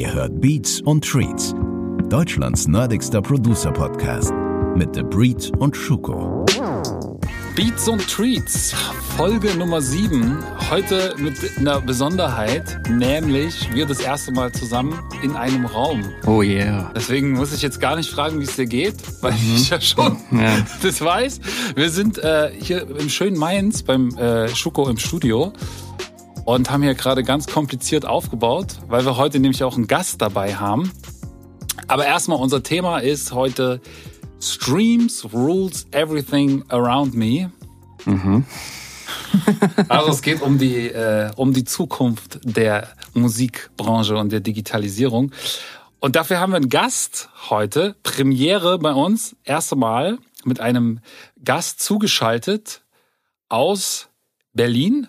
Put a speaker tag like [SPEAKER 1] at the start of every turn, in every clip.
[SPEAKER 1] Ihr hört Beats und Treats, Deutschlands nerdigster Producer-Podcast mit The Breed und Schuko.
[SPEAKER 2] Beats und Treats, Folge Nummer 7. Heute mit einer Besonderheit, nämlich wir das erste Mal zusammen in einem Raum.
[SPEAKER 3] Oh yeah.
[SPEAKER 2] Deswegen muss ich jetzt gar nicht fragen, wie es dir geht, weil mhm. ich ja schon ja. das weiß. Wir sind äh, hier im schönen Mainz beim äh, Schuko im Studio und haben hier gerade ganz kompliziert aufgebaut, weil wir heute nämlich auch einen Gast dabei haben. Aber erstmal unser Thema ist heute Streams rules everything around me. Mhm. also es geht um die, äh, um die Zukunft der Musikbranche und der Digitalisierung. Und dafür haben wir einen Gast heute, Premiere bei uns, erste Mal mit einem Gast zugeschaltet aus Berlin.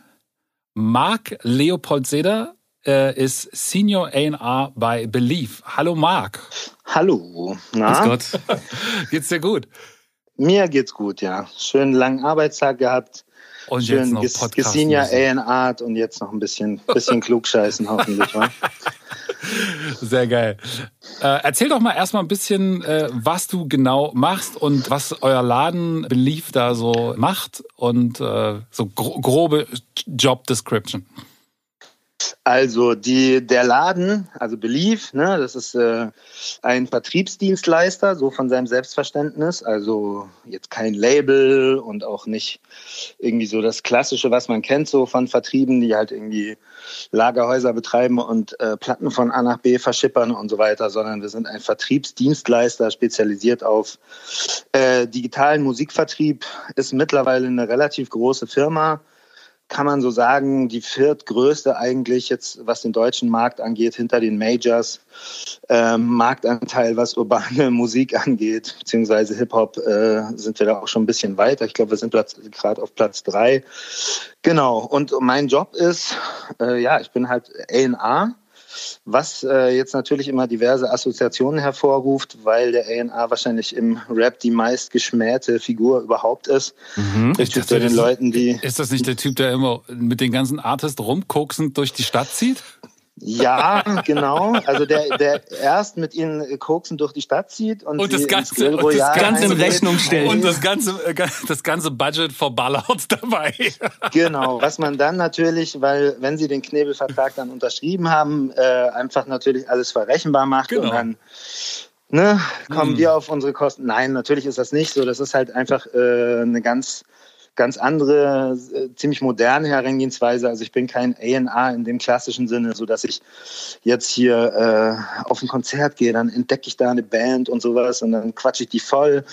[SPEAKER 2] Marc Leopold Seder äh, ist Senior A&R bei Believe. Hallo Marc.
[SPEAKER 4] Hallo.
[SPEAKER 2] Na? Grüß Gott. geht's dir gut?
[SPEAKER 4] Mir geht's gut, ja. Schönen langen Arbeitstag gehabt. Und Schön jetzt noch Podcast Gesenior A&R und jetzt noch ein bisschen, bisschen klugscheißen hoffentlich, wa?
[SPEAKER 2] Sehr geil. Äh, erzähl doch mal erstmal ein bisschen, äh, was du genau machst und was euer Laden Belief da so macht und äh, so gro grobe Job Description.
[SPEAKER 4] Also die, der Laden, also Belief, ne, das ist äh, ein Vertriebsdienstleister, so von seinem Selbstverständnis. Also jetzt kein Label und auch nicht irgendwie so das Klassische, was man kennt, so von Vertrieben, die halt irgendwie Lagerhäuser betreiben und äh, Platten von A nach B verschippern und so weiter, sondern wir sind ein Vertriebsdienstleister, spezialisiert auf äh, digitalen Musikvertrieb, ist mittlerweile eine relativ große Firma kann man so sagen, die viertgrößte eigentlich jetzt, was den deutschen Markt angeht, hinter den Majors. Ähm, Marktanteil, was urbane Musik angeht, beziehungsweise Hip-Hop, äh, sind wir da auch schon ein bisschen weiter. Ich glaube, wir sind gerade auf Platz drei. Genau. Und mein Job ist, äh, ja, ich bin halt A&R was äh, jetzt natürlich immer diverse Assoziationen hervorruft, weil der A&R wahrscheinlich im Rap die meist geschmähte Figur überhaupt ist.
[SPEAKER 2] Mhm. Ich dachte, den Leuten, die ist das nicht der Typ, der immer mit den ganzen Artists rumkoksend durch die Stadt zieht?
[SPEAKER 4] Ja, genau. Also der, der erst mit ihnen koksen durch die Stadt zieht und,
[SPEAKER 2] und das ganze, und das
[SPEAKER 3] ganze in Rechnung stellt
[SPEAKER 2] und das ganze äh, das ganze Budget verballert dabei.
[SPEAKER 4] Genau, was man dann natürlich, weil wenn sie den Knebelvertrag dann unterschrieben haben, äh, einfach natürlich alles verrechenbar macht genau. und dann ne, kommen hm. wir auf unsere Kosten. Nein, natürlich ist das nicht so. Das ist halt einfach äh, eine ganz ganz andere, äh, ziemlich moderne Herangehensweise. Also ich bin kein A&R in dem klassischen Sinne, so dass ich jetzt hier äh, auf ein Konzert gehe, dann entdecke ich da eine Band und sowas und dann quatsche ich die voll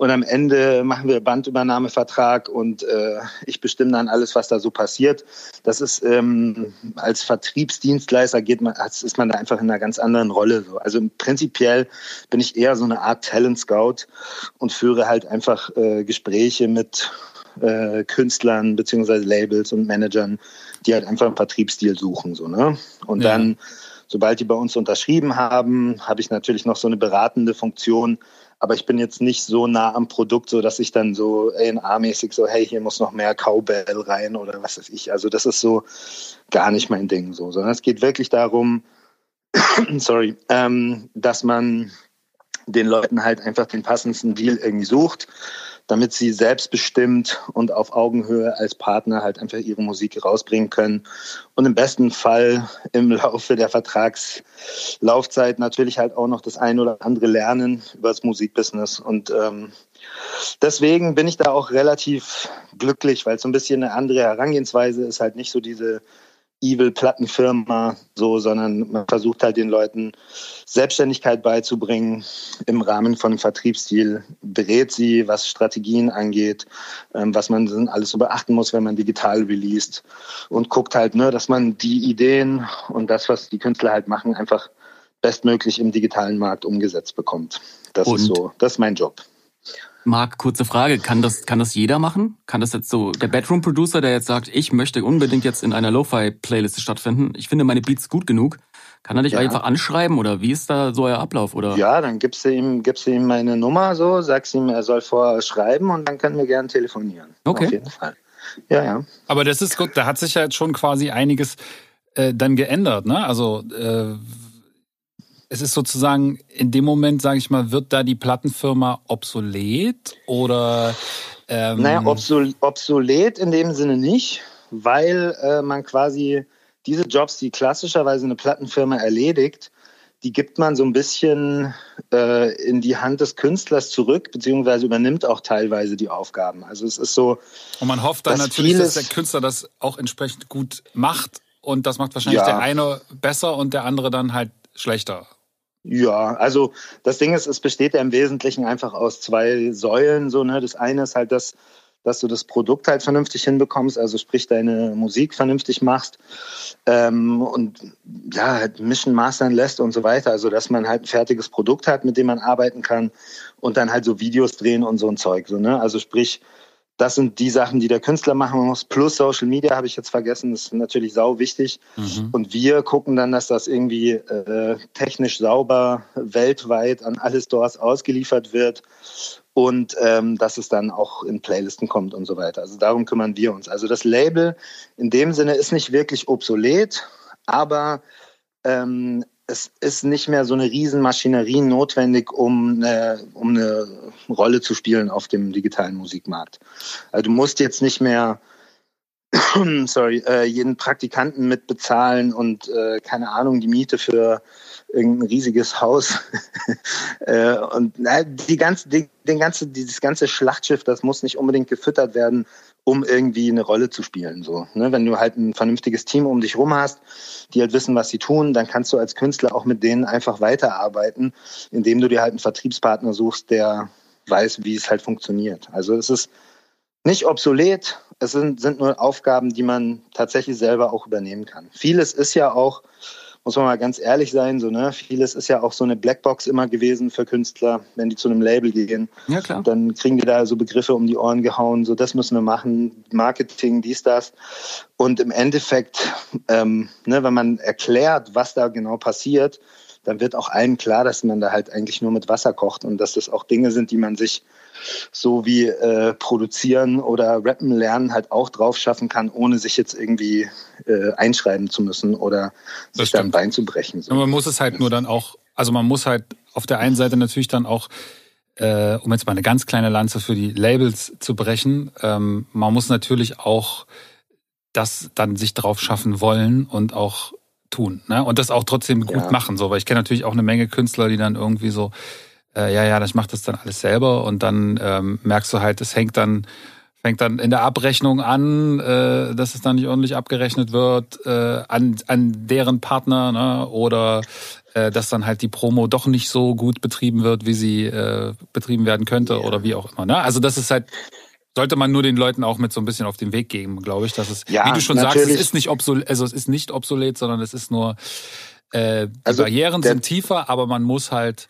[SPEAKER 4] und am Ende machen wir Bandübernahmevertrag und äh, ich bestimme dann alles, was da so passiert. Das ist ähm, als Vertriebsdienstleister geht man, ist man da einfach in einer ganz anderen Rolle. So. Also prinzipiell bin ich eher so eine Art Talent Scout und führe halt einfach äh, Gespräche mit äh, Künstlern beziehungsweise Labels und Managern, die halt einfach einen Vertriebsstil suchen. So, ne? Und ja. dann, sobald die bei uns unterschrieben haben, habe ich natürlich noch so eine beratende Funktion. Aber ich bin jetzt nicht so nah am Produkt, so dass ich dann so A&R-mäßig so, hey, hier muss noch mehr Cowbell rein oder was weiß ich. Also das ist so gar nicht mein Ding so, sondern es geht wirklich darum, sorry, ähm, dass man den Leuten halt einfach den passendsten Deal irgendwie sucht damit sie selbstbestimmt und auf Augenhöhe als Partner halt einfach ihre Musik rausbringen können. Und im besten Fall im Laufe der Vertragslaufzeit natürlich halt auch noch das ein oder andere lernen über das Musikbusiness. Und ähm, deswegen bin ich da auch relativ glücklich, weil es so ein bisschen eine andere Herangehensweise ist, halt nicht so diese Evil-Plattenfirma, so, sondern man versucht halt den Leuten Selbstständigkeit beizubringen im Rahmen von einem Vertriebsstil, berät sie, was Strategien angeht, ähm, was man alles so beachten muss, wenn man digital released und guckt halt, ne, dass man die Ideen und das, was die Künstler halt machen, einfach bestmöglich im digitalen Markt umgesetzt bekommt. Das und? ist so, das ist mein Job.
[SPEAKER 3] Marc, kurze Frage. Kann das, kann das jeder machen? Kann das jetzt so der Bedroom-Producer, der jetzt sagt, ich möchte unbedingt jetzt in einer Lo-Fi-Playlist stattfinden, ich finde meine Beats gut genug, kann er dich ja. einfach anschreiben oder wie ist da so euer Ablauf? Oder?
[SPEAKER 4] Ja, dann gibst du ihm, gibst du ihm meine Nummer so, sagst ihm, er soll vorher schreiben und dann können wir gerne telefonieren.
[SPEAKER 3] Okay.
[SPEAKER 4] Auf jeden Fall. Ja, ja.
[SPEAKER 2] Aber das ist gut, da hat sich ja jetzt schon quasi einiges äh, dann geändert, ne? Also äh, es ist sozusagen in dem Moment, sage ich mal, wird da die Plattenfirma obsolet oder?
[SPEAKER 4] Ähm naja, obsol obsolet in dem Sinne nicht, weil äh, man quasi diese Jobs, die klassischerweise eine Plattenfirma erledigt, die gibt man so ein bisschen äh, in die Hand des Künstlers zurück, beziehungsweise übernimmt auch teilweise die Aufgaben. Also es ist so.
[SPEAKER 2] Und man hofft dann dass natürlich, dass der Künstler das auch entsprechend gut macht. Und das macht wahrscheinlich ja. der eine besser und der andere dann halt schlechter.
[SPEAKER 4] Ja, also das Ding ist, es besteht ja im Wesentlichen einfach aus zwei Säulen. So, ne? Das eine ist halt das, dass du das Produkt halt vernünftig hinbekommst, also sprich deine Musik vernünftig machst ähm, und ja, halt mischen, mastern lässt und so weiter. Also dass man halt ein fertiges Produkt hat, mit dem man arbeiten kann und dann halt so Videos drehen und so ein Zeug. So, ne? Also sprich, das sind die Sachen, die der Künstler machen muss. Plus Social Media habe ich jetzt vergessen, das ist natürlich sau wichtig. Mhm. Und wir gucken dann, dass das irgendwie äh, technisch sauber weltweit an alle Stores ausgeliefert wird und ähm, dass es dann auch in Playlisten kommt und so weiter. Also darum kümmern wir uns. Also das Label in dem Sinne ist nicht wirklich obsolet, aber ähm, es ist nicht mehr so eine Riesenmaschinerie notwendig, um eine, um eine Rolle zu spielen auf dem digitalen Musikmarkt. Also du musst jetzt nicht mehr sorry, äh, jeden Praktikanten mitbezahlen und äh, keine Ahnung, die Miete für irgendein riesiges Haus. äh, und na, die ganze, den ganze, dieses ganze Schlachtschiff, das muss nicht unbedingt gefüttert werden, um irgendwie eine Rolle zu spielen. So, ne? Wenn du halt ein vernünftiges Team um dich rum hast, die halt wissen, was sie tun, dann kannst du als Künstler auch mit denen einfach weiterarbeiten, indem du dir halt einen Vertriebspartner suchst, der weiß, wie es halt funktioniert. Also es ist nicht obsolet, es sind, sind nur Aufgaben, die man tatsächlich selber auch übernehmen kann. Vieles ist ja auch muss man mal ganz ehrlich sein, so, ne? Vieles ist ja auch so eine Blackbox immer gewesen für Künstler, wenn die zu einem Label gehen. Ja, klar. Dann kriegen die da so Begriffe um die Ohren gehauen, so das müssen wir machen, Marketing, dies, das. Und im Endeffekt, ähm, ne, wenn man erklärt, was da genau passiert, dann wird auch allen klar, dass man da halt eigentlich nur mit Wasser kocht und dass das auch Dinge sind, die man sich so wie äh, produzieren oder rappen lernen halt auch drauf schaffen kann, ohne sich jetzt irgendwie äh, einschreiben zu müssen oder das sich dann Bein zu brechen.
[SPEAKER 2] So. man muss es halt nur dann auch, also man muss halt auf der einen Seite natürlich dann auch äh, um jetzt mal eine ganz kleine Lanze für die Labels zu brechen, ähm, man muss natürlich auch das dann sich drauf schaffen wollen und auch tun. Ne? Und das auch trotzdem gut ja. machen. So, weil ich kenne natürlich auch eine Menge Künstler, die dann irgendwie so äh, ja, ja, ich mache das dann alles selber und dann ähm, merkst du halt, es hängt dann fängt dann in der Abrechnung an, äh, dass es dann nicht ordentlich abgerechnet wird äh, an, an deren Partner ne? oder äh, dass dann halt die Promo doch nicht so gut betrieben wird, wie sie äh, betrieben werden könnte yeah. oder wie auch immer. Ne? Also das ist halt sollte man nur den Leuten auch mit so ein bisschen auf den Weg geben, glaube ich, dass es, ja, wie du schon natürlich. sagst, es ist nicht obsolet, also es ist nicht obsolet, sondern es ist nur äh, die also Barrieren sind tiefer, aber man muss halt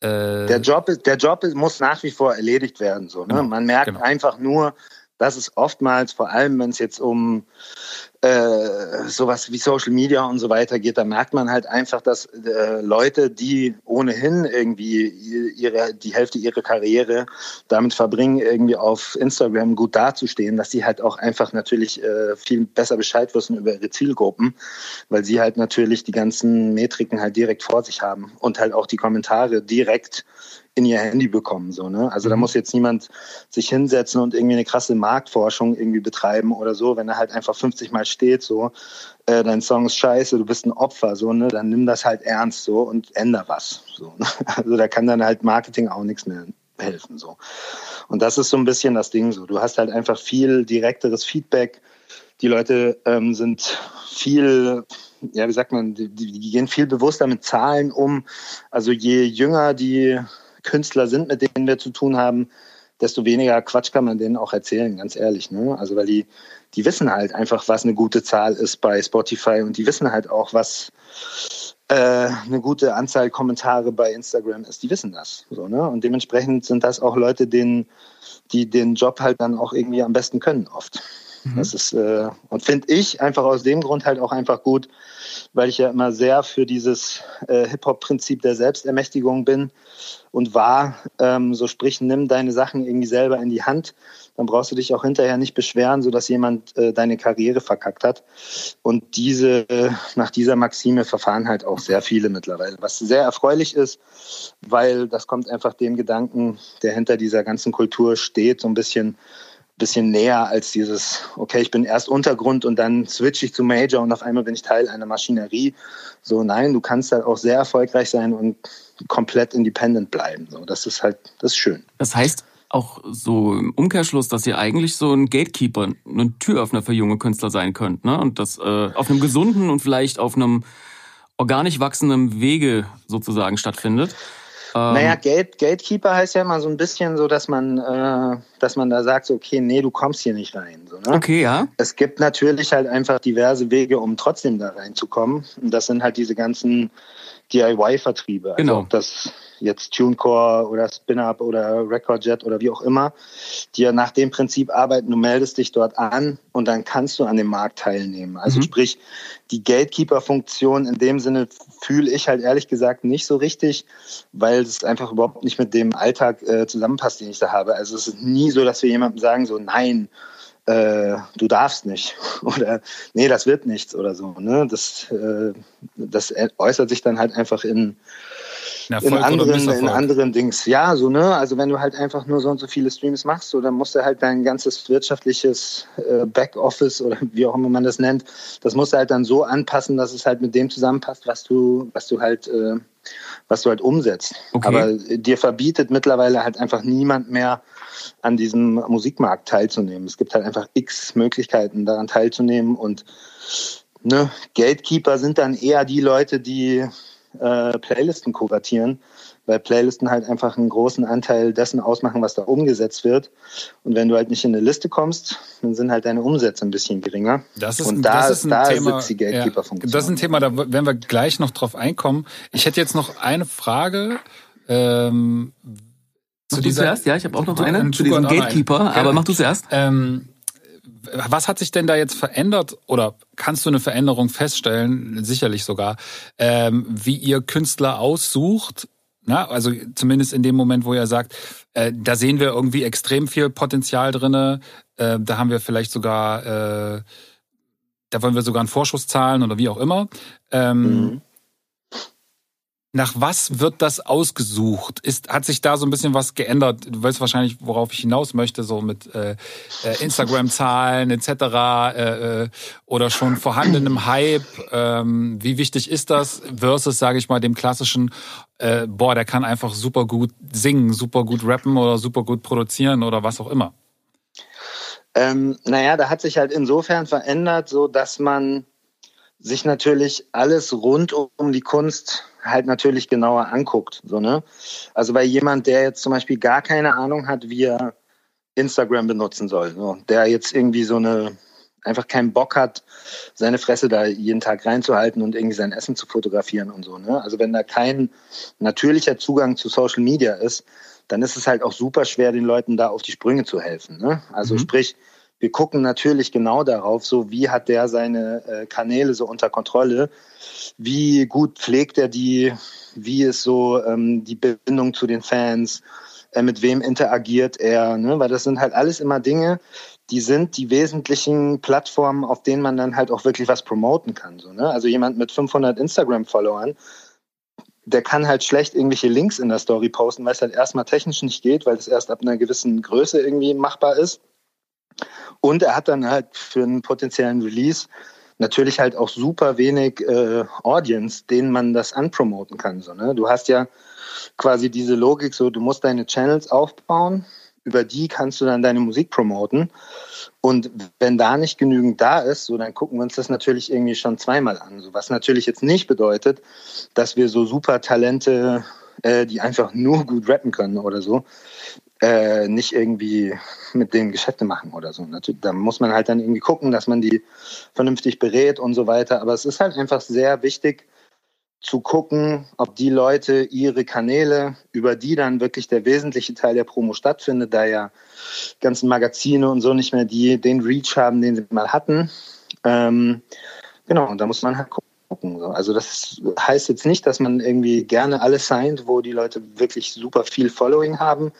[SPEAKER 4] äh, der Job, ist, der Job ist, muss nach wie vor erledigt werden. So, ne? Genau, Man merkt genau. einfach nur, dass es oftmals, vor allem wenn es jetzt um äh, sowas wie Social Media und so weiter geht, da merkt man halt einfach, dass äh, Leute, die ohnehin irgendwie ihre, die Hälfte ihrer Karriere damit verbringen, irgendwie auf Instagram gut dazustehen, dass sie halt auch einfach natürlich äh, viel besser Bescheid wissen über ihre Zielgruppen, weil sie halt natürlich die ganzen Metriken halt direkt vor sich haben und halt auch die Kommentare direkt in ihr Handy bekommen. So, ne? Also da mhm. muss jetzt niemand sich hinsetzen und irgendwie eine krasse Marktforschung irgendwie betreiben oder so, wenn er halt einfach 50 Mal steht, so, äh, dein Song ist scheiße, du bist ein Opfer, so, ne? Dann nimm das halt ernst so und änder was. So, ne? Also da kann dann halt Marketing auch nichts mehr helfen. So. Und das ist so ein bisschen das Ding so. Du hast halt einfach viel direkteres Feedback. Die Leute ähm, sind viel, ja, wie sagt man, die, die gehen viel bewusster mit Zahlen um. Also je jünger die Künstler sind, mit denen wir zu tun haben, desto weniger Quatsch kann man denen auch erzählen, ganz ehrlich. Ne? Also weil die, die wissen halt einfach, was eine gute Zahl ist bei Spotify und die wissen halt auch, was äh, eine gute Anzahl Kommentare bei Instagram ist. Die wissen das. So, ne? Und dementsprechend sind das auch Leute, denen, die den Job halt dann auch irgendwie am besten können oft. Mhm. Das ist, äh, und finde ich einfach aus dem Grund halt auch einfach gut, weil ich ja immer sehr für dieses äh, Hip-Hop-Prinzip der Selbstermächtigung bin und war. Ähm, so sprich, nimm deine Sachen irgendwie selber in die Hand. Dann brauchst du dich auch hinterher nicht beschweren, sodass jemand äh, deine Karriere verkackt hat. Und diese, äh, nach dieser Maxime verfahren halt auch sehr viele mittlerweile, was sehr erfreulich ist, weil das kommt einfach dem Gedanken, der hinter dieser ganzen Kultur steht, so ein bisschen bisschen näher als dieses, okay, ich bin erst Untergrund und dann switche ich zu Major und auf einmal bin ich Teil einer Maschinerie. So, nein, du kannst halt auch sehr erfolgreich sein und komplett independent bleiben. So, das ist halt, das ist schön.
[SPEAKER 3] Das heißt auch so im Umkehrschluss, dass ihr eigentlich so ein Gatekeeper, ein Türöffner für junge Künstler sein könnt, ne? Und das äh, auf einem gesunden und vielleicht auf einem organisch wachsenden Wege sozusagen stattfindet.
[SPEAKER 4] Ähm, naja, Gate, Gatekeeper heißt ja immer so ein bisschen so, dass man, äh, dass man da sagt, so, okay, nee, du kommst hier nicht rein. So, ne?
[SPEAKER 3] Okay, ja.
[SPEAKER 4] Es gibt natürlich halt einfach diverse Wege, um trotzdem da reinzukommen. Und das sind halt diese ganzen DIY-Vertriebe. Also
[SPEAKER 3] genau.
[SPEAKER 4] ob das jetzt TuneCore oder SpinUp oder RecordJet oder wie auch immer, die ja nach dem Prinzip arbeiten, du meldest dich dort an und dann kannst du an dem Markt teilnehmen. Also mhm. sprich, die Gatekeeper-Funktion in dem Sinne fühle ich halt ehrlich gesagt nicht so richtig, weil es einfach überhaupt nicht mit dem Alltag äh, zusammenpasst, den ich da habe. Also es ist nie so, dass wir jemandem sagen, so nein, äh, du darfst nicht oder nee, das wird nichts oder so. Ne? Das, äh, das äußert sich dann halt einfach in in anderen, in anderen Dings. Ja, so, ne? Also wenn du halt einfach nur so und so viele Streams machst, so, dann musst du halt dein ganzes wirtschaftliches äh, Backoffice oder wie auch immer man das nennt, das musst du halt dann so anpassen, dass es halt mit dem zusammenpasst, was du, was du halt, äh, was du halt umsetzt. Okay. Aber dir verbietet mittlerweile halt einfach niemand mehr, an diesem Musikmarkt teilzunehmen. Es gibt halt einfach x Möglichkeiten, daran teilzunehmen und ne, Gatekeeper sind dann eher die Leute, die äh, Playlisten kuratieren, weil Playlisten halt einfach einen großen Anteil dessen ausmachen, was da umgesetzt wird. Und wenn du halt nicht in eine Liste kommst, dann sind halt deine Umsätze ein bisschen geringer.
[SPEAKER 2] Das ist
[SPEAKER 4] Und
[SPEAKER 2] ein,
[SPEAKER 4] da,
[SPEAKER 2] das ist ein
[SPEAKER 4] da
[SPEAKER 2] Thema,
[SPEAKER 4] sitzt die Gatekeeper-Funktion.
[SPEAKER 2] Ja, das ist ein Thema, da werden wir gleich noch drauf einkommen. Ich hätte jetzt noch eine Frage. Ähm,
[SPEAKER 3] zu mach dieser, du zuerst? Ja, ich habe auch noch eine zu diesem Gatekeeper, aber mach du zuerst.
[SPEAKER 2] Ähm, was hat sich denn da jetzt verändert oder kannst du eine Veränderung feststellen, sicherlich sogar, ähm, wie ihr Künstler aussucht? Na, also zumindest in dem Moment, wo ihr sagt, äh, da sehen wir irgendwie extrem viel Potenzial drinne, äh, da haben wir vielleicht sogar, äh, da wollen wir sogar einen Vorschuss zahlen oder wie auch immer. Ähm, mhm. Nach was wird das ausgesucht? Ist, hat sich da so ein bisschen was geändert? Du weißt wahrscheinlich, worauf ich hinaus möchte, so mit äh, äh Instagram-Zahlen etc. Äh, äh, oder schon vorhandenem Hype. Ähm, wie wichtig ist das versus, sage ich mal, dem klassischen, äh, boah, der kann einfach super gut singen, super gut rappen oder super gut produzieren oder was auch immer?
[SPEAKER 4] Ähm, naja, da hat sich halt insofern verändert, so dass man sich natürlich alles rund um die Kunst halt natürlich genauer anguckt. So, ne? Also bei jemand, der jetzt zum Beispiel gar keine Ahnung hat, wie er Instagram benutzen soll, so, der jetzt irgendwie so eine einfach keinen Bock hat, seine Fresse da jeden Tag reinzuhalten und irgendwie sein Essen zu fotografieren und so. Ne? Also wenn da kein natürlicher Zugang zu Social Media ist, dann ist es halt auch super schwer, den Leuten da auf die Sprünge zu helfen. Ne? Also mhm. sprich, wir gucken natürlich genau darauf, so wie hat der seine äh, Kanäle so unter Kontrolle, wie gut pflegt er die, wie ist so ähm, die Bindung zu den Fans, äh, mit wem interagiert er, ne? weil das sind halt alles immer Dinge, die sind die wesentlichen Plattformen, auf denen man dann halt auch wirklich was promoten kann. So, ne? Also jemand mit 500 Instagram-Followern, der kann halt schlecht irgendwelche Links in der Story posten, weil es halt erstmal technisch nicht geht, weil es erst ab einer gewissen Größe irgendwie machbar ist. Und er hat dann halt für einen potenziellen Release natürlich halt auch super wenig äh, Audience, denen man das anpromoten kann. So, ne? Du hast ja quasi diese Logik, so du musst deine Channels aufbauen, über die kannst du dann deine Musik promoten. Und wenn da nicht genügend da ist, so dann gucken wir uns das natürlich irgendwie schon zweimal an. So, was natürlich jetzt nicht bedeutet, dass wir so super Talente, äh, die einfach nur gut rappen können oder so, äh, nicht irgendwie mit denen Geschäfte machen oder so. Natürlich, da muss man halt dann irgendwie gucken, dass man die vernünftig berät und so weiter. Aber es ist halt einfach sehr wichtig, zu gucken, ob die Leute ihre Kanäle, über die dann wirklich der wesentliche Teil der Promo stattfindet, da ja ganzen Magazine und so nicht mehr die, den Reach haben, den sie mal hatten. Ähm, genau, und da muss man halt gucken. Also das heißt jetzt nicht, dass man irgendwie gerne alles signed, wo die Leute wirklich super viel Following haben.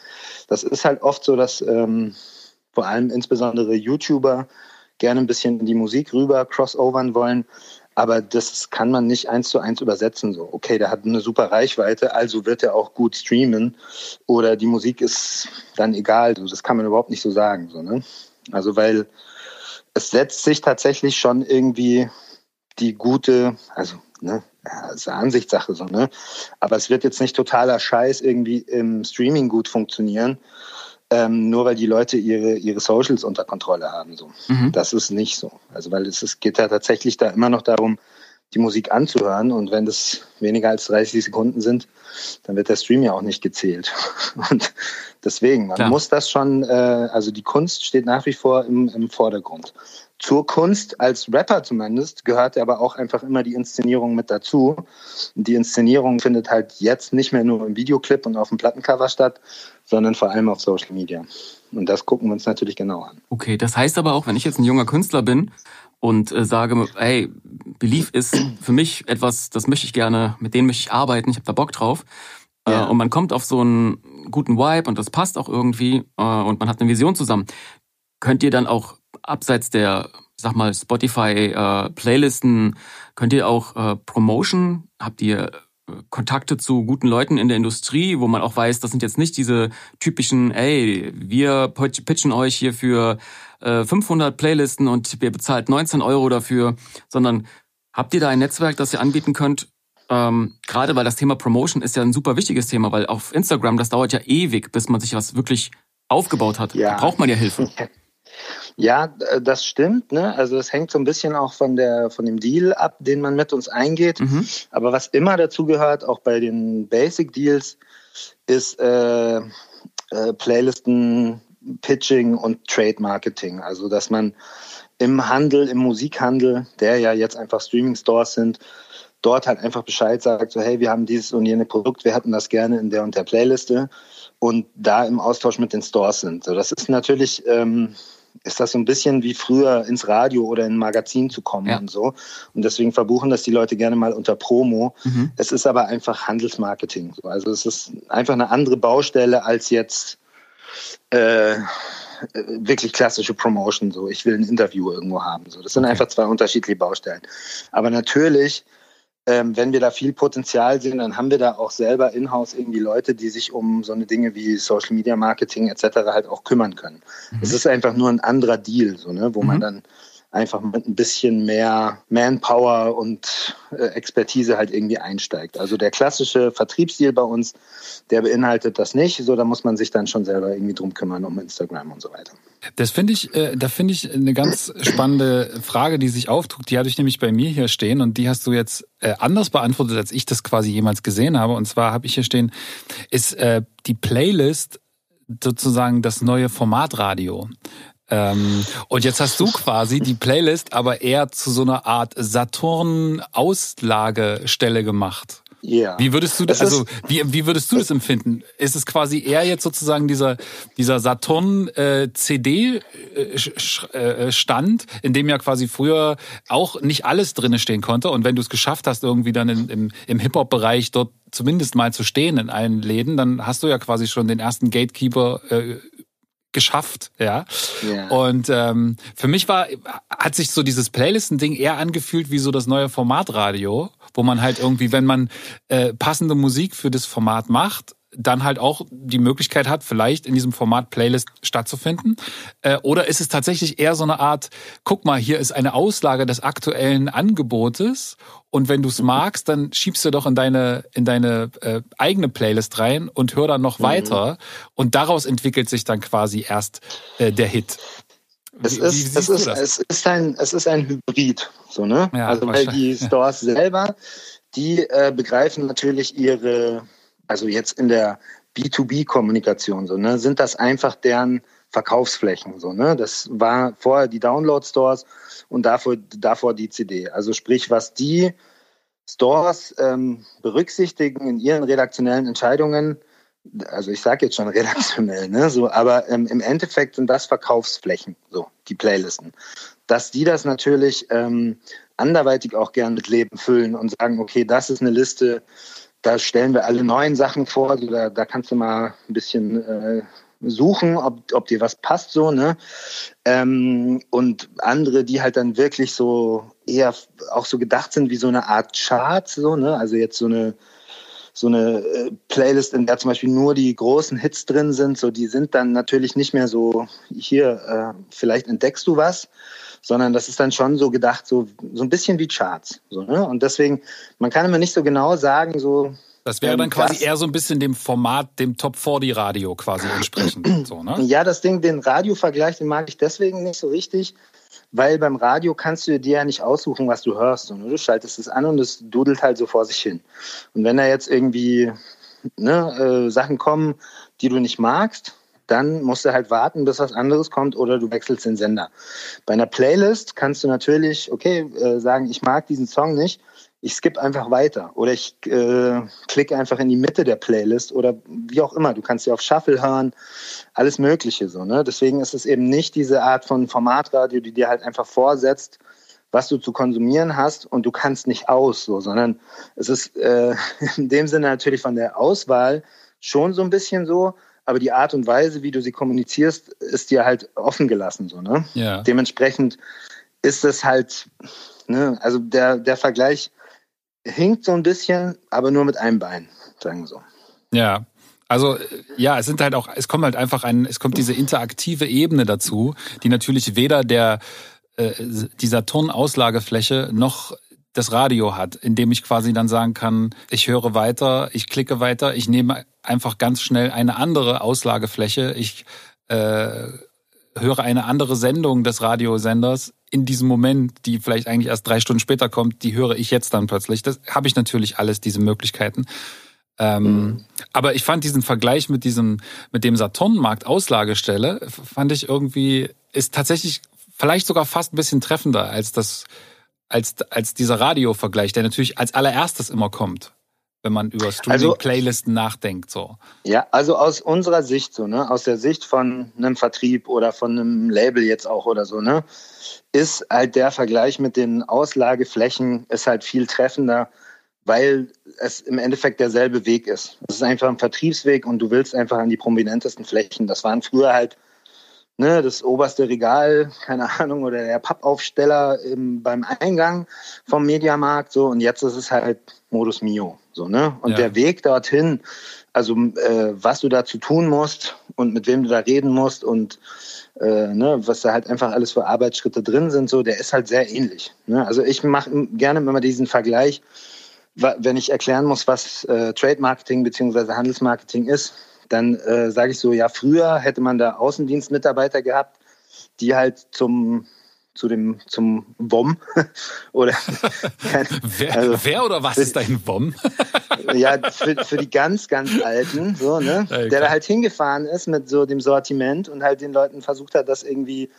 [SPEAKER 4] Das ist halt oft so, dass ähm, vor allem insbesondere YouTuber gerne ein bisschen die Musik rüber crossovern wollen. Aber das kann man nicht eins zu eins übersetzen. So, okay, der hat eine super Reichweite, also wird er auch gut streamen. Oder die Musik ist dann egal. So, das kann man überhaupt nicht so sagen. So, ne? Also, weil es setzt sich tatsächlich schon irgendwie die gute, also, ne, ja, ist eine Ansichtssache so, ne? Aber es wird jetzt nicht totaler Scheiß irgendwie im Streaming gut funktionieren ähm, nur weil die Leute ihre, ihre Socials unter Kontrolle haben. So. Mhm. Das ist nicht so. Also weil es, es geht ja tatsächlich da immer noch darum, die Musik anzuhören und wenn das weniger als 30 Sekunden sind, dann wird der Stream ja auch nicht gezählt. Und deswegen, man Klar. muss das schon, äh, also die Kunst steht nach wie vor im, im Vordergrund. Zur Kunst als Rapper zumindest gehört aber auch einfach immer die Inszenierung mit dazu. Die Inszenierung findet halt jetzt nicht mehr nur im Videoclip und auf dem Plattencover statt, sondern vor allem auf Social Media. Und das gucken wir uns natürlich genau an.
[SPEAKER 3] Okay, das heißt aber auch, wenn ich jetzt ein junger Künstler bin und äh, sage, hey, Belief ist für mich etwas, das möchte ich gerne, mit denen möchte ich arbeiten, ich habe da Bock drauf. Äh, ja. Äh, und man kommt auf so einen guten Vibe und das passt auch irgendwie äh, und man hat eine Vision zusammen. Könnt ihr dann auch abseits der, sag mal, Spotify-Playlisten, äh, könnt ihr auch äh, Promotion, habt ihr äh, Kontakte zu guten Leuten in der Industrie, wo man auch weiß, das sind jetzt nicht diese typischen, ey, wir pitchen euch hier für äh, 500 Playlisten und ihr bezahlt 19 Euro dafür, sondern habt ihr da ein Netzwerk, das ihr anbieten könnt? Ähm, gerade weil das Thema Promotion ist ja ein super wichtiges Thema, weil auf Instagram, das dauert ja ewig, bis man sich was wirklich aufgebaut hat. Ja. Da braucht man ja Hilfe.
[SPEAKER 4] Ja, äh, das stimmt. Ne? Also es hängt so ein bisschen auch von der von dem Deal ab, den man mit uns eingeht. Mhm. Aber was immer dazu gehört, auch bei den Basic Deals, ist äh, äh, Playlisten, Pitching und Trade Marketing. Also dass man im Handel, im Musikhandel, der ja jetzt einfach Streaming Stores sind, dort halt einfach Bescheid sagt, so hey, wir haben dieses und jene Produkt, wir hätten das gerne in der und der Playliste und da im Austausch mit den Stores sind. So, das ist natürlich ähm, ist das so ein bisschen wie früher ins Radio oder in ein Magazin zu kommen ja. und so. Und deswegen verbuchen das die Leute gerne mal unter Promo. Mhm. Es ist aber einfach Handelsmarketing. Also es ist einfach eine andere Baustelle als jetzt äh, wirklich klassische Promotion. So, ich will ein Interview irgendwo haben. So, das sind okay. einfach zwei unterschiedliche Baustellen. Aber natürlich ähm, wenn wir da viel Potenzial sehen, dann haben wir da auch selber in-house irgendwie Leute, die sich um so eine Dinge wie Social Media Marketing etc. halt auch kümmern können. Es mhm. ist einfach nur ein anderer Deal, so, ne, wo mhm. man dann einfach mit ein bisschen mehr Manpower und äh, Expertise halt irgendwie einsteigt. Also der klassische Vertriebsstil bei uns, der beinhaltet das nicht. So, da muss man sich dann schon selber irgendwie drum kümmern um Instagram und so weiter.
[SPEAKER 2] Das finde ich, äh, da finde ich eine ganz spannende Frage, die sich auftut. Die hatte ich nämlich bei mir hier stehen und die hast du jetzt äh, anders beantwortet, als ich das quasi jemals gesehen habe. Und zwar habe ich hier stehen, ist äh, die Playlist sozusagen das neue Formatradio. Ähm, und jetzt hast du quasi die Playlist aber eher zu so einer Art Saturn-Auslagestelle gemacht. Ja. Wie würdest du das, also wie, wie würdest du das empfinden? Ist es quasi eher jetzt sozusagen dieser dieser Saturn äh, CD äh, Stand, in dem ja quasi früher auch nicht alles drinne stehen konnte und wenn du es geschafft hast irgendwie dann in, im, im Hip Hop Bereich dort zumindest mal zu stehen in allen Läden, dann hast du ja quasi schon den ersten Gatekeeper äh, geschafft, ja. Yeah. Und ähm, für mich war, hat sich so dieses Playlisten-Ding eher angefühlt wie so das neue Formatradio, wo man halt irgendwie, wenn man äh, passende Musik für das Format macht, dann halt auch die Möglichkeit hat, vielleicht in diesem Format Playlist stattzufinden? Äh, oder ist es tatsächlich eher so eine Art, guck mal, hier ist eine Auslage des aktuellen Angebotes und wenn du es magst, dann schiebst du doch in deine, in deine äh, eigene Playlist rein und hör dann noch mhm. weiter und daraus entwickelt sich dann quasi erst äh, der Hit.
[SPEAKER 4] Es ist, es, ist, es, ist ein, es ist ein Hybrid, so, ne? Ja, also, weil die Stores selber, die äh, begreifen natürlich ihre also jetzt in der B2B-Kommunikation, so, ne, sind das einfach deren Verkaufsflächen. So, ne? Das war vorher die Download-Stores und davor, davor die CD. Also sprich, was die Stores ähm, berücksichtigen in ihren redaktionellen Entscheidungen, also ich sage jetzt schon redaktionell, ne, so, aber ähm, im Endeffekt sind das Verkaufsflächen, so die Playlisten, dass die das natürlich ähm, anderweitig auch gern mit Leben füllen und sagen, okay, das ist eine Liste, da stellen wir alle neuen Sachen vor, also da, da kannst du mal ein bisschen äh, suchen, ob, ob dir was passt so, ne? Ähm, und andere, die halt dann wirklich so eher auch so gedacht sind wie so eine Art Chart, so, ne? Also jetzt so eine so eine äh, Playlist, in der zum Beispiel nur die großen Hits drin sind, so die sind dann natürlich nicht mehr so hier, äh, vielleicht entdeckst du was, sondern das ist dann schon so gedacht, so, so ein bisschen wie Charts. So, ne? Und deswegen, man kann immer nicht so genau sagen, so.
[SPEAKER 2] Das wäre dann ähm, quasi das, eher so ein bisschen dem Format, dem Top 40 Radio quasi entsprechend. so, ne?
[SPEAKER 4] Ja, das Ding, den Radiovergleich, den mag ich deswegen nicht so richtig, weil beim Radio kannst du dir ja nicht aussuchen, was du hörst. Und du schaltest es an und es dudelt halt so vor sich hin. Und wenn da jetzt irgendwie ne, äh, Sachen kommen, die du nicht magst, dann musst du halt warten, bis was anderes kommt oder du wechselst den Sender. Bei einer Playlist kannst du natürlich, okay, äh, sagen, ich mag diesen Song nicht, ich skippe einfach weiter oder ich äh, klicke einfach in die Mitte der Playlist oder wie auch immer. Du kannst ja auf Shuffle hören, alles Mögliche so. Ne? Deswegen ist es eben nicht diese Art von Formatradio, die dir halt einfach vorsetzt, was du zu konsumieren hast und du kannst nicht aus, so, sondern es ist äh, in dem Sinne natürlich von der Auswahl schon so ein bisschen so, aber die Art und Weise, wie du sie kommunizierst, ist dir halt offen gelassen. So, ne?
[SPEAKER 2] Ja.
[SPEAKER 4] Dementsprechend ist es halt, ne, also der, der Vergleich hinkt so ein bisschen, aber nur mit einem Bein, sagen wir so.
[SPEAKER 2] Ja. Also ja, es sind halt auch, es kommt halt einfach ein, es kommt diese interaktive Ebene dazu, die natürlich weder der äh, dieser Turnauslagefläche noch das Radio hat, indem ich quasi dann sagen kann, ich höre weiter, ich klicke weiter, ich nehme einfach ganz schnell eine andere Auslagefläche, ich äh, höre eine andere Sendung des Radiosenders in diesem Moment, die vielleicht eigentlich erst drei Stunden später kommt, die höre ich jetzt dann plötzlich. Das habe ich natürlich alles, diese Möglichkeiten. Ähm, mhm. Aber ich fand diesen Vergleich mit diesem, mit dem Saturnmarkt Auslagestelle, fand ich irgendwie, ist tatsächlich vielleicht sogar fast ein bisschen treffender als das, als, als dieser Radio-Vergleich, der natürlich als allererstes immer kommt, wenn man über Streaming-Playlisten also, nachdenkt. So.
[SPEAKER 4] Ja, also aus unserer Sicht, so, ne, aus der Sicht von einem Vertrieb oder von einem Label jetzt auch oder so, ne, ist halt der Vergleich mit den Auslageflächen ist halt viel treffender, weil es im Endeffekt derselbe Weg ist. Es ist einfach ein Vertriebsweg und du willst einfach an die prominentesten Flächen. Das waren früher halt ne, das oberste Regal, keine Ahnung, oder der Pappaufsteller im, beim Eingang vom Mediamarkt, so, und jetzt ist es halt Modus Mio, so, ne, und ja. der Weg dorthin, also äh, was du dazu tun musst und mit wem du da reden musst und äh, ne, was da halt einfach alles für Arbeitsschritte drin sind, so, der ist halt sehr ähnlich. Ne? Also ich mache gerne immer diesen Vergleich, wenn ich erklären muss, was äh, Trade Marketing bzw. Handelsmarketing ist, dann äh, sage ich so, ja, früher hätte man da Außendienstmitarbeiter gehabt, die halt zum zu dem zum WOM oder
[SPEAKER 2] wer, also, wer, oder was ist dein WOM?
[SPEAKER 4] ja, für, für die ganz, ganz Alten, so, ne? Okay. Der da halt hingefahren ist mit so dem Sortiment und halt den Leuten versucht hat, das irgendwie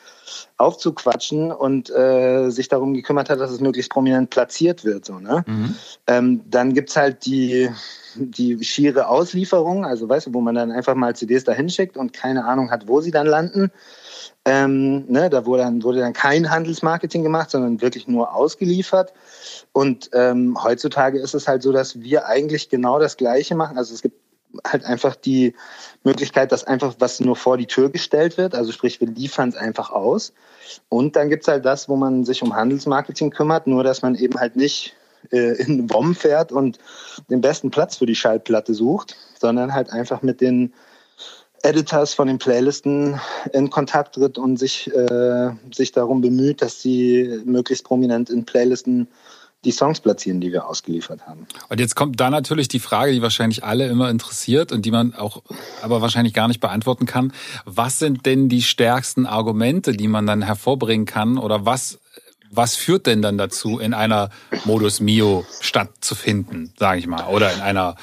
[SPEAKER 4] aufzuquatschen und äh, sich darum gekümmert hat, dass es möglichst prominent platziert wird. So, ne? Mhm. Ähm, dann gibt's halt die die schiere Auslieferung, also weißt du, wo man dann einfach mal CDs da hinschickt und keine Ahnung hat, wo sie dann landen. Ähm, ne, da wurde dann, wurde dann kein Handelsmarketing gemacht, sondern wirklich nur ausgeliefert. Und ähm, heutzutage ist es halt so, dass wir eigentlich genau das Gleiche machen. Also es gibt halt einfach die Möglichkeit, dass einfach was nur vor die Tür gestellt wird. Also sprich, wir liefern es einfach aus. Und dann gibt's halt das, wo man sich um Handelsmarketing kümmert, nur dass man eben halt nicht äh, in WOM fährt und den besten Platz für die Schallplatte sucht, sondern halt einfach mit den Editors von den Playlisten in Kontakt tritt und sich, äh, sich darum bemüht, dass sie möglichst prominent in Playlisten die Songs platzieren, die wir ausgeliefert haben.
[SPEAKER 2] Und jetzt kommt da natürlich die Frage, die wahrscheinlich alle immer interessiert und die man auch aber wahrscheinlich gar nicht beantworten kann. Was sind denn die stärksten Argumente, die man dann hervorbringen kann oder was was führt denn dann dazu, in einer Modus Mio Stadt zu finden, sage ich mal, oder in einer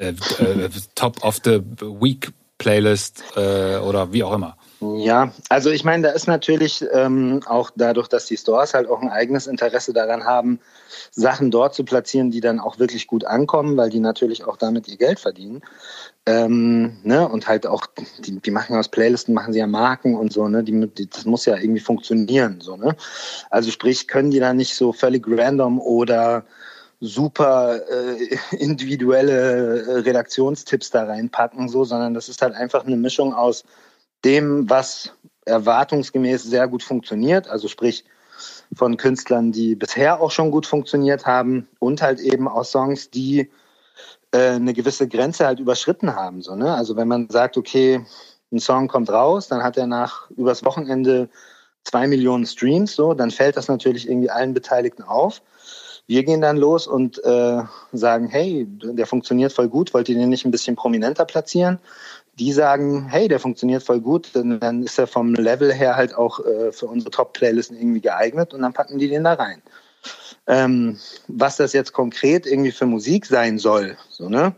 [SPEAKER 2] äh, äh, Top of the Week Playlist äh, oder wie auch immer?
[SPEAKER 4] Ja, also ich meine, da ist natürlich ähm, auch dadurch, dass die Stores halt auch ein eigenes Interesse daran haben, Sachen dort zu platzieren, die dann auch wirklich gut ankommen, weil die natürlich auch damit ihr Geld verdienen. Ähm, ne? Und halt auch, die, die machen aus Playlisten, machen sie ja Marken und so, ne? Die, die, das muss ja irgendwie funktionieren. So, ne? Also sprich, können die da nicht so völlig random oder super äh, individuelle äh, Redaktionstipps da reinpacken, so, sondern das ist halt einfach eine Mischung aus dem, was erwartungsgemäß sehr gut funktioniert, also sprich von Künstlern, die bisher auch schon gut funktioniert haben und halt eben aus Songs, die äh, eine gewisse Grenze halt überschritten haben. So, ne? Also wenn man sagt, okay, ein Song kommt raus, dann hat er nach übers Wochenende zwei Millionen Streams, so, dann fällt das natürlich irgendwie allen Beteiligten auf. Wir gehen dann los und äh, sagen, hey, der funktioniert voll gut, wollt ihr den nicht ein bisschen prominenter platzieren? die sagen, hey, der funktioniert voll gut, dann, dann ist er vom Level her halt auch äh, für unsere Top-Playlisten irgendwie geeignet und dann packen die den da rein. Ähm, was das jetzt konkret irgendwie für Musik sein soll, so, ne?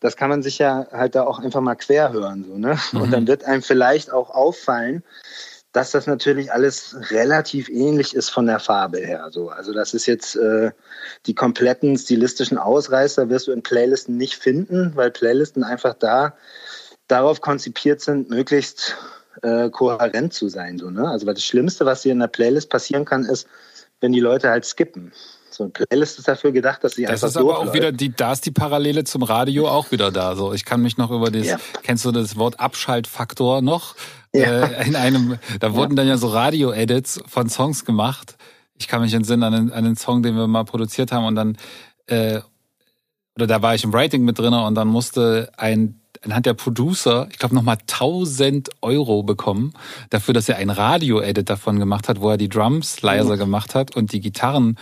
[SPEAKER 4] Das kann man sich ja halt da auch einfach mal quer hören, so, ne? Mhm. Und dann wird einem vielleicht auch auffallen, dass das natürlich alles relativ ähnlich ist von der Farbe her. So. Also das ist jetzt äh, die kompletten stilistischen Ausreißer wirst du in Playlisten nicht finden, weil Playlisten einfach da darauf konzipiert sind, möglichst äh, kohärent zu sein. So, ne? Also weil das Schlimmste, was hier in der Playlist passieren kann, ist, wenn die Leute halt skippen. So eine Playlist ist dafür gedacht, dass sie
[SPEAKER 2] das
[SPEAKER 4] einfach
[SPEAKER 2] ist aber auch wieder die, da ist die Parallele zum Radio auch wieder da. So, ich kann mich noch über das, ja. kennst du das Wort Abschaltfaktor noch? Ja. Äh, in einem, da wurden ja. dann ja so Radio-Edits von Songs gemacht. Ich kann mich entsinnen an einen, an einen Song, den wir mal produziert haben und dann äh, oder da war ich im Writing mit drin und dann musste ein dann hat der Producer, ich glaube, nochmal 1000 Euro bekommen dafür, dass er ein Radio-Edit davon gemacht hat, wo er die Drums leiser mhm. gemacht hat und die Gitarren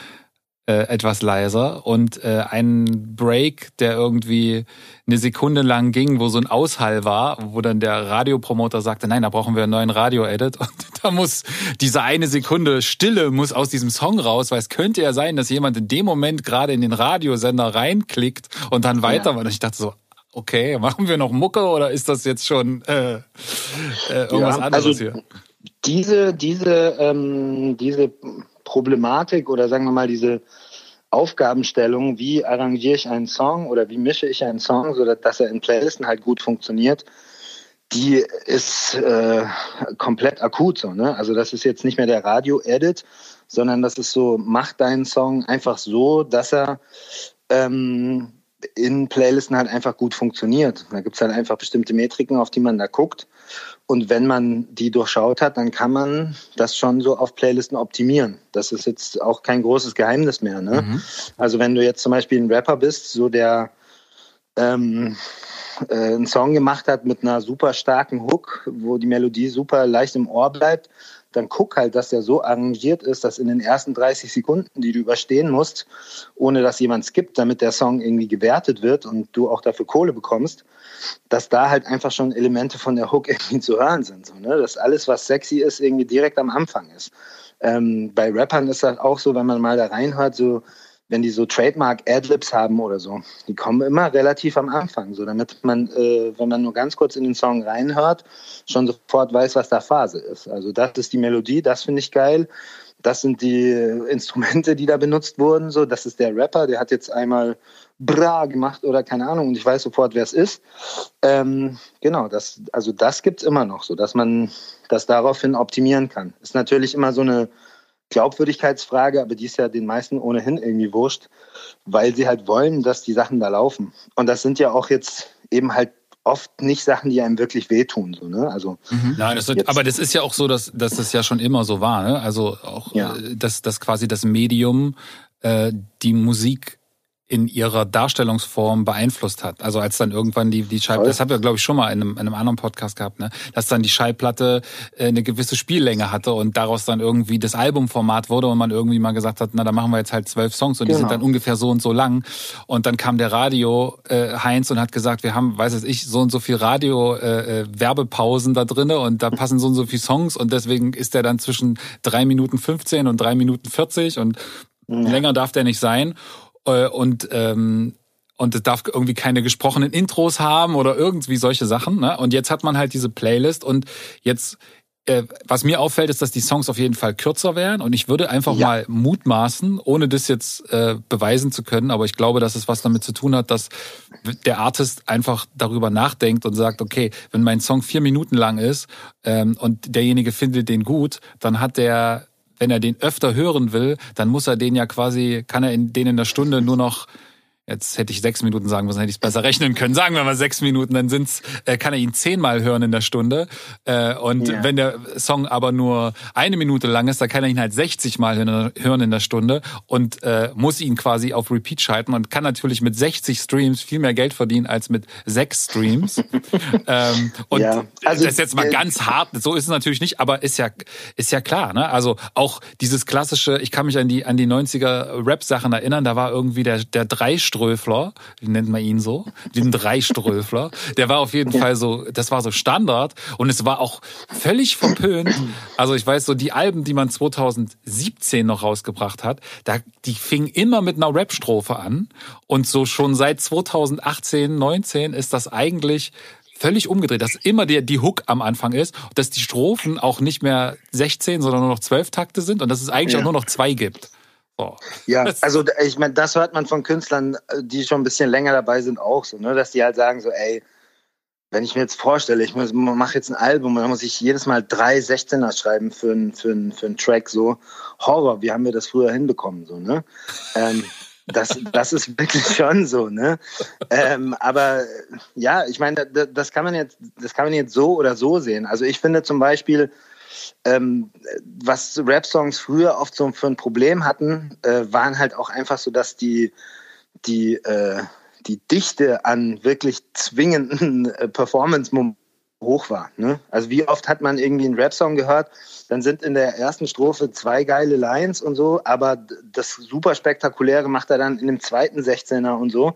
[SPEAKER 2] äh, etwas leiser und äh, ein Break, der irgendwie eine Sekunde lang ging, wo so ein Aushall war, wo dann der Radiopromoter sagte, nein, da brauchen wir einen neuen Radio-Edit und da muss diese eine Sekunde Stille muss aus diesem Song raus, weil es könnte ja sein, dass jemand in dem Moment gerade in den Radiosender reinklickt und dann weiter. Ja. Und ich dachte so, okay, machen wir noch Mucke oder ist das jetzt schon äh, äh, irgendwas ja, anderes also hier?
[SPEAKER 4] Diese, diese, ähm, diese Problematik oder sagen wir mal diese Aufgabenstellung, wie arrangiere ich einen Song oder wie mische ich einen Song, so dass er in Playlisten halt gut funktioniert, die ist äh, komplett akut so. Ne? Also das ist jetzt nicht mehr der Radio-Edit, sondern das ist so, mach deinen Song einfach so, dass er ähm, in Playlisten halt einfach gut funktioniert. Da gibt es halt einfach bestimmte Metriken, auf die man da guckt. Und wenn man die durchschaut hat, dann kann man das schon so auf Playlisten optimieren. Das ist jetzt auch kein großes Geheimnis mehr. Ne? Mhm. Also wenn du jetzt zum Beispiel ein Rapper bist, so der ähm, äh, einen Song gemacht hat mit einer super starken Hook, wo die Melodie super leicht im Ohr bleibt, dann guck halt, dass der so arrangiert ist, dass in den ersten 30 Sekunden, die du überstehen musst, ohne dass jemand skippt, damit der Song irgendwie gewertet wird und du auch dafür Kohle bekommst, dass da halt einfach schon Elemente von der Hook irgendwie zu hören sind. So, ne? Dass alles, was sexy ist, irgendwie direkt am Anfang ist. Ähm, bei Rappern ist das auch so, wenn man mal da reinhört, so wenn die so Trademark-Adlibs haben oder so, die kommen immer relativ am Anfang, so damit man, äh, wenn man nur ganz kurz in den Song reinhört, schon sofort weiß, was da Phase ist. Also das ist die Melodie, das finde ich geil. Das sind die Instrumente, die da benutzt wurden. So, das ist der Rapper, der hat jetzt einmal Bra gemacht oder keine Ahnung und ich weiß sofort, wer es ist. Ähm, genau, das, also das gibt's immer noch, so dass man das daraufhin optimieren kann. Ist natürlich immer so eine Glaubwürdigkeitsfrage, aber die ist ja den meisten ohnehin irgendwie wurscht, weil sie halt wollen, dass die Sachen da laufen. Und das sind ja auch jetzt eben halt oft nicht Sachen, die einem wirklich wehtun. So, ne? also,
[SPEAKER 2] mhm. Nein, das wird, aber das ist ja auch so, dass, dass das ja schon immer so war. Ne? Also auch, ja. Äh, dass, dass quasi das Medium äh, die Musik in ihrer Darstellungsform beeinflusst hat. Also als dann irgendwann die, die Schallplatte, das haben wir glaube ich schon mal in einem, in einem anderen Podcast gehabt, ne? dass dann die Schallplatte äh, eine gewisse Spiellänge hatte und daraus dann irgendwie das Albumformat wurde und man irgendwie mal gesagt hat, na da machen wir jetzt halt zwölf Songs und genau. die sind genau. dann ungefähr so und so lang. Und dann kam der Radio äh, Heinz und hat gesagt, wir haben, weiß es ich, so und so viel Radio äh, äh, Werbepausen da drinne und da passen so und so viele Songs und deswegen ist der dann zwischen drei Minuten 15 und drei Minuten 40 und ja. länger darf der nicht sein. Äh, und ähm, und es darf irgendwie keine gesprochenen Intros haben oder irgendwie solche Sachen. Ne? Und jetzt hat man halt diese Playlist und jetzt äh, was mir auffällt, ist, dass die Songs auf jeden Fall kürzer wären und ich würde einfach ja. mal mutmaßen, ohne das jetzt äh, beweisen zu können, aber ich glaube, dass es was damit zu tun hat, dass der Artist einfach darüber nachdenkt und sagt, okay, wenn mein Song vier Minuten lang ist ähm, und derjenige findet den gut, dann hat der, wenn er den öfter hören will, dann muss er den ja quasi, kann er den in der Stunde nur noch Jetzt hätte ich sechs Minuten sagen müssen, hätte ich es besser rechnen können. Sagen wir mal sechs Minuten, dann sind's, äh, kann er ihn zehnmal hören in der Stunde. Äh, und ja. wenn der Song aber nur eine Minute lang ist, dann kann er ihn halt 60 Mal hören in der Stunde und äh, muss ihn quasi auf Repeat schalten und kann natürlich mit 60 Streams viel mehr Geld verdienen als mit sechs Streams. ähm, und ja. also, das ist jetzt mal ganz hart, so ist es natürlich nicht, aber ist ja, ist ja klar. Ne? Also auch dieses klassische, ich kann mich an die, an die 90er Rap-Sachen erinnern, da war irgendwie der, der Dreistrom Dreiströfler, wie nennt man ihn so? Den Dreiströfler. Der war auf jeden Fall so, das war so Standard und es war auch völlig verpönt. Also ich weiß so, die Alben, die man 2017 noch rausgebracht hat, da, die fingen immer mit einer Rap-Strophe an und so schon seit 2018, 19 ist das eigentlich völlig umgedreht, dass immer der, die Hook am Anfang ist, dass die Strophen auch nicht mehr 16, sondern nur noch 12 Takte sind und dass es eigentlich ja. auch nur noch zwei gibt.
[SPEAKER 4] Oh. Ja, also ich meine, das hört man von Künstlern, die schon ein bisschen länger dabei sind, auch so, ne? dass die halt sagen so, ey, wenn ich mir jetzt vorstelle, ich mache jetzt ein Album und dann muss ich jedes Mal drei 16er schreiben für einen für für einen Track, so Horror, wie haben wir das früher hinbekommen, so, ne? Ähm, das, das ist wirklich schon so, ne? Ähm, aber ja, ich meine, das kann man jetzt, das kann man jetzt so oder so sehen. Also ich finde zum Beispiel, ähm, was Rap-Songs früher oft so für ein Problem hatten, äh, waren halt auch einfach so, dass die, die, äh, die Dichte an wirklich zwingenden äh, Performance-Momenten hoch war. Ne? Also wie oft hat man irgendwie einen Rap-Song gehört, dann sind in der ersten Strophe zwei geile Lines und so, aber das super spektakuläre macht er dann in dem zweiten 16er und so.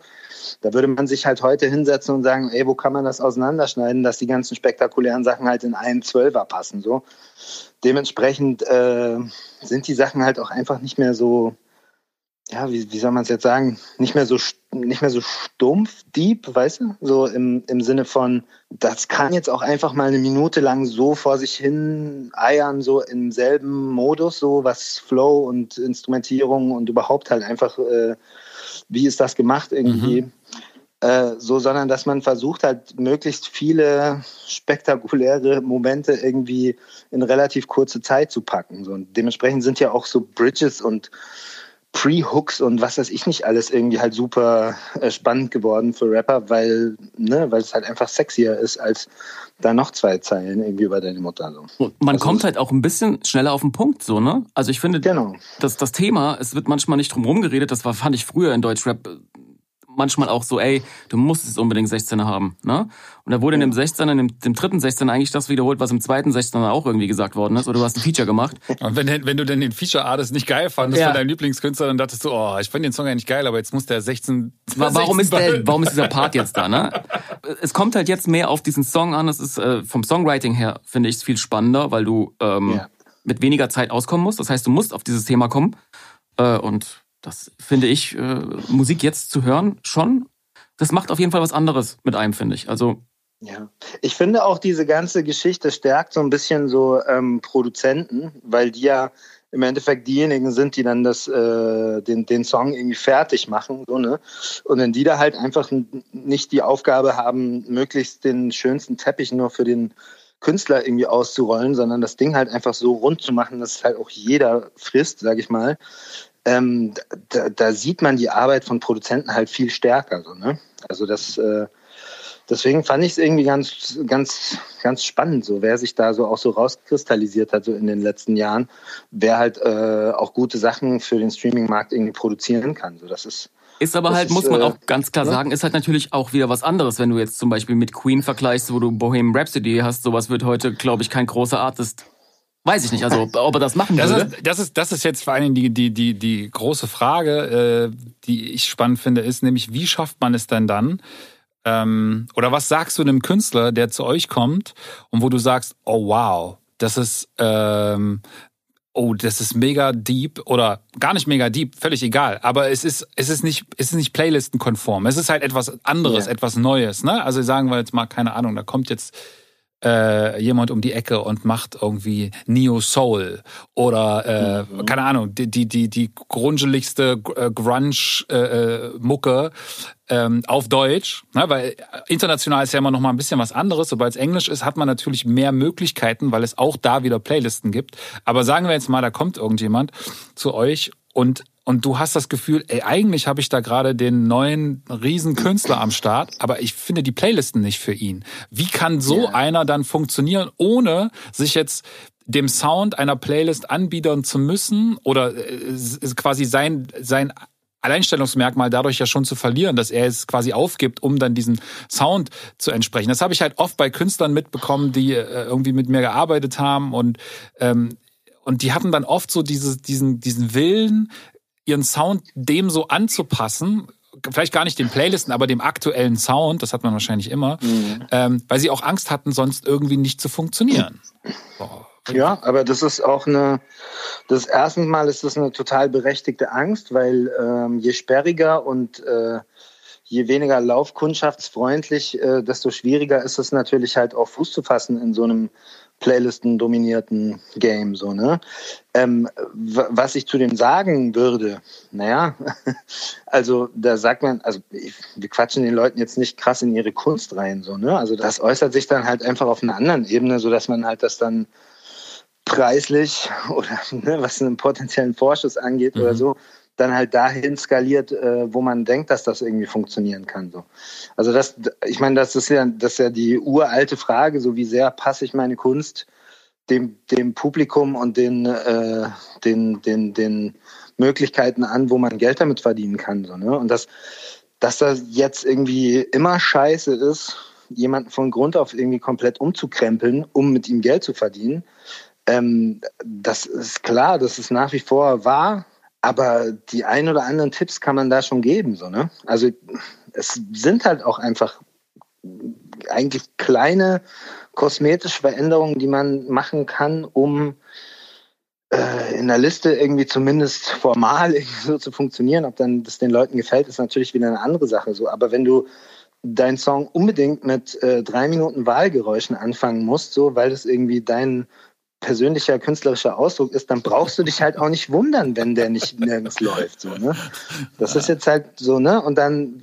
[SPEAKER 4] Da würde man sich halt heute hinsetzen und sagen, ey, wo kann man das auseinanderschneiden, dass die ganzen spektakulären Sachen halt in einen Zwölfer passen, so. Dementsprechend äh, sind die Sachen halt auch einfach nicht mehr so, ja, wie, wie soll man es jetzt sagen, nicht mehr so nicht mehr so stumpf, deep, weißt du? So im, im Sinne von, das kann jetzt auch einfach mal eine Minute lang so vor sich hin eiern, so im selben Modus, so was Flow und Instrumentierung und überhaupt halt einfach, äh, wie ist das gemacht irgendwie. Mhm. Äh, so, sondern dass man versucht halt möglichst viele spektakuläre Momente irgendwie in relativ kurze Zeit zu packen. So, und dementsprechend sind ja auch so Bridges und Pre-Hooks und was weiß ich nicht alles irgendwie halt super äh, spannend geworden für Rapper, weil, ne, weil es halt einfach sexier ist als da noch zwei Zeilen irgendwie über deine Mutter.
[SPEAKER 3] So. Man also kommt halt auch ein bisschen schneller auf den Punkt, so, ne? Also ich finde, genau. dass das Thema, es wird manchmal nicht drum herum geredet, das war, fand ich früher in Deutschrap manchmal auch so, ey, du musst es unbedingt 16er haben. Ne? Und da wurde in dem 16er, in dem, dem dritten 16er eigentlich das wiederholt, was im zweiten 16er auch irgendwie gesagt worden ist. Oder du hast ein Feature gemacht.
[SPEAKER 2] Und wenn, wenn du denn den Feature-Artist nicht geil fandest ja. von deinem Lieblingskünstler, dann dachtest du, oh, ich fand den Song eigentlich geil, aber jetzt muss der 16...
[SPEAKER 3] Warum 16 ist der, warum ist dieser Part jetzt da? Ne? Es kommt halt jetzt mehr auf diesen Song an. Es ist äh, vom Songwriting her, finde ich, viel spannender, weil du ähm, ja. mit weniger Zeit auskommen musst. Das heißt, du musst auf dieses Thema kommen. Äh, und das finde ich, äh, Musik jetzt zu hören, schon. Das macht auf jeden Fall was anderes mit einem, finde ich. Also.
[SPEAKER 4] Ja, ich finde auch diese ganze Geschichte stärkt so ein bisschen so ähm, Produzenten, weil die ja im Endeffekt diejenigen sind, die dann das, äh, den, den Song irgendwie fertig machen. So, ne? Und wenn die da halt einfach nicht die Aufgabe haben, möglichst den schönsten Teppich nur für den Künstler irgendwie auszurollen, sondern das Ding halt einfach so rund zu machen, dass halt auch jeder frisst, sag ich mal, ähm, da, da, sieht man die Arbeit von Produzenten halt viel stärker. So, ne? Also das, äh, deswegen fand ich es irgendwie ganz, ganz, ganz spannend, so wer sich da so auch so rauskristallisiert hat so in den letzten Jahren, wer halt äh, auch gute Sachen für den Streaming-Markt irgendwie produzieren kann. So, das ist
[SPEAKER 3] ist aber halt, ist, muss man äh, auch ganz klar ja? sagen, ist halt natürlich auch wieder was anderes, wenn du jetzt zum Beispiel mit Queen vergleichst, wo du Bohemian Rhapsody hast. Sowas wird heute, glaube ich, kein großer Artist Weiß ich nicht, also ob er das machen
[SPEAKER 2] das
[SPEAKER 3] würde.
[SPEAKER 2] Ist, das, ist, das ist jetzt vor allen Dingen die, die, die, die große Frage, äh, die ich spannend finde, ist nämlich, wie schafft man es denn dann, ähm, oder was sagst du einem Künstler, der zu euch kommt und wo du sagst, oh wow, das ist, ähm, oh, das ist mega deep oder gar nicht mega deep, völlig egal. Aber es ist, es ist nicht, es ist nicht Playlistenkonform. Es ist halt etwas anderes, yeah. etwas Neues. Ne? Also sagen wir jetzt mal, keine Ahnung, da kommt jetzt äh, jemand um die Ecke und macht irgendwie Neo Soul oder äh, mhm. keine Ahnung, die, die, die, die grungeligste äh, Grunge-Mucke äh, ähm, auf Deutsch, ne? weil international ist ja immer noch mal ein bisschen was anderes. Sobald es Englisch ist, hat man natürlich mehr Möglichkeiten, weil es auch da wieder Playlisten gibt. Aber sagen wir jetzt mal, da kommt irgendjemand zu euch und und du hast das Gefühl, ey, eigentlich habe ich da gerade den neuen Riesenkünstler am Start, aber ich finde die Playlisten nicht für ihn. Wie kann so yeah. einer dann funktionieren, ohne sich jetzt dem Sound einer Playlist anbiedern zu müssen oder äh, quasi sein, sein Alleinstellungsmerkmal dadurch ja schon zu verlieren, dass er es quasi aufgibt, um dann diesen Sound zu entsprechen. Das habe ich halt oft bei Künstlern mitbekommen, die äh, irgendwie mit mir gearbeitet haben und ähm, und die hatten dann oft so diese, diesen, diesen Willen, ihren Sound dem so anzupassen, vielleicht gar nicht den Playlisten, aber dem aktuellen Sound, das hat man wahrscheinlich immer, mhm. ähm, weil sie auch Angst hatten, sonst irgendwie nicht zu funktionieren.
[SPEAKER 4] Boah. Ja, aber das ist auch eine, das erste Mal ist das eine total berechtigte Angst, weil ähm, je sperriger und äh, je weniger laufkundschaftsfreundlich, äh, desto schwieriger ist es natürlich halt auch Fuß zu fassen in so einem Playlisten-dominierten Game. So, ne? Ähm, was ich zu dem sagen würde, naja, also da sagt man, also ich, wir quatschen den Leuten jetzt nicht krass in ihre Kunst rein, so, ne? Also das äußert sich dann halt einfach auf einer anderen Ebene, so dass man halt das dann preislich oder ne, was einen potenziellen Vorschuss angeht mhm. oder so, dann halt dahin skaliert, äh, wo man denkt, dass das irgendwie funktionieren kann. So. Also das, ich meine, das ist ja, das ist ja die uralte Frage, so wie sehr passe ich meine Kunst dem, dem Publikum und den, äh, den, den, den Möglichkeiten an, wo man Geld damit verdienen kann. So, ne? Und das, dass das jetzt irgendwie immer scheiße ist, jemanden von Grund auf irgendwie komplett umzukrempeln, um mit ihm Geld zu verdienen, ähm, das ist klar, das ist nach wie vor wahr aber die ein oder anderen Tipps kann man da schon geben, so, ne? Also es sind halt auch einfach eigentlich kleine kosmetische Veränderungen, die man machen kann, um äh, in der Liste irgendwie zumindest formal irgendwie so zu funktionieren. Ob dann das den Leuten gefällt, ist natürlich wieder eine andere Sache. So, aber wenn du deinen Song unbedingt mit äh, drei Minuten Wahlgeräuschen anfangen musst, so weil das irgendwie dein persönlicher künstlerischer Ausdruck ist, dann brauchst du dich halt auch nicht wundern, wenn der nicht nirgends läuft. So, ne? Das ist jetzt halt so, ne? Und dann,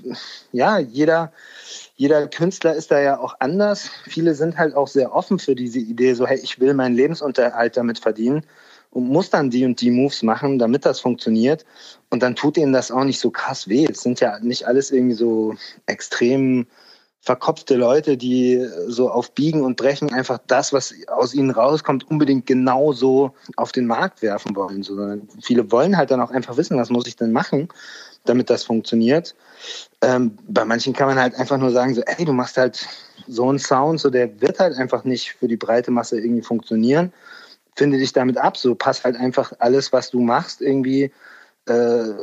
[SPEAKER 4] ja, jeder, jeder Künstler ist da ja auch anders. Viele sind halt auch sehr offen für diese Idee, so, hey, ich will meinen Lebensunterhalt damit verdienen und muss dann die und die Moves machen, damit das funktioniert. Und dann tut ihnen das auch nicht so krass weh. Es sind ja nicht alles irgendwie so extrem verkopfte Leute, die so auf Biegen und Brechen einfach das, was aus ihnen rauskommt, unbedingt genauso auf den Markt werfen wollen. Sondern viele wollen halt dann auch einfach wissen, was muss ich denn machen, damit das funktioniert. Ähm, bei manchen kann man halt einfach nur sagen, so, ey, du machst halt so einen Sound, so der wird halt einfach nicht für die breite Masse irgendwie funktionieren. Finde dich damit ab, so pass halt einfach alles, was du machst, irgendwie
[SPEAKER 3] äh,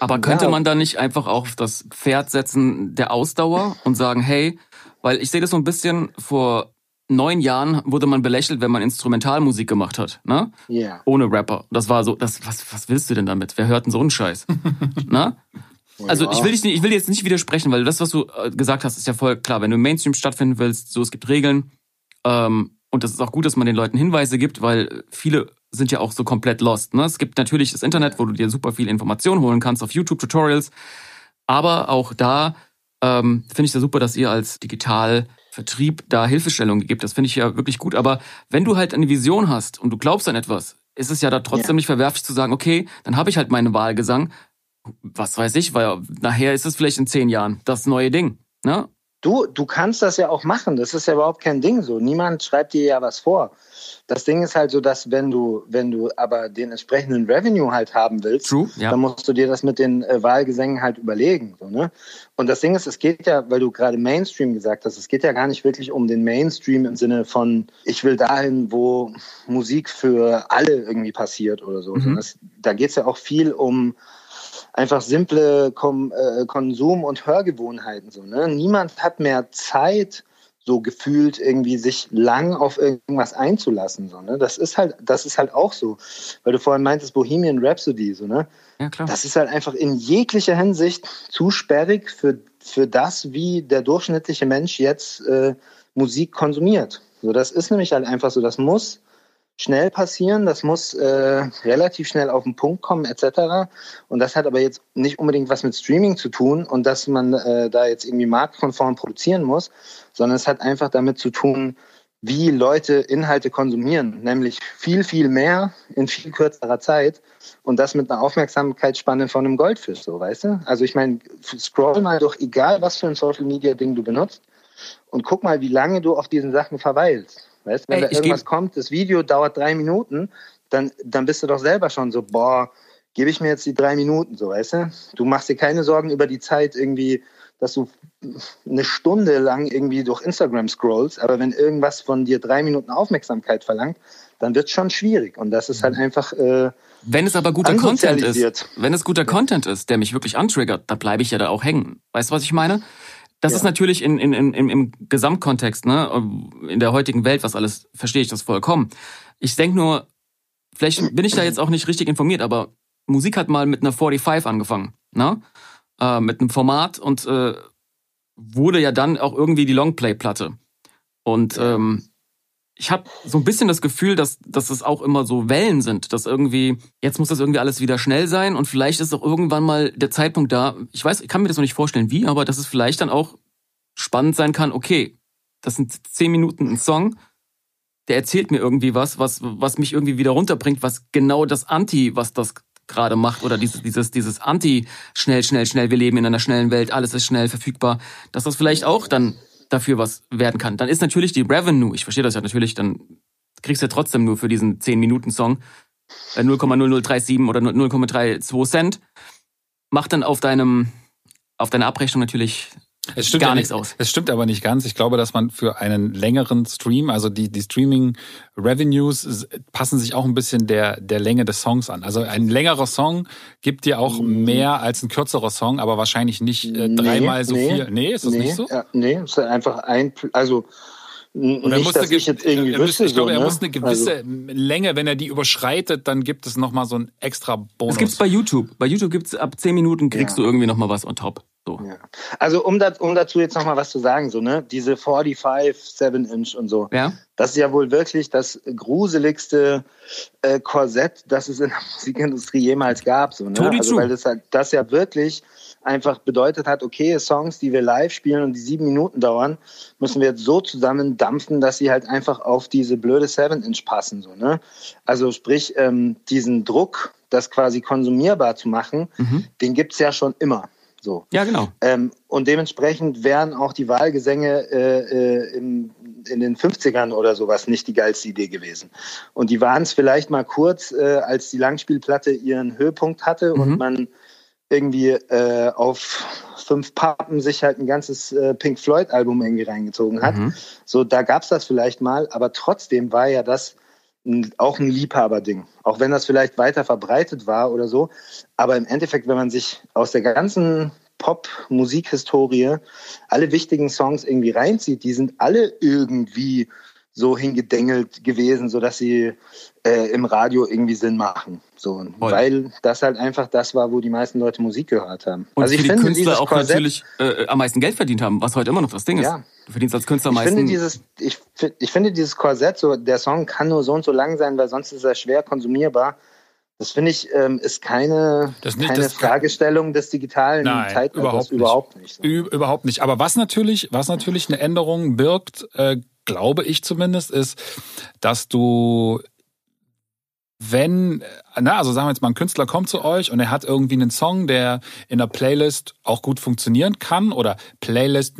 [SPEAKER 3] Aber könnte ja. man da nicht einfach auf das Pferd setzen der Ausdauer und sagen, hey, weil ich sehe das so ein bisschen vor neun Jahren wurde man belächelt, wenn man Instrumentalmusik gemacht hat, ne?
[SPEAKER 4] Yeah.
[SPEAKER 3] Ohne Rapper. Das war so, das, was, was willst du denn damit? Wer hört denn so einen Scheiß? ne? Also ich will, dich, ich will jetzt nicht widersprechen, weil das, was du äh, gesagt hast, ist ja voll klar. Wenn du im Mainstream stattfinden willst, so es gibt Regeln. Ähm, und das ist auch gut, dass man den Leuten Hinweise gibt, weil viele sind ja auch so komplett lost. Ne? Es gibt natürlich das Internet, wo du dir super viel Informationen holen kannst auf YouTube-Tutorials. Aber auch da ähm, finde ich es ja super, dass ihr als Digitalvertrieb da Hilfestellungen gibt. Das finde ich ja wirklich gut. Aber wenn du halt eine Vision hast und du glaubst an etwas, ist es ja da trotzdem ja. nicht verwerflich zu sagen, okay, dann habe ich halt meine Wahlgesang. Was weiß ich, weil nachher ist es vielleicht in zehn Jahren das neue Ding. Ne?
[SPEAKER 4] Du, du kannst das ja auch machen. Das ist ja überhaupt kein Ding so. Niemand schreibt dir ja was vor. Das Ding ist halt so, dass wenn du, wenn du aber den entsprechenden Revenue halt haben willst, True, ja. dann musst du dir das mit den äh, Wahlgesängen halt überlegen. So, ne? Und das Ding ist, es geht ja, weil du gerade Mainstream gesagt hast, es geht ja gar nicht wirklich um den Mainstream im Sinne von, ich will dahin, wo Musik für alle irgendwie passiert oder so. Mhm. Das, da geht es ja auch viel um einfach simple Kom äh, Konsum- und Hörgewohnheiten. So, ne? Niemand hat mehr Zeit, so gefühlt irgendwie sich lang auf irgendwas einzulassen. So, ne? Das ist halt, das ist halt auch so. Weil du vorhin meintest, Bohemian Rhapsody, so, ne? Ja, klar. Das ist halt einfach in jeglicher Hinsicht zu sperrig für, für das, wie der durchschnittliche Mensch jetzt äh, Musik konsumiert. So, das ist nämlich halt einfach so, das muss schnell passieren, das muss äh, relativ schnell auf den Punkt kommen etc. Und das hat aber jetzt nicht unbedingt was mit Streaming zu tun und dass man äh, da jetzt irgendwie marktkonform produzieren muss, sondern es hat einfach damit zu tun, wie Leute Inhalte konsumieren, nämlich viel, viel mehr in viel kürzerer Zeit und das mit einer Aufmerksamkeitsspanne von einem Goldfisch, so weißt du? Also ich meine, scroll mal durch, egal was für ein Social Media Ding du benutzt und guck mal, wie lange du auf diesen Sachen verweilst. Weißt, wenn Ey, da irgendwas kommt, das Video dauert drei Minuten, dann, dann bist du doch selber schon so, boah, gebe ich mir jetzt die drei Minuten, so weißt du? Du machst dir keine Sorgen über die Zeit irgendwie, dass du eine Stunde lang irgendwie durch Instagram scrollst, aber wenn irgendwas von dir drei Minuten Aufmerksamkeit verlangt, dann wird es schon schwierig. Und das ist halt mhm. einfach. Äh,
[SPEAKER 3] wenn es aber guter Content ist, wenn es guter Content ist, der mich wirklich antriggert, da bleibe ich ja da auch hängen. Weißt du, was ich meine? Das ja. ist natürlich in, in, in, im Gesamtkontext, ne, in der heutigen Welt, was alles, verstehe ich das vollkommen. Ich denke nur, vielleicht bin ich da jetzt auch nicht richtig informiert, aber Musik hat mal mit einer 45 angefangen, ne? Äh, mit einem Format und äh, wurde ja dann auch irgendwie die Longplay-Platte. Und ähm, ich habe so ein bisschen das Gefühl, dass, dass es auch immer so Wellen sind, dass irgendwie, jetzt muss das irgendwie alles wieder schnell sein und vielleicht ist auch irgendwann mal der Zeitpunkt da, ich weiß, ich kann mir das noch nicht vorstellen, wie, aber dass es vielleicht dann auch spannend sein kann, okay, das sind zehn Minuten ein Song, der erzählt mir irgendwie was, was, was mich irgendwie wieder runterbringt, was genau das Anti, was das gerade macht oder dieses, dieses, dieses Anti, schnell, schnell, schnell, wir leben in einer schnellen Welt, alles ist schnell verfügbar, dass das vielleicht auch dann dafür was werden kann. Dann ist natürlich die Revenue, ich verstehe das ja natürlich, dann kriegst du ja trotzdem nur für diesen 10-Minuten-Song 0,0037 äh, oder 0,32 Cent. Macht dann auf deinem, auf deiner Abrechnung natürlich
[SPEAKER 2] es stimmt
[SPEAKER 3] gar
[SPEAKER 2] ja
[SPEAKER 3] nichts
[SPEAKER 2] nicht,
[SPEAKER 3] aus.
[SPEAKER 2] Es stimmt aber nicht ganz. Ich glaube, dass man für einen längeren Stream, also die, die Streaming-Revenues passen sich auch ein bisschen der, der Länge des Songs an. Also ein längerer Song gibt dir auch mhm. mehr als ein kürzerer Song, aber wahrscheinlich nicht äh, dreimal nee, so nee, viel. Nee, ist das
[SPEAKER 4] nee,
[SPEAKER 2] nicht so?
[SPEAKER 4] Ja, nee, ist einfach ein, also
[SPEAKER 2] und er muss eine, ich jetzt irgendwie wüsste, ich glaube, so, er ne? muss eine gewisse also. Länge, wenn er die überschreitet, dann gibt es nochmal so ein extra Bonus.
[SPEAKER 3] Das gibt's bei YouTube. Bei YouTube gibt's ab 10 Minuten kriegst ja. du irgendwie nochmal was on top. So.
[SPEAKER 4] Ja. Also um, da, um dazu jetzt nochmal was zu sagen, so, ne? Diese 45, 7 Inch und so.
[SPEAKER 3] Ja.
[SPEAKER 4] Das ist ja wohl wirklich das gruseligste äh, Korsett, das es in der Musikindustrie jemals gab. So, ne? Also, weil das, halt, das ja wirklich einfach bedeutet hat, okay, Songs, die wir live spielen und die sieben Minuten dauern, müssen wir jetzt so zusammen dampfen, dass sie halt einfach auf diese blöde 7-Inch passen. So, ne? Also sprich, ähm, diesen Druck, das quasi konsumierbar zu machen, mhm. den gibt's ja schon immer. So.
[SPEAKER 3] Ja, genau.
[SPEAKER 4] Ähm, und dementsprechend wären auch die Wahlgesänge äh, äh, in, in den 50ern oder sowas nicht die geilste Idee gewesen. Und die waren es vielleicht mal kurz, äh, als die Langspielplatte ihren Höhepunkt hatte mhm. und man irgendwie äh, auf fünf Pappen sich halt ein ganzes äh, Pink Floyd-Album irgendwie reingezogen hat. Mhm. So, da gab's das vielleicht mal, aber trotzdem war ja das auch ein Liebhaberding. Auch wenn das vielleicht weiter verbreitet war oder so. Aber im Endeffekt, wenn man sich aus der ganzen Pop-Musikhistorie alle wichtigen Songs irgendwie reinzieht, die sind alle irgendwie so hingedengelt gewesen, so dass sie äh, im Radio irgendwie Sinn machen. So, weil das halt einfach das war, wo die meisten Leute Musik gehört haben.
[SPEAKER 3] Und also ich die finde, Künstler auch Korsett, natürlich äh, am meisten Geld verdient haben, was heute immer noch das Ding ist. Ja. Du verdienst als Künstler am meisten.
[SPEAKER 4] Finde dieses, ich, ich finde dieses Korsett, so der Song kann nur so und so lang sein, weil sonst ist er schwer konsumierbar. Das finde ich, ähm, ist keine, nicht, keine Fragestellung des digitalen
[SPEAKER 2] Nein, Zeitalters. Überhaupt nicht. Überhaupt nicht, so. überhaupt nicht. Aber was natürlich, was natürlich eine Änderung birgt, äh, glaube ich zumindest, ist, dass du wenn, na, also sagen wir jetzt mal, ein Künstler kommt zu euch und er hat irgendwie einen Song, der in der Playlist auch gut funktionieren kann oder Playlist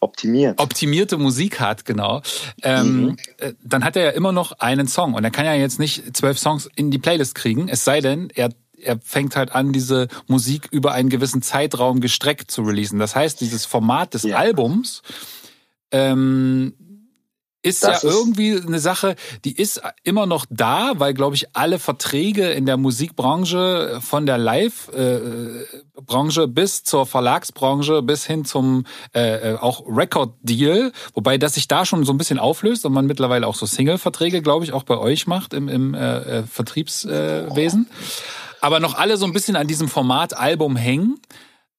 [SPEAKER 4] optimiert.
[SPEAKER 2] optimierte Musik hat, genau, ähm, mhm. Äh, dann hat er ja immer noch einen Song und er kann ja jetzt nicht zwölf Songs in die Playlist kriegen, es sei denn, er er fängt halt an, diese Musik über einen gewissen Zeitraum gestreckt zu releasen. Das heißt, dieses Format des ja. Albums ähm, ist das ja ist irgendwie eine Sache, die ist immer noch da, weil, glaube ich, alle Verträge in der Musikbranche von der Live-Branche bis zur Verlagsbranche bis hin zum äh, auch Record-Deal, wobei das sich da schon so ein bisschen auflöst und man mittlerweile auch so Single-Verträge, glaube ich, auch bei euch macht im, im äh, äh Vertriebswesen. Äh, Aber noch alle so ein bisschen an diesem Format Album hängen.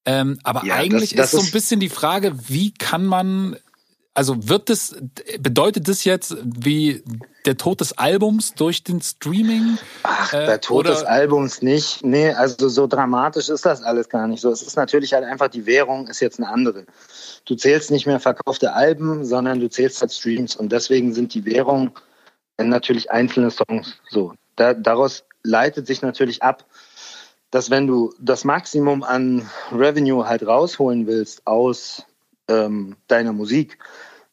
[SPEAKER 2] Ähm, aber ja, eigentlich das, das ist so ein bisschen die Frage, wie kann man also wird das, bedeutet das jetzt wie der Tod des Albums durch den Streaming?
[SPEAKER 4] Ach, äh, der Tod oder? des Albums nicht. Nee, also so dramatisch ist das alles gar nicht so. Es ist natürlich halt einfach, die Währung ist jetzt eine andere. Du zählst nicht mehr verkaufte Alben, sondern du zählst halt Streams. Und deswegen sind die Währung natürlich einzelne Songs. So, da, daraus leitet sich natürlich ab, dass wenn du das Maximum an Revenue halt rausholen willst aus ähm, deiner Musik,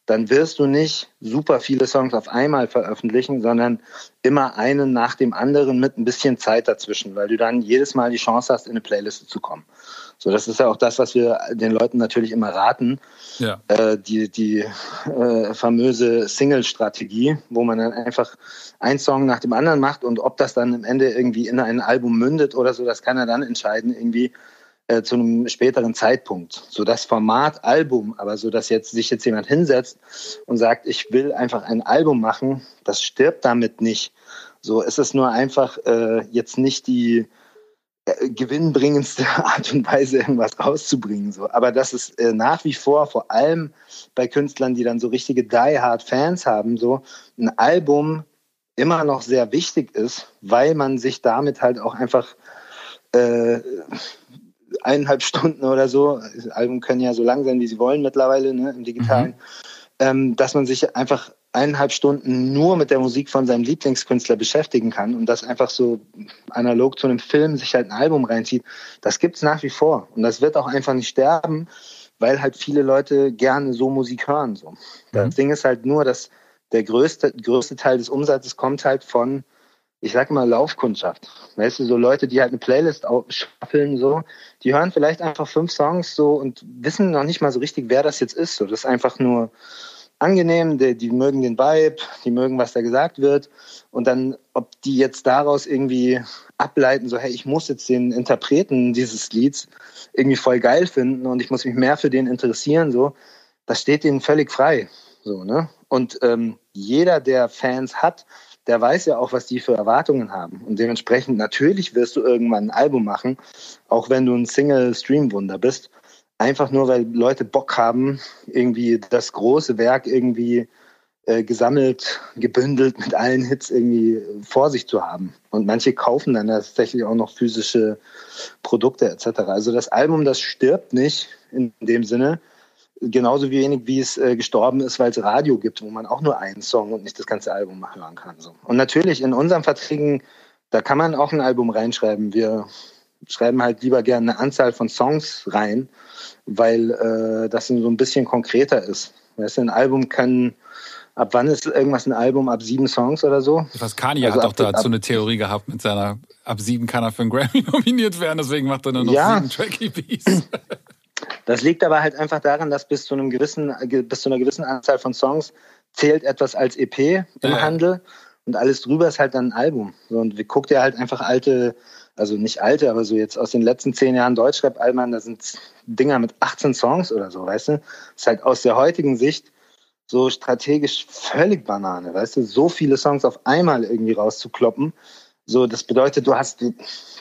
[SPEAKER 4] dann wirst du nicht super viele Songs auf einmal veröffentlichen, sondern immer einen nach dem anderen mit ein bisschen Zeit dazwischen, weil du dann jedes Mal die Chance hast, in eine Playlist zu kommen. So, das ist ja auch das, was wir den Leuten natürlich immer raten. Ja. Äh, die die äh, famöse Single-Strategie, wo man dann einfach einen Song nach dem anderen macht und ob das dann am Ende irgendwie in ein Album mündet oder so, das kann er dann entscheiden, irgendwie äh, zu einem späteren Zeitpunkt. So das Format Album, aber so, dass jetzt sich jetzt jemand hinsetzt und sagt, ich will einfach ein Album machen, das stirbt damit nicht. So ist es nur einfach äh, jetzt nicht die äh, gewinnbringendste Art und Weise, irgendwas rauszubringen. So. Aber dass es äh, nach wie vor, vor allem bei Künstlern, die dann so richtige Die-Hard-Fans haben, so ein Album immer noch sehr wichtig ist, weil man sich damit halt auch einfach äh, eineinhalb Stunden oder so, Alben können ja so lang sein, wie sie wollen mittlerweile ne, im Digitalen, mhm. ähm, dass man sich einfach eineinhalb Stunden nur mit der Musik von seinem Lieblingskünstler beschäftigen kann und das einfach so analog zu einem Film sich halt ein Album reinzieht, das gibt's nach wie vor. Und das wird auch einfach nicht sterben, weil halt viele Leute gerne so Musik hören. So. Das mhm. Ding ist halt nur, dass der größte, größte Teil des Umsatzes kommt halt von ich sag mal, Laufkundschaft. Weißt du, so Leute, die halt eine Playlist schaffeln, so, die hören vielleicht einfach fünf Songs so und wissen noch nicht mal so richtig, wer das jetzt ist. So, das ist einfach nur angenehm, die, die mögen den Vibe, die mögen, was da gesagt wird. Und dann, ob die jetzt daraus irgendwie ableiten, so, hey, ich muss jetzt den Interpreten dieses Lieds irgendwie voll geil finden und ich muss mich mehr für den interessieren, so, das steht denen völlig frei. So, ne? Und ähm, jeder, der Fans hat, der weiß ja auch, was die für Erwartungen haben. Und dementsprechend, natürlich wirst du irgendwann ein Album machen, auch wenn du ein Single-Stream-Wunder bist. Einfach nur, weil Leute Bock haben, irgendwie das große Werk irgendwie äh, gesammelt, gebündelt mit allen Hits irgendwie vor sich zu haben. Und manche kaufen dann tatsächlich auch noch physische Produkte etc. Also das Album, das stirbt nicht in dem Sinne, genauso wenig wie es äh, gestorben ist, weil es Radio gibt, wo man auch nur einen Song und nicht das ganze Album hören kann. So. Und natürlich in unseren Verträgen, da kann man auch ein Album reinschreiben. Wir schreiben halt lieber gerne eine Anzahl von Songs rein, weil äh, das so ein bisschen konkreter ist. Weißt du, ein Album kann ab wann ist irgendwas ein Album? Ab sieben Songs oder so?
[SPEAKER 2] Was Kanye also hat doch dazu eine Theorie gehabt mit seiner, ab sieben kann er für einen Grammy nominiert werden, deswegen macht er nur noch ja. sieben Track-EPs.
[SPEAKER 4] Das liegt aber halt einfach daran, dass bis zu einem gewissen, bis zu einer gewissen Anzahl von Songs zählt etwas als EP im ja. Handel und alles drüber ist halt dann ein Album. So, und wir guckt ja halt einfach alte, also nicht alte, aber so jetzt aus den letzten zehn Jahren Deutschrap-Alben an, da sind Dinger mit 18 Songs oder so, weißt du? Das ist halt aus der heutigen Sicht so strategisch völlig Banane, weißt du? So viele Songs auf einmal irgendwie rauszukloppen. So, das bedeutet, du hast, du,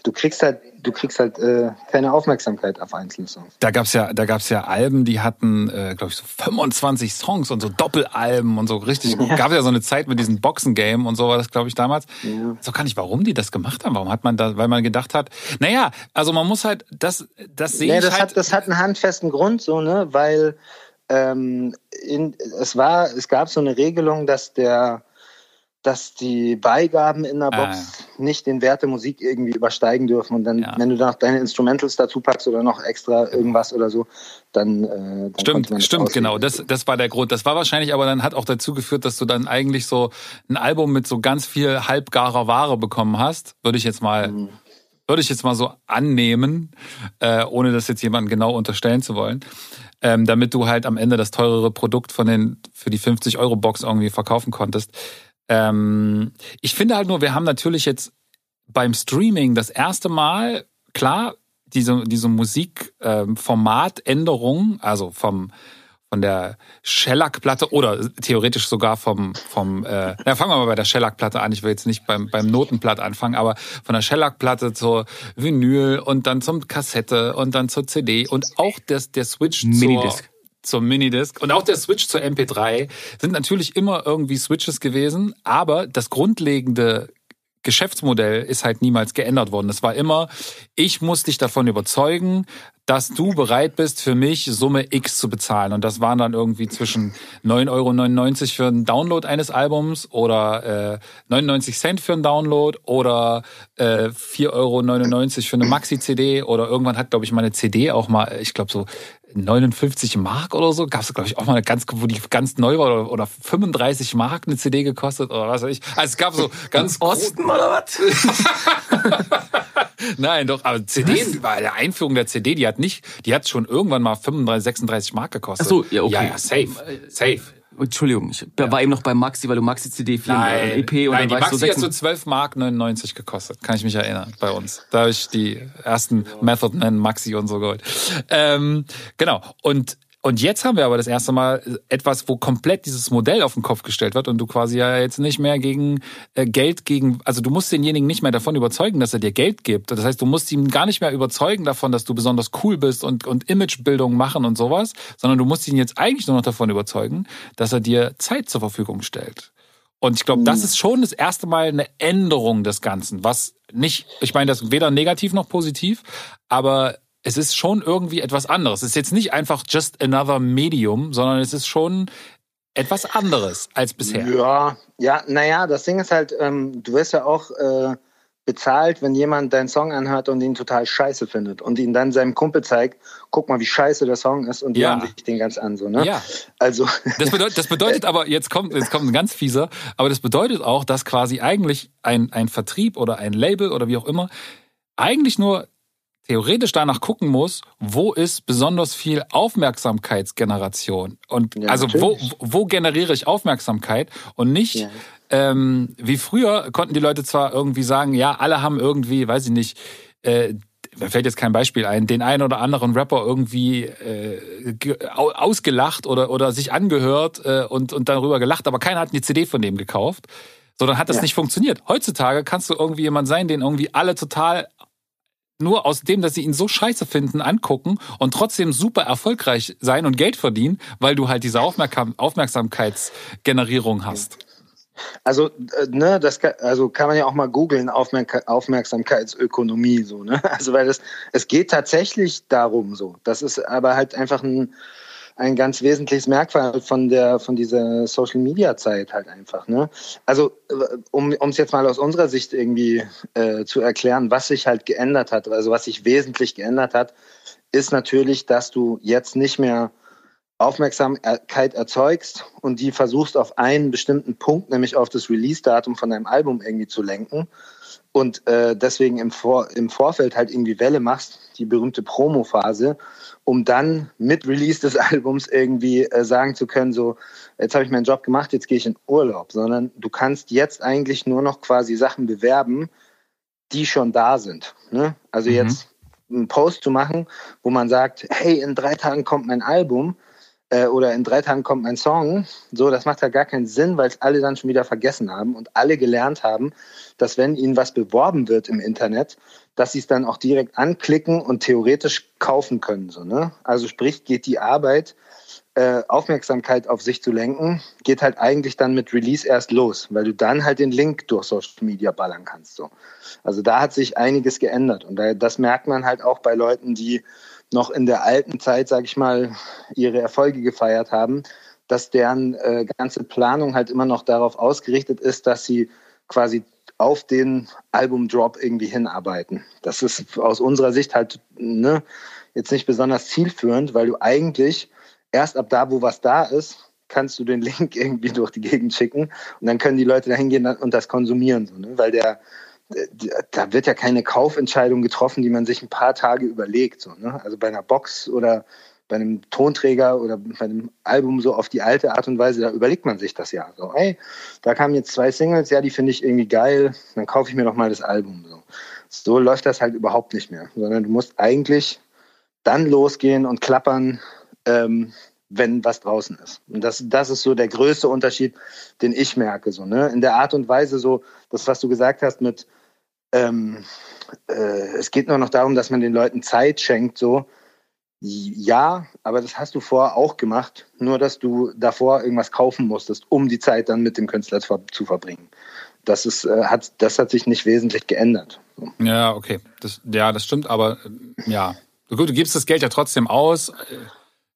[SPEAKER 4] du kriegst halt, du kriegst halt äh, keine Aufmerksamkeit auf einzelne Songs.
[SPEAKER 2] Da gab's ja, da gab's ja Alben, die hatten, äh, glaube ich, so 25 Songs und so Doppelalben und so richtig. Ja. Gab ja so eine Zeit mit diesem Boxen-Game und so war das, glaube ich, damals. Ja. So kann ich, warum die das gemacht haben. Warum hat man da, weil man gedacht hat, naja, also man muss halt, das, das sehe nee, ich
[SPEAKER 4] das
[SPEAKER 2] halt.
[SPEAKER 4] Hat, das hat einen handfesten Grund, so ne, weil ähm, in, es war, es gab so eine Regelung, dass der dass die Beigaben in der Box ah, nicht den Wert der Musik irgendwie übersteigen dürfen. Und dann, ja. wenn du da noch deine Instrumentals dazu packst oder noch extra irgendwas oder so, dann. Äh, dann
[SPEAKER 2] stimmt, stimmt, genau. Das, das war der Grund. Das war wahrscheinlich aber dann hat auch dazu geführt, dass du dann eigentlich so ein Album mit so ganz viel halbgarer Ware bekommen hast. Würde ich jetzt mal. Mhm. Würde ich jetzt mal so annehmen, äh, ohne das jetzt jemandem genau unterstellen zu wollen. Ähm, damit du halt am Ende das teurere Produkt von den für die 50 Euro Box irgendwie verkaufen konntest. Ähm, ich finde halt nur, wir haben natürlich jetzt beim Streaming das erste Mal, klar, diese, diese Musikformatänderung, ähm, also vom von der Shellac-Platte oder theoretisch sogar vom, vom äh, na, fangen wir mal bei der Shellac-Platte an. Ich will jetzt nicht beim, beim Notenblatt anfangen, aber von der Shellac-Platte zur Vinyl und dann zum Kassette und dann zur CD und auch das, der Switch zur zur Minidisc und auch der Switch zur MP3 sind natürlich immer irgendwie Switches gewesen, aber das grundlegende Geschäftsmodell ist halt niemals geändert worden. Es war immer, ich muss dich davon überzeugen, dass du bereit bist, für mich Summe X zu bezahlen. Und das waren dann irgendwie zwischen 9,99 Euro für einen Download eines Albums oder äh, 99 Cent für einen Download oder äh, 4,99 Euro für eine Maxi-CD oder irgendwann hat, glaube ich, meine CD auch mal, ich glaube so 59 Mark oder so, gab es, glaube ich, auch mal eine ganz, wo die ganz neu war, oder, oder 35 Mark eine CD gekostet oder was weiß ich. Also es gab so ganz
[SPEAKER 3] Osten oder was?
[SPEAKER 2] Nein, doch, aber CD, bei der Einführung der CD, die hat nicht, die hat schon irgendwann mal 35, 36 Mark gekostet.
[SPEAKER 3] Ach so, ja, okay.
[SPEAKER 2] Ja, ja, safe, safe.
[SPEAKER 3] Entschuldigung, ich ja. war eben noch bei Maxi, weil du Maxi CD 4
[SPEAKER 2] nein,
[SPEAKER 3] EP und
[SPEAKER 2] nein,
[SPEAKER 3] dann
[SPEAKER 2] die Maxi
[SPEAKER 3] du
[SPEAKER 2] hat so 12 Mark 99 gekostet, kann ich mich erinnern, bei uns. Da habe ich die ersten Method Man Maxi und so geholt. Ähm, genau, und und jetzt haben wir aber das erste Mal etwas, wo komplett dieses Modell auf den Kopf gestellt wird und du quasi ja jetzt nicht mehr gegen äh, Geld gegen, also du musst denjenigen nicht mehr davon überzeugen, dass er dir Geld gibt. Das heißt, du musst ihn gar nicht mehr überzeugen davon, dass du besonders cool bist und, und Imagebildung machen und sowas, sondern du musst ihn jetzt eigentlich nur noch davon überzeugen, dass er dir Zeit zur Verfügung stellt. Und ich glaube, das ist schon das erste Mal eine Änderung des Ganzen, was nicht, ich meine, das weder negativ noch positiv, aber es ist schon irgendwie etwas anderes. Es ist jetzt nicht einfach just another Medium, sondern es ist schon etwas anderes als bisher.
[SPEAKER 4] Ja, ja, naja, das Ding ist halt, ähm, du wirst ja auch äh, bezahlt, wenn jemand deinen Song anhört und ihn total scheiße findet und ihn dann seinem Kumpel zeigt, guck mal, wie scheiße der Song ist und die ja. hören sich den ganz an, so, ne?
[SPEAKER 2] Ja.
[SPEAKER 4] Also.
[SPEAKER 2] Das bedeutet, das bedeutet aber, jetzt kommt, jetzt kommt ein ganz fieser, aber das bedeutet auch, dass quasi eigentlich ein, ein Vertrieb oder ein Label oder wie auch immer eigentlich nur theoretisch danach gucken muss, wo ist besonders viel Aufmerksamkeitsgeneration und ja, also wo, wo generiere ich Aufmerksamkeit und nicht ja. ähm, wie früher konnten die Leute zwar irgendwie sagen, ja, alle haben irgendwie, weiß ich nicht, äh, mir fällt jetzt kein Beispiel ein, den einen oder anderen Rapper irgendwie äh, ausgelacht oder, oder sich angehört äh, und, und darüber gelacht, aber keiner hat eine CD von dem gekauft. So, dann hat das ja. nicht funktioniert. Heutzutage kannst du irgendwie jemand sein, den irgendwie alle total nur aus dem, dass sie ihn so scheiße finden, angucken und trotzdem super erfolgreich sein und Geld verdienen, weil du halt diese Aufmerksam Aufmerksamkeitsgenerierung hast.
[SPEAKER 4] Also, äh, ne, das kann, also kann man ja auch mal googeln, Aufmerk Aufmerksamkeitsökonomie, so, ne? Also, weil das, es geht tatsächlich darum, so. Das ist aber halt einfach ein, ein ganz wesentliches Merkmal von der von dieser Social Media Zeit halt einfach. Ne? Also um um es jetzt mal aus unserer Sicht irgendwie äh, zu erklären, was sich halt geändert hat, also was sich wesentlich geändert hat, ist natürlich, dass du jetzt nicht mehr Aufmerksamkeit erzeugst und die versuchst auf einen bestimmten Punkt, nämlich auf das Release-Datum von deinem Album irgendwie zu lenken und äh, deswegen im, Vor im Vorfeld halt irgendwie Welle machst, die berühmte Promo-Phase, um dann mit Release des Albums irgendwie äh, sagen zu können, so, jetzt habe ich meinen Job gemacht, jetzt gehe ich in Urlaub, sondern du kannst jetzt eigentlich nur noch quasi Sachen bewerben, die schon da sind. Ne? Also mhm. jetzt einen Post zu machen, wo man sagt, hey, in drei Tagen kommt mein Album, äh, oder in drei Tagen kommt mein Song. So, das macht ja gar keinen Sinn, weil es alle dann schon wieder vergessen haben und alle gelernt haben, dass wenn ihnen was beworben wird im Internet, dass sie es dann auch direkt anklicken und theoretisch kaufen können. So, ne? Also sprich, geht die Arbeit, äh, Aufmerksamkeit auf sich zu lenken, geht halt eigentlich dann mit Release erst los, weil du dann halt den Link durch Social Media ballern kannst. So. Also da hat sich einiges geändert und das merkt man halt auch bei Leuten, die noch in der alten Zeit, sage ich mal, ihre Erfolge gefeiert haben, dass deren äh, ganze Planung halt immer noch darauf ausgerichtet ist, dass sie quasi auf den Albumdrop irgendwie hinarbeiten. Das ist aus unserer Sicht halt ne, jetzt nicht besonders zielführend, weil du eigentlich erst ab da, wo was da ist, kannst du den Link irgendwie durch die Gegend schicken und dann können die Leute da hingehen und das konsumieren. So, ne? Weil der, da wird ja keine Kaufentscheidung getroffen, die man sich ein paar Tage überlegt. So, ne? Also bei einer Box oder bei einem Tonträger oder bei einem Album so auf die alte Art und Weise, da überlegt man sich das ja. So, ey, da kamen jetzt zwei Singles, ja, die finde ich irgendwie geil, dann kaufe ich mir doch mal das Album. So. so läuft das halt überhaupt nicht mehr, sondern du musst eigentlich dann losgehen und klappern, ähm, wenn was draußen ist. Und das, das ist so der größte Unterschied, den ich merke. So, ne? In der Art und Weise, so, das, was du gesagt hast mit, ähm, äh, es geht nur noch darum, dass man den Leuten Zeit schenkt, so. Ja, aber das hast du vorher auch gemacht, nur dass du davor irgendwas kaufen musstest, um die Zeit dann mit dem Künstler zu verbringen. Das, ist, äh, hat, das hat sich nicht wesentlich geändert.
[SPEAKER 2] Ja, okay. Das, ja, das stimmt, aber ja. Gut, du gibst das Geld ja trotzdem aus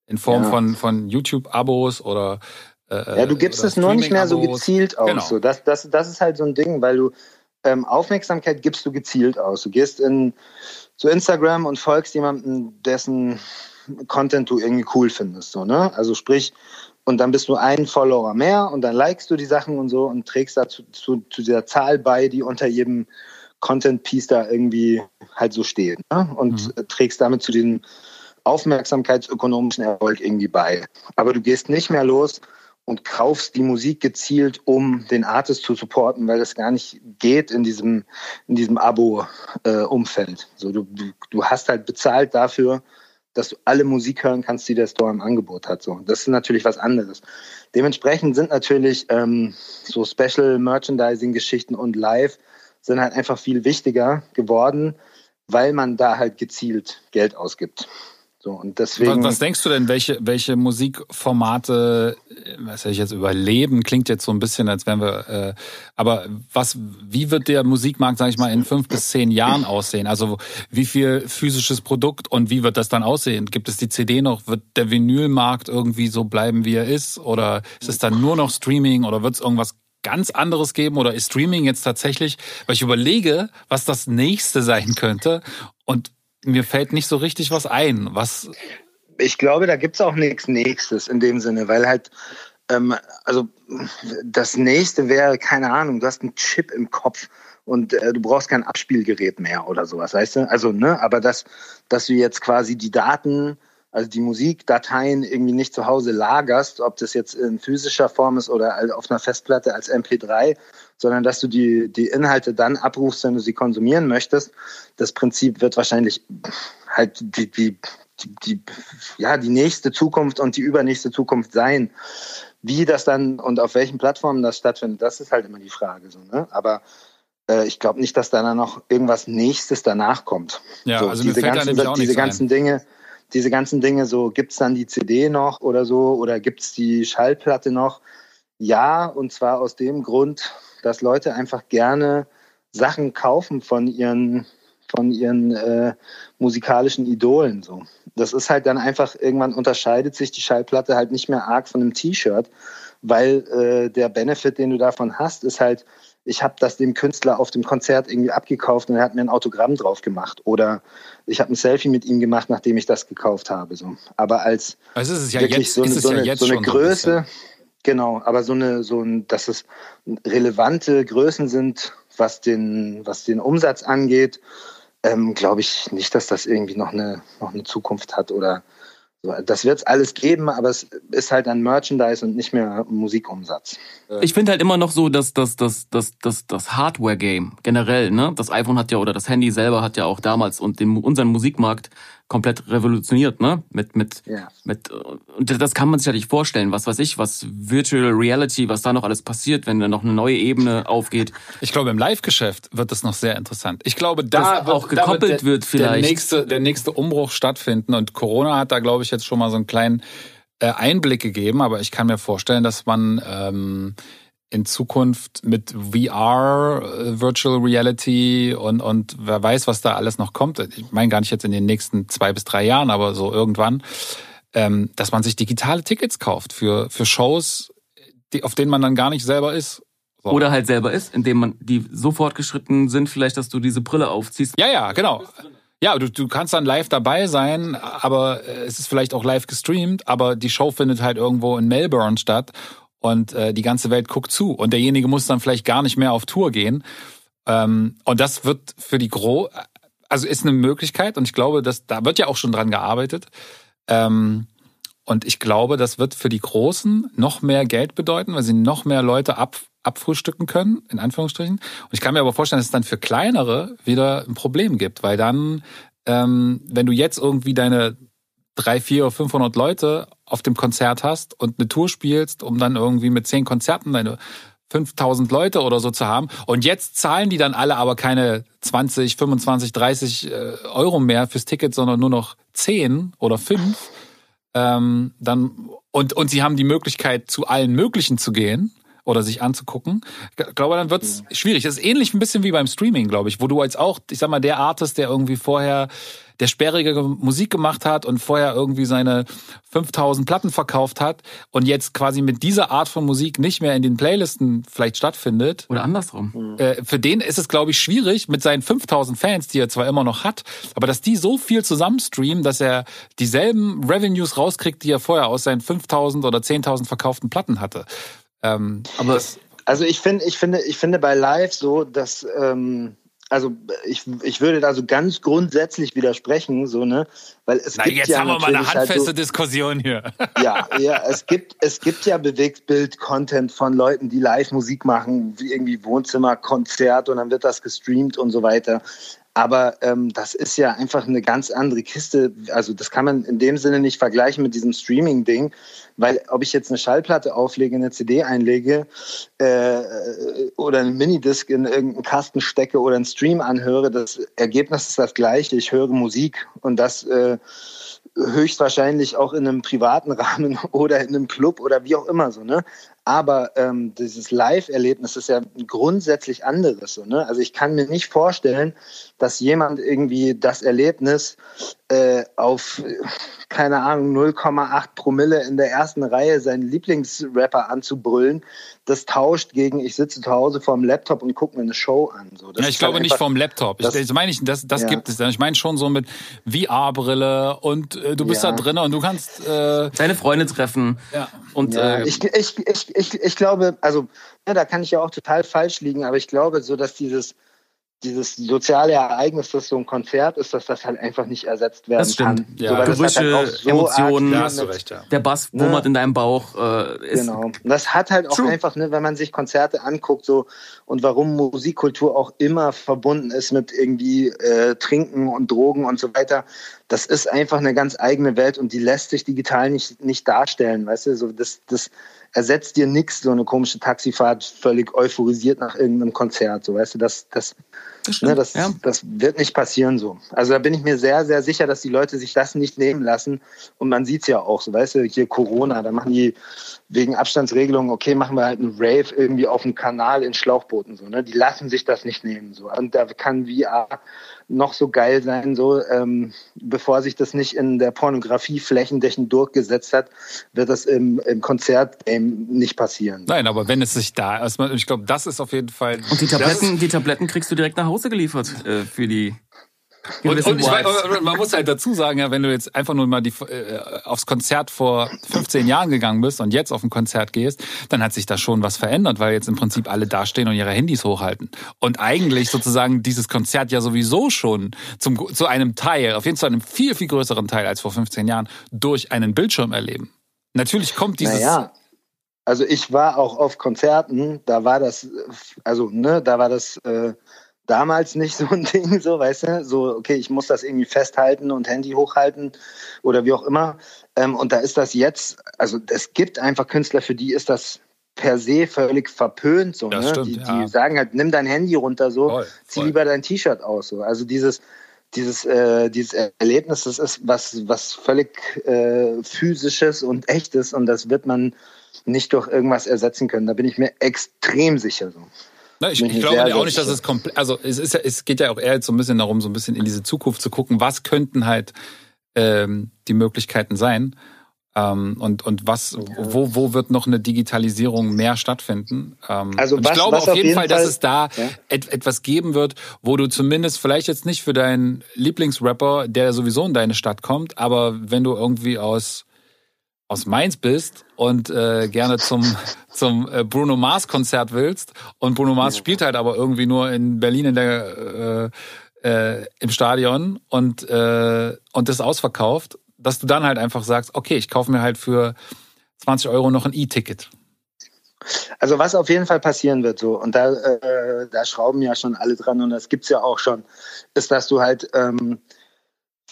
[SPEAKER 2] in Form ja. von, von YouTube-Abos oder.
[SPEAKER 4] Äh, ja, du gibst es nur nicht mehr so gezielt aus. Genau. So, das, das, das ist halt so ein Ding, weil du ähm, Aufmerksamkeit gibst du gezielt aus. Du gehst in zu Instagram und folgst jemandem, dessen Content du irgendwie cool findest. So, ne? Also sprich, und dann bist du ein Follower mehr und dann likest du die Sachen und so und trägst dazu zu, zu dieser Zahl bei, die unter jedem Content-Piece da irgendwie halt so steht. Ne? Und mhm. trägst damit zu diesem aufmerksamkeitsökonomischen Erfolg irgendwie bei. Aber du gehst nicht mehr los und kaufst die Musik gezielt, um den Artist zu supporten, weil das gar nicht geht in diesem, in diesem Abo-Umfeld. Äh, so, du, du hast halt bezahlt dafür, dass du alle Musik hören kannst, die der Store im Angebot hat. So, das ist natürlich was anderes. Dementsprechend sind natürlich ähm, so Special Merchandising-Geschichten und Live sind halt einfach viel wichtiger geworden, weil man da halt gezielt Geld ausgibt. So, und deswegen,
[SPEAKER 2] was, was denkst du denn, welche, welche Musikformate, was ich jetzt überleben, klingt jetzt so ein bisschen, als wären wir, äh, aber was, wie wird der Musikmarkt, sage ich mal, in fünf bis zehn Jahren aussehen? Also wie viel physisches Produkt und wie wird das dann aussehen? Gibt es die CD noch? Wird der Vinylmarkt irgendwie so bleiben, wie er ist? Oder ist es dann nur noch Streaming oder wird es irgendwas ganz anderes geben oder ist Streaming jetzt tatsächlich, weil ich überlege, was das nächste sein könnte und mir fällt nicht so richtig was ein. Was?
[SPEAKER 4] Ich glaube, da gibt es auch nichts Nächstes in dem Sinne, weil halt, ähm, also das nächste wäre, keine Ahnung, du hast einen Chip im Kopf und äh, du brauchst kein Abspielgerät mehr oder sowas, weißt du? Also, ne, aber dass, dass du jetzt quasi die Daten also die Musikdateien irgendwie nicht zu Hause lagerst, ob das jetzt in physischer Form ist oder auf einer Festplatte als MP3, sondern dass du die, die Inhalte dann abrufst, wenn du sie konsumieren möchtest. Das Prinzip wird wahrscheinlich halt die, die, die, die, ja, die nächste Zukunft und die übernächste Zukunft sein. Wie das dann und auf welchen Plattformen das stattfindet, das ist halt immer die Frage. So, ne? Aber äh, ich glaube nicht, dass da dann noch irgendwas Nächstes danach kommt.
[SPEAKER 2] Ja,
[SPEAKER 4] so,
[SPEAKER 2] also diese ganzen,
[SPEAKER 4] diese ganzen Dinge diese ganzen Dinge, so gibt es dann die CD noch oder so oder gibt es die Schallplatte noch? Ja, und zwar aus dem Grund, dass Leute einfach gerne Sachen kaufen von ihren von ihren äh, musikalischen Idolen so. Das ist halt dann einfach irgendwann unterscheidet sich die Schallplatte halt nicht mehr arg von einem T-Shirt, weil äh, der Benefit, den du davon hast, ist halt ich habe das dem Künstler auf dem Konzert irgendwie abgekauft und er hat mir ein Autogramm drauf gemacht. Oder ich habe ein Selfie mit ihm gemacht, nachdem ich das gekauft habe. So. Aber als
[SPEAKER 2] also ist es ja wirklich jetzt, so,
[SPEAKER 4] eine,
[SPEAKER 2] so,
[SPEAKER 4] eine, ja so eine Größe, ein genau, aber so eine, so ein, dass es relevante Größen sind, was den, was den Umsatz angeht, ähm, glaube ich nicht, dass das irgendwie noch eine, noch eine Zukunft hat oder so, das wird es alles geben, aber es ist halt ein Merchandise und nicht mehr Musikumsatz.
[SPEAKER 3] Ich finde halt immer noch so, dass das, das, das, das, das Hardware-Game generell, ne? Das iPhone hat ja oder das Handy selber hat ja auch damals und den, unseren Musikmarkt komplett revolutioniert, ne? Mit, mit, ja. mit, und das kann man sich ja nicht vorstellen, was weiß ich, was Virtual Reality, was da noch alles passiert, wenn da noch eine neue Ebene aufgeht.
[SPEAKER 2] Ich glaube, im Live-Geschäft wird das noch sehr interessant. Ich glaube, da
[SPEAKER 3] wird, auch gekoppelt wird, der, wird vielleicht.
[SPEAKER 2] Der nächste, der nächste Umbruch stattfinden und Corona hat da, glaube ich, jetzt schon mal so einen kleinen äh, Einblick gegeben, aber ich kann mir vorstellen, dass man, ähm, in Zukunft mit VR, äh, Virtual Reality und, und wer weiß, was da alles noch kommt. Ich meine gar nicht jetzt in den nächsten zwei bis drei Jahren, aber so irgendwann, ähm, dass man sich digitale Tickets kauft für, für Shows, die, auf denen man dann gar nicht selber ist.
[SPEAKER 3] So. Oder halt selber ist, indem man die so fortgeschritten sind, vielleicht, dass du diese Brille aufziehst.
[SPEAKER 2] Ja, ja, genau. Ja, du, du kannst dann live dabei sein, aber es ist vielleicht auch live gestreamt, aber die Show findet halt irgendwo in Melbourne statt und äh, die ganze Welt guckt zu und derjenige muss dann vielleicht gar nicht mehr auf Tour gehen. Ähm, und das wird für die Gro, also ist eine Möglichkeit und ich glaube, dass da wird ja auch schon dran gearbeitet. Ähm, und ich glaube, das wird für die Großen noch mehr Geld bedeuten, weil sie noch mehr Leute ab, abfrühstücken können, in Anführungsstrichen. Und ich kann mir aber vorstellen, dass es dann für kleinere wieder ein Problem gibt, weil dann, ähm, wenn du jetzt irgendwie deine drei, vier oder 500 Leute auf dem Konzert hast und eine Tour spielst, um dann irgendwie mit zehn Konzerten deine 5000 Leute oder so zu haben. Und jetzt zahlen die dann alle aber keine 20, 25, 30 Euro mehr fürs Ticket, sondern nur noch 10 oder 5. Ähm, dann, und, und sie haben die Möglichkeit, zu allen möglichen zu gehen oder sich anzugucken. Ich glaube, dann wird's ja. schwierig. Das ist ähnlich ein bisschen wie beim Streaming, glaube ich, wo du als auch, ich sag mal, der Artist, der irgendwie vorher der sperrige Musik gemacht hat und vorher irgendwie seine 5000 Platten verkauft hat und jetzt quasi mit dieser Art von Musik nicht mehr in den Playlisten vielleicht stattfindet.
[SPEAKER 3] Oder andersrum.
[SPEAKER 2] Äh, für den ist es, glaube ich, schwierig mit seinen 5000 Fans, die er zwar immer noch hat, aber dass die so viel zusammenstreamen, dass er dieselben Revenues rauskriegt, die er vorher aus seinen 5000 oder 10.000 verkauften Platten hatte.
[SPEAKER 4] Ähm, aber also ich finde, ich finde, ich finde bei Live so, dass ähm, also ich, ich würde da so ganz grundsätzlich widersprechen, so ne, weil es
[SPEAKER 2] Na,
[SPEAKER 4] gibt
[SPEAKER 2] jetzt
[SPEAKER 4] ja
[SPEAKER 2] haben wir mal eine handfeste halt so, Diskussion hier.
[SPEAKER 4] Ja, ja, es gibt es gibt ja Bewegtbild-Content von Leuten, die live Musik machen, wie irgendwie Wohnzimmer, Konzert und dann wird das gestreamt und so weiter. Aber ähm, das ist ja einfach eine ganz andere Kiste. Also das kann man in dem Sinne nicht vergleichen mit diesem Streaming-Ding, weil ob ich jetzt eine Schallplatte auflege, eine CD einlege äh, oder einen Minidisc in irgendeinen Kasten stecke oder einen Stream anhöre, das Ergebnis ist das gleiche. Ich höre Musik und das äh, höchstwahrscheinlich auch in einem privaten Rahmen oder in einem Club oder wie auch immer so. Ne? Aber ähm, dieses Live-Erlebnis ist ja grundsätzlich anderes. So, ne? Also ich kann mir nicht vorstellen, dass jemand irgendwie das Erlebnis äh, auf, keine Ahnung, 0,8 Promille in der ersten Reihe seinen Lieblingsrapper anzubrüllen, das tauscht gegen, ich sitze zu Hause vorm Laptop und gucke mir eine Show an. So,
[SPEAKER 2] ja, ich glaube halt nicht vorm Laptop. Das, ich, das meine ich, das, das ja. gibt es dann. Ich meine schon so mit VR-Brille und äh, du bist ja. da drin und du kannst
[SPEAKER 3] äh, deine Freunde treffen.
[SPEAKER 2] Ja.
[SPEAKER 3] Und
[SPEAKER 4] ja, äh, ich, ich, ich, ich, ich glaube, also ja, da kann ich ja auch total falsch liegen, aber ich glaube so, dass dieses dieses soziale Ereignis, das so ein Konzert ist, dass das halt einfach nicht ersetzt werden das stimmt. kann.
[SPEAKER 3] Ja. So, Gerüche, halt so Emotionen, ja, recht, ja. der Bass wummert ne? in deinem Bauch.
[SPEAKER 4] Äh, genau. Das hat halt auch True. einfach, ne, wenn man sich Konzerte anguckt, so und warum Musikkultur auch immer verbunden ist mit irgendwie äh, Trinken und Drogen und so weiter. Das ist einfach eine ganz eigene Welt und die lässt sich digital nicht, nicht darstellen, weißt du? So das, das ersetzt dir nichts, so eine komische Taxifahrt völlig euphorisiert nach irgendeinem Konzert. So, weißt du, das, das, das, ne, das, ja. das wird nicht passieren so. Also da bin ich mir sehr, sehr sicher, dass die Leute sich das nicht nehmen lassen. Und man sieht es ja auch, so weißt du, hier Corona, da machen die wegen Abstandsregelungen, okay, machen wir halt einen Rave irgendwie auf dem Kanal in Schlauchbooten. So, ne? Die lassen sich das nicht nehmen. So. Und da kann VR noch so geil sein, so ähm, bevor sich das nicht in der Pornografie flächendeckend durchgesetzt hat, wird das im, im Konzert eben nicht passieren.
[SPEAKER 2] Nein, aber wenn es sich da, also ich glaube, das ist auf jeden Fall.
[SPEAKER 3] Und die Tabletten, die Tabletten kriegst du direkt nach Hause geliefert äh, für die
[SPEAKER 2] und, und ich weiß, man muss halt dazu sagen, ja, wenn du jetzt einfach nur mal die, äh, aufs Konzert vor 15 Jahren gegangen bist und jetzt auf ein Konzert gehst, dann hat sich da schon was verändert, weil jetzt im Prinzip alle dastehen und ihre Handys hochhalten. Und eigentlich sozusagen dieses Konzert ja sowieso schon zum, zu einem Teil, auf jeden Fall einem viel, viel größeren Teil als vor 15 Jahren, durch einen Bildschirm erleben. Natürlich kommt dieses...
[SPEAKER 4] Naja. Also ich war auch auf Konzerten, da war das, also ne, da war das... Äh damals nicht so ein Ding, so, weißt du, so, okay, ich muss das irgendwie festhalten und Handy hochhalten oder wie auch immer. Ähm, und da ist das jetzt, also es gibt einfach Künstler, für die ist das per se völlig verpönt, so, ne?
[SPEAKER 2] Stimmt,
[SPEAKER 4] die,
[SPEAKER 2] ja.
[SPEAKER 4] die sagen halt, nimm dein Handy runter, so, voll, zieh lieber dein T-Shirt aus, so. Also dieses, dieses, äh, dieses Erlebnis, das ist was, was völlig äh, physisches und echtes und das wird man nicht durch irgendwas ersetzen können. Da bin ich mir extrem sicher, so.
[SPEAKER 2] Ne, ich, ich glaube auch nicht, dass es komplett, also es ist ja, es geht ja auch eher so ein bisschen darum, so ein bisschen in diese Zukunft zu gucken, was könnten halt ähm, die Möglichkeiten sein ähm, und und was, wo wo wird noch eine Digitalisierung mehr stattfinden? Ähm, also was, ich glaube auf jeden, jeden Fall, Fall, dass es da ja? et, etwas geben wird, wo du zumindest vielleicht jetzt nicht für deinen Lieblingsrapper, der sowieso in deine Stadt kommt, aber wenn du irgendwie aus aus Mainz bist und äh, gerne zum, zum äh, Bruno Mars Konzert willst und Bruno Mars spielt halt aber irgendwie nur in Berlin in der äh, äh, im Stadion und äh, und das ausverkauft, dass du dann halt einfach sagst, okay, ich kaufe mir halt für 20 Euro noch ein E-Ticket.
[SPEAKER 4] Also was auf jeden Fall passieren wird so und da äh, da schrauben ja schon alle dran und das gibt's ja auch schon, ist, dass du halt ähm,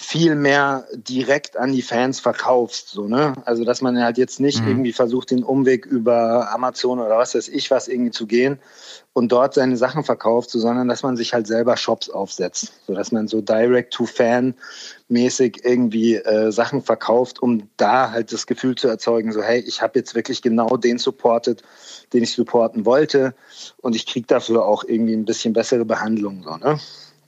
[SPEAKER 4] viel mehr direkt an die Fans verkaufst, so, ne? Also, dass man halt jetzt nicht mhm. irgendwie versucht, den Umweg über Amazon oder was weiß ich was irgendwie zu gehen und dort seine Sachen verkauft, so, sondern dass man sich halt selber Shops aufsetzt, so dass man so Direct-to-Fan mäßig irgendwie äh, Sachen verkauft, um da halt das Gefühl zu erzeugen, so, hey, ich habe jetzt wirklich genau den supportet, den ich supporten wollte und ich kriege dafür auch irgendwie ein bisschen bessere Behandlung, so, ne?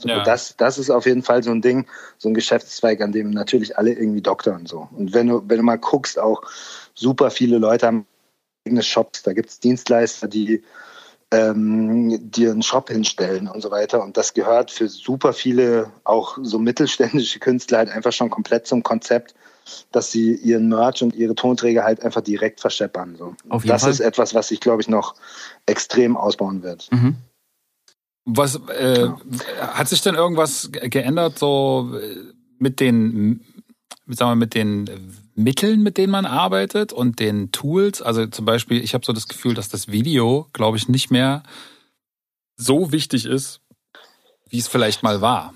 [SPEAKER 4] So, ja. das, das ist auf jeden Fall so ein Ding, so ein Geschäftszweig, an dem natürlich alle irgendwie doktern. So. Und wenn du, wenn du mal guckst, auch super viele Leute haben eigene Shops, da gibt es Dienstleister, die ähm, dir einen Shop hinstellen und so weiter. Und das gehört für super viele, auch so mittelständische Künstler halt einfach schon komplett zum Konzept, dass sie ihren Merch und ihre Tonträger halt einfach direkt verscheppern. So. Auf jeden das Fall. ist etwas, was sich, glaube ich, noch extrem ausbauen wird. Mhm.
[SPEAKER 2] Was äh, hat sich denn irgendwas geändert so mit den, sagen wir, mit den Mitteln, mit denen man arbeitet und den Tools? Also zum Beispiel, ich habe so das Gefühl, dass das Video, glaube ich, nicht mehr so wichtig ist, wie es vielleicht mal war.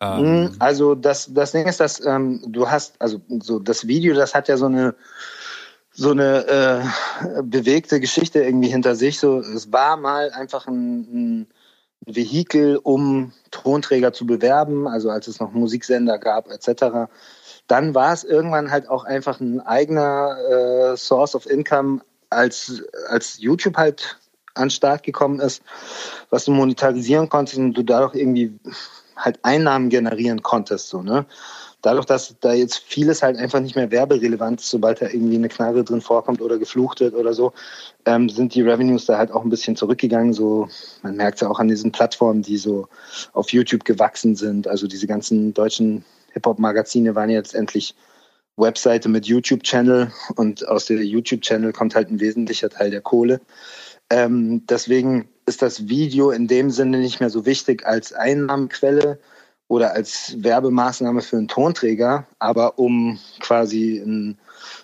[SPEAKER 4] Ähm mm, also das, das Ding ist, dass ähm, du hast, also so das Video, das hat ja so eine so eine äh, bewegte Geschichte irgendwie hinter sich. So, es war mal einfach ein, ein Vehikel, um Tonträger zu bewerben, also als es noch Musiksender gab etc. Dann war es irgendwann halt auch einfach ein eigener äh, Source of Income, als, als YouTube halt an den Start gekommen ist, was du monetarisieren konntest und du dadurch irgendwie halt Einnahmen generieren konntest. So, ne? Dadurch, dass da jetzt vieles halt einfach nicht mehr werberelevant ist, sobald da irgendwie eine Knarre drin vorkommt oder geflucht wird oder so, ähm, sind die Revenues da halt auch ein bisschen zurückgegangen. So, man merkt es ja auch an diesen Plattformen, die so auf YouTube gewachsen sind. Also diese ganzen deutschen Hip-Hop-Magazine waren jetzt endlich Webseite mit YouTube-Channel und aus der YouTube-Channel kommt halt ein wesentlicher Teil der Kohle. Ähm, deswegen ist das Video in dem Sinne nicht mehr so wichtig als Einnahmenquelle, oder als Werbemaßnahme für einen Tonträger, aber um quasi ein,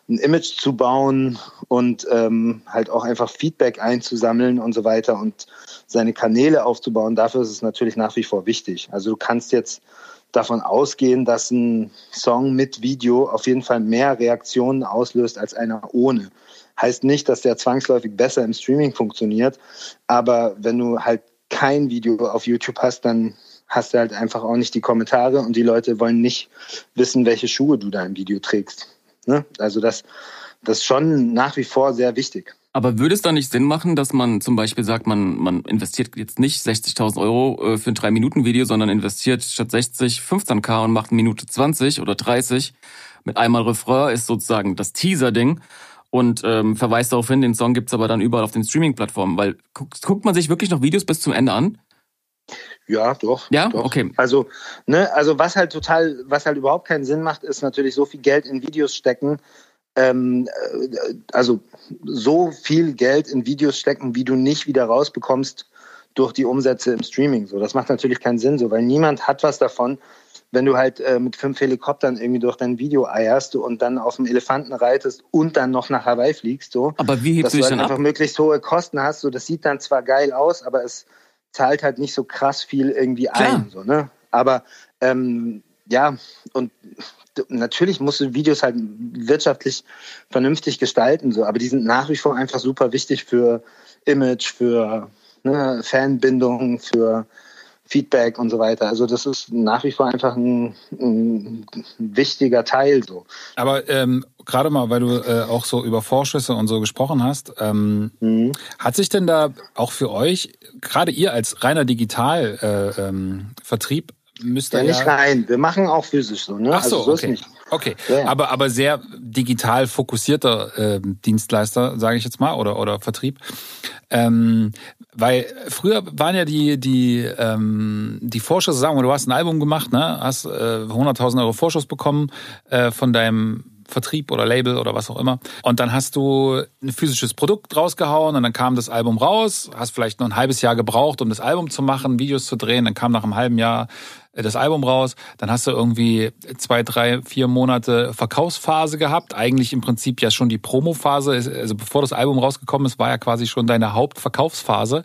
[SPEAKER 4] ein Image zu bauen und ähm, halt auch einfach Feedback einzusammeln und so weiter und seine Kanäle aufzubauen, dafür ist es natürlich nach wie vor wichtig. Also du kannst jetzt davon ausgehen, dass ein Song mit Video auf jeden Fall mehr Reaktionen auslöst als einer ohne. Heißt nicht, dass der zwangsläufig besser im Streaming funktioniert, aber wenn du halt kein Video auf YouTube hast, dann hast du halt einfach auch nicht die Kommentare und die Leute wollen nicht wissen, welche Schuhe du da im Video trägst. Ne? Also das, das ist schon nach wie vor sehr wichtig.
[SPEAKER 3] Aber würde es da nicht Sinn machen, dass man zum Beispiel sagt, man, man investiert jetzt nicht 60.000 Euro äh, für ein 3-Minuten-Video, sondern investiert statt 60 15k und macht eine Minute 20 oder 30 mit einmal Refrain ist sozusagen das Teaser-Ding und ähm, verweist darauf hin, den Song gibt's aber dann überall auf den Streaming-Plattformen. Weil guckt, guckt man sich wirklich noch Videos bis zum Ende an?
[SPEAKER 4] Ja, doch.
[SPEAKER 3] Ja,
[SPEAKER 4] doch.
[SPEAKER 3] okay.
[SPEAKER 4] Also, ne, also was halt total, was halt überhaupt keinen Sinn macht, ist natürlich so viel Geld in Videos stecken. Ähm, äh, also so viel Geld in Videos stecken, wie du nicht wieder rausbekommst durch die Umsätze im Streaming. So, das macht natürlich keinen Sinn, so, weil niemand hat was davon, wenn du halt äh, mit fünf Helikoptern irgendwie durch dein Video eierst und dann auf dem Elefanten reitest und dann noch nach Hawaii fliegst, so.
[SPEAKER 3] Aber wie hebst
[SPEAKER 4] du
[SPEAKER 3] dich
[SPEAKER 4] halt dann einfach ab? möglichst hohe Kosten hast. So, das sieht dann zwar geil aus, aber es zahlt halt nicht so krass viel irgendwie Klar. ein. So, ne? Aber ähm, ja, und natürlich musst du Videos halt wirtschaftlich vernünftig gestalten, so, aber die sind nach wie vor einfach super wichtig für Image, für ne, Fanbindung, für Feedback und so weiter. Also das ist nach wie vor einfach ein, ein wichtiger Teil so.
[SPEAKER 2] Aber ähm, gerade mal, weil du äh, auch so über Vorschüsse und so gesprochen hast, ähm, mhm. hat sich denn da auch für euch, gerade ihr als reiner Digitalvertrieb, äh, ähm, Vertrieb, müsst
[SPEAKER 4] ja, nicht rein. Wir machen auch physisch so, ne?
[SPEAKER 2] Ach so, also so okay. Okay, ja, ja. aber aber sehr digital fokussierter äh, Dienstleister, sage ich jetzt mal, oder oder Vertrieb. Ähm, weil früher waren ja die die ähm, die Vorschüsse, sagen wir, du hast ein Album gemacht, ne, hast äh, 100.000 Euro Vorschuss bekommen äh, von deinem Vertrieb oder Label oder was auch immer. Und dann hast du ein physisches Produkt rausgehauen und dann kam das Album raus, hast vielleicht noch ein halbes Jahr gebraucht, um das Album zu machen, Videos zu drehen, dann kam nach einem halben Jahr äh, das Album raus, dann hast du irgendwie zwei, drei, vier Monate Verkaufsphase gehabt, eigentlich im Prinzip ja schon die Promophase, also bevor das Album rausgekommen ist, war ja quasi schon deine Hauptverkaufsphase.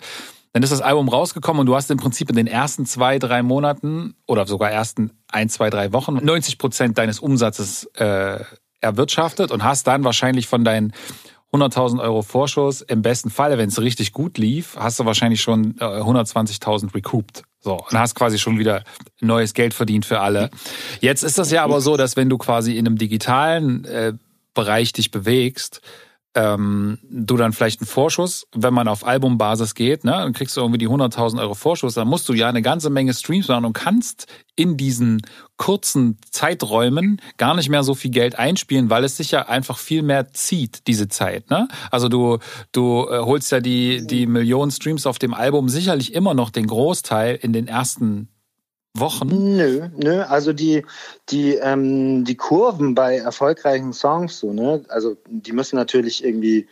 [SPEAKER 2] dann ist das Album rausgekommen und du hast im Prinzip in den ersten zwei, drei Monaten oder sogar ersten ein, zwei, drei Wochen 90 Prozent deines Umsatzes äh, erwirtschaftet und hast dann wahrscheinlich von deinen 100.000 Euro Vorschuss. Im besten Falle, wenn es richtig gut lief, hast du wahrscheinlich schon äh, 120.000 recouped. So, und hast quasi schon wieder neues Geld verdient für alle. Jetzt ist das ja aber so, dass wenn du quasi in einem digitalen äh, Bereich dich bewegst, ähm, du dann vielleicht einen Vorschuss, wenn man auf Albumbasis geht, ne, dann kriegst du irgendwie die 100.000 Euro Vorschuss, dann musst du ja eine ganze Menge Streams machen und kannst in diesen kurzen Zeiträumen gar nicht mehr so viel Geld einspielen, weil es sich ja einfach viel mehr zieht, diese Zeit. Ne? Also du, du äh, holst ja die, die Millionen Streams auf dem Album sicherlich immer noch den Großteil in den ersten Wochen?
[SPEAKER 4] Nö, nö. Also die, die, ähm, die Kurven bei erfolgreichen Songs, so, ne, also die müssen natürlich irgendwie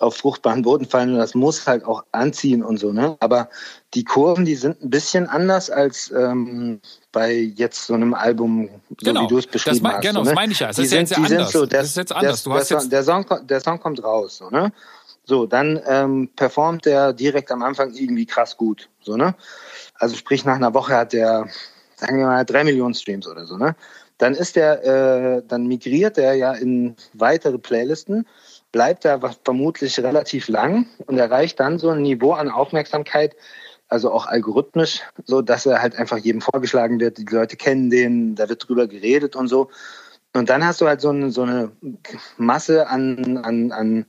[SPEAKER 4] auf fruchtbaren Boden fallen und das muss halt auch anziehen und so, ne? Aber die Kurven, die sind ein bisschen anders als ähm, bei jetzt so einem Album, so
[SPEAKER 2] genau.
[SPEAKER 4] wie du es beschrieben
[SPEAKER 2] das
[SPEAKER 4] hast.
[SPEAKER 2] Genau,
[SPEAKER 4] so,
[SPEAKER 2] ne? das meine ich ja. Das die ist sind, jetzt ja anders. So,
[SPEAKER 4] das,
[SPEAKER 2] das, ist jetzt anders.
[SPEAKER 4] Du hast der, jetzt der, Song, der Song kommt raus, so, ne? So, dann ähm, performt er direkt am Anfang irgendwie krass gut, so, ne? Also sprich, nach einer Woche hat der, sagen wir mal, drei Millionen Streams oder so, ne? Dann ist der, äh, dann migriert er ja in weitere Playlisten, bleibt da vermutlich relativ lang und erreicht dann so ein Niveau an Aufmerksamkeit, also auch algorithmisch, so dass er halt einfach jedem vorgeschlagen wird, die Leute kennen den, da wird drüber geredet und so. Und dann hast du halt so eine, so eine Masse an, an, an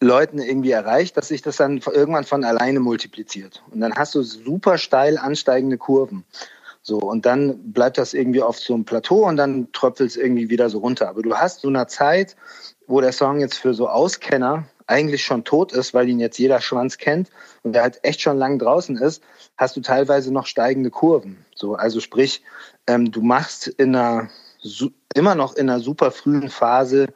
[SPEAKER 4] Leuten irgendwie erreicht, dass sich das dann irgendwann von alleine multipliziert. Und dann hast du super steil ansteigende Kurven. So, und dann bleibt das irgendwie auf so einem Plateau und dann tröpfelt es irgendwie wieder so runter. Aber du hast so eine Zeit, wo der Song jetzt für so Auskenner eigentlich schon tot ist, weil ihn jetzt jeder Schwanz kennt und der halt echt schon lang draußen ist, hast du teilweise noch steigende Kurven. So, also sprich, ähm, du machst in einer immer noch in einer super frühen Phase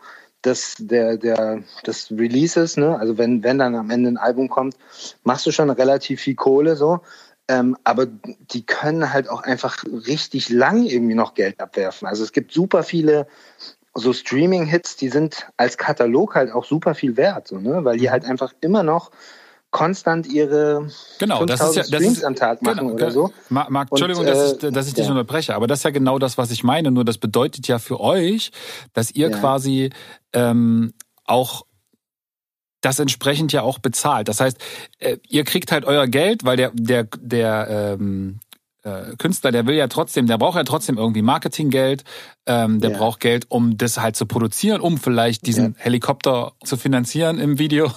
[SPEAKER 4] des, der, der, des Releases, ne? also wenn, wenn dann am Ende ein Album kommt, machst du schon relativ viel Kohle so. Ähm, aber die können halt auch einfach richtig lang irgendwie noch Geld abwerfen. Also es gibt super viele so Streaming-Hits, die sind als Katalog halt auch super viel wert, so, ne? weil die halt einfach immer noch konstant ihre
[SPEAKER 2] genau, das ist ja, das
[SPEAKER 4] Streams
[SPEAKER 2] ist,
[SPEAKER 4] am Tag machen genau, oder so.
[SPEAKER 2] Marc, Entschuldigung, und, äh, dass ich, dass ich dich ja. unterbreche, aber das ist ja genau das, was ich meine. Nur das bedeutet ja für euch, dass ihr ja. quasi ähm, auch das entsprechend ja auch bezahlt. Das heißt, äh, ihr kriegt halt euer Geld, weil der der der ähm, äh, Künstler, der will ja trotzdem, der braucht ja trotzdem irgendwie Marketinggeld, ähm, der ja. braucht Geld, um das halt zu produzieren, um vielleicht diesen ja. Helikopter zu finanzieren im Video.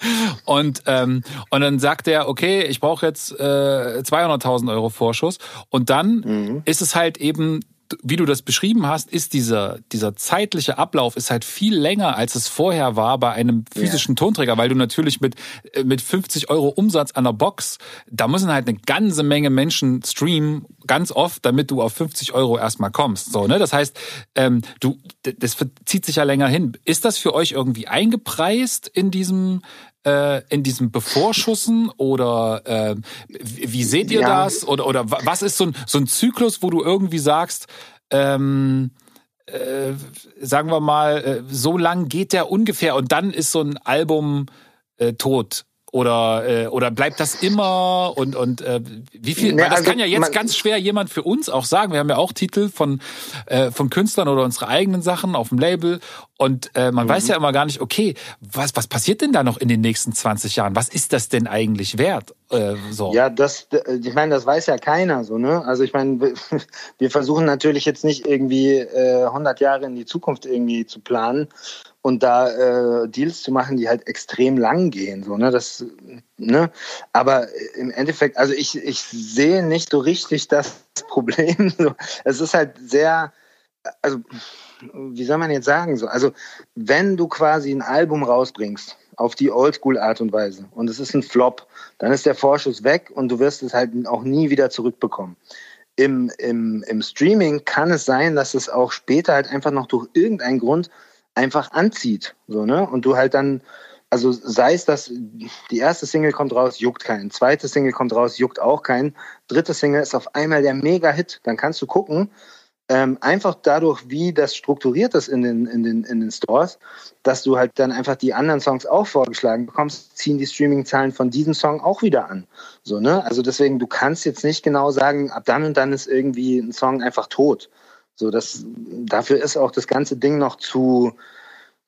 [SPEAKER 2] und ähm, und dann sagt er, okay, ich brauche jetzt äh, 200.000 Euro Vorschuss. Und dann mhm. ist es halt eben wie du das beschrieben hast, ist dieser, dieser zeitliche Ablauf ist halt viel länger, als es vorher war bei einem physischen yeah. Tonträger, weil du natürlich mit, äh, mit 50 Euro Umsatz an der Box, da müssen halt eine ganze Menge Menschen streamen, ganz oft, damit du auf 50 Euro erstmal kommst. So, ne? Das heißt, ähm, du, das zieht sich ja länger hin. Ist das für euch irgendwie eingepreist in diesem, in diesem Bevorschussen oder äh, wie seht ihr ja. das? Oder, oder was ist so ein, so ein Zyklus, wo du irgendwie sagst, ähm, äh, sagen wir mal, äh, so lang geht der ungefähr und dann ist so ein Album äh, tot. Oder, äh, oder bleibt das immer und, und äh, wie viel? Nee, weil das also, kann ja jetzt ganz schwer jemand für uns auch sagen. Wir haben ja auch Titel von, äh, von Künstlern oder unsere eigenen Sachen auf dem Label und äh, man mhm. weiß ja immer gar nicht, okay, was, was passiert denn da noch in den nächsten 20 Jahren? Was ist das denn eigentlich wert? Äh, so.
[SPEAKER 4] Ja, das, ich meine, das weiß ja keiner so, ne? Also ich meine, wir versuchen natürlich jetzt nicht irgendwie äh, 100 Jahre in die Zukunft irgendwie zu planen und da äh, Deals zu machen, die halt extrem lang gehen. So, ne? das, ne? Aber im Endeffekt, also ich, ich sehe nicht so richtig das Problem. es ist halt sehr, also wie soll man jetzt sagen so? Also wenn du quasi ein Album rausbringst auf die Oldschool-Art und Weise und es ist ein Flop, dann ist der Vorschuss weg und du wirst es halt auch nie wieder zurückbekommen. Im, im, Im Streaming kann es sein, dass es auch später halt einfach noch durch irgendeinen Grund einfach anzieht. So, ne? Und du halt dann, also sei es, dass die erste Single kommt raus, juckt keinen. Zweite Single kommt raus, juckt auch keinen. Dritte Single ist auf einmal der Mega-Hit. Dann kannst du gucken, ähm, einfach dadurch, wie das strukturiert ist in den, in, den, in den Stores, dass du halt dann einfach die anderen Songs auch vorgeschlagen bekommst, ziehen die Streaming-Zahlen von diesem Song auch wieder an. So, ne? Also deswegen, du kannst jetzt nicht genau sagen, ab dann und dann ist irgendwie ein Song einfach tot. So, das, dafür ist auch das ganze Ding noch zu,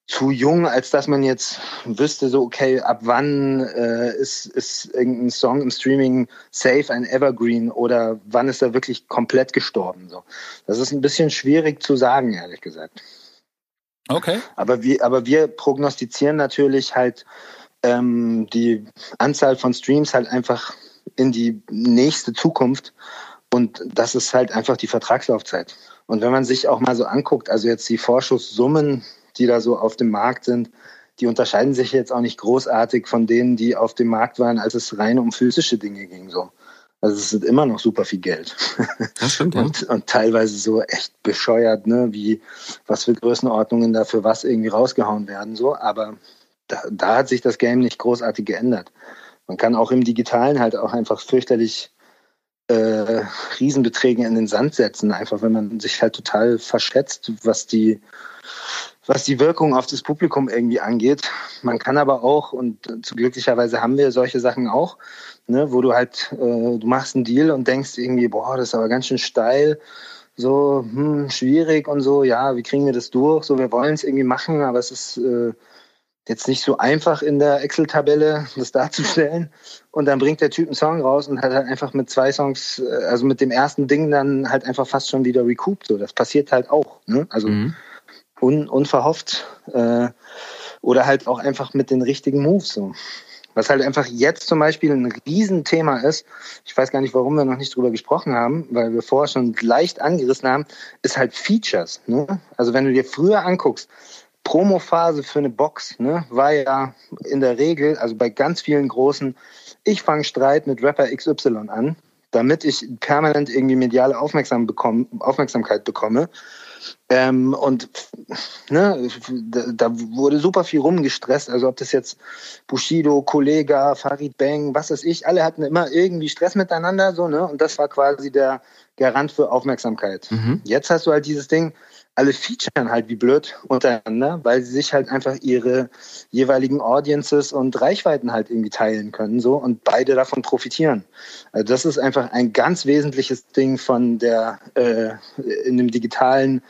[SPEAKER 4] zu jung, als dass man jetzt wüsste, so, okay, ab wann äh, ist, ist irgendein Song im Streaming safe, ein Evergreen oder wann ist er wirklich komplett gestorben. So. Das ist ein bisschen schwierig zu sagen, ehrlich gesagt.
[SPEAKER 2] Okay.
[SPEAKER 4] Aber wir, aber wir prognostizieren natürlich halt ähm, die Anzahl von Streams halt einfach in die nächste Zukunft. Und das ist halt einfach die Vertragslaufzeit. Und wenn man sich auch mal so anguckt, also jetzt die Vorschusssummen, die da so auf dem Markt sind, die unterscheiden sich jetzt auch nicht großartig von denen, die auf dem Markt waren, als es rein um physische Dinge ging. So. Also es ist immer noch super viel Geld.
[SPEAKER 3] Das stimmt, ja.
[SPEAKER 4] und, und teilweise so echt bescheuert, ne, wie was für Größenordnungen da für was irgendwie rausgehauen werden. So. Aber da, da hat sich das Game nicht großartig geändert. Man kann auch im Digitalen halt auch einfach fürchterlich äh, Riesenbeträge in den Sand setzen, einfach wenn man sich halt total verschätzt, was die was die Wirkung auf das Publikum irgendwie angeht. Man kann aber auch, und zu glücklicherweise haben wir solche Sachen auch, ne, wo du halt, äh, du machst einen Deal und denkst irgendwie, boah, das ist aber ganz schön steil, so hm, schwierig und so, ja, wie kriegen wir das durch? So, wir wollen es irgendwie machen, aber es ist äh, jetzt nicht so einfach in der Excel-Tabelle das darzustellen. Und dann bringt der Typ einen Song raus und hat halt einfach mit zwei Songs, äh, also mit dem ersten Ding dann halt einfach fast schon wieder recouped. So, das passiert halt auch. Ne? Also mhm. un, unverhofft äh, oder halt auch einfach mit den richtigen Moves. So. Was halt einfach jetzt zum Beispiel ein Riesenthema ist, ich weiß gar nicht, warum wir noch nicht drüber gesprochen haben, weil wir vorher schon leicht angerissen haben, ist halt Features. Ne? Also wenn du dir früher anguckst, Promophase für eine Box ne, war ja in der Regel, also bei ganz vielen großen, ich fange Streit mit Rapper XY an, damit ich permanent irgendwie mediale Aufmerksam bekomme, Aufmerksamkeit bekomme. Ähm, und ne, da, wurde super viel rumgestresst. Also ob das jetzt Bushido, Kollega, Farid Bang, was weiß ich, alle hatten immer irgendwie Stress miteinander, so, ne? Und das war quasi der Garant für Aufmerksamkeit. Mhm. Jetzt hast du halt dieses Ding, alle featuren halt wie blöd untereinander, weil sie sich halt einfach ihre jeweiligen Audiences und Reichweiten halt irgendwie teilen können so und beide davon profitieren. Also das ist einfach ein ganz wesentliches Ding von der äh, in dem digitalen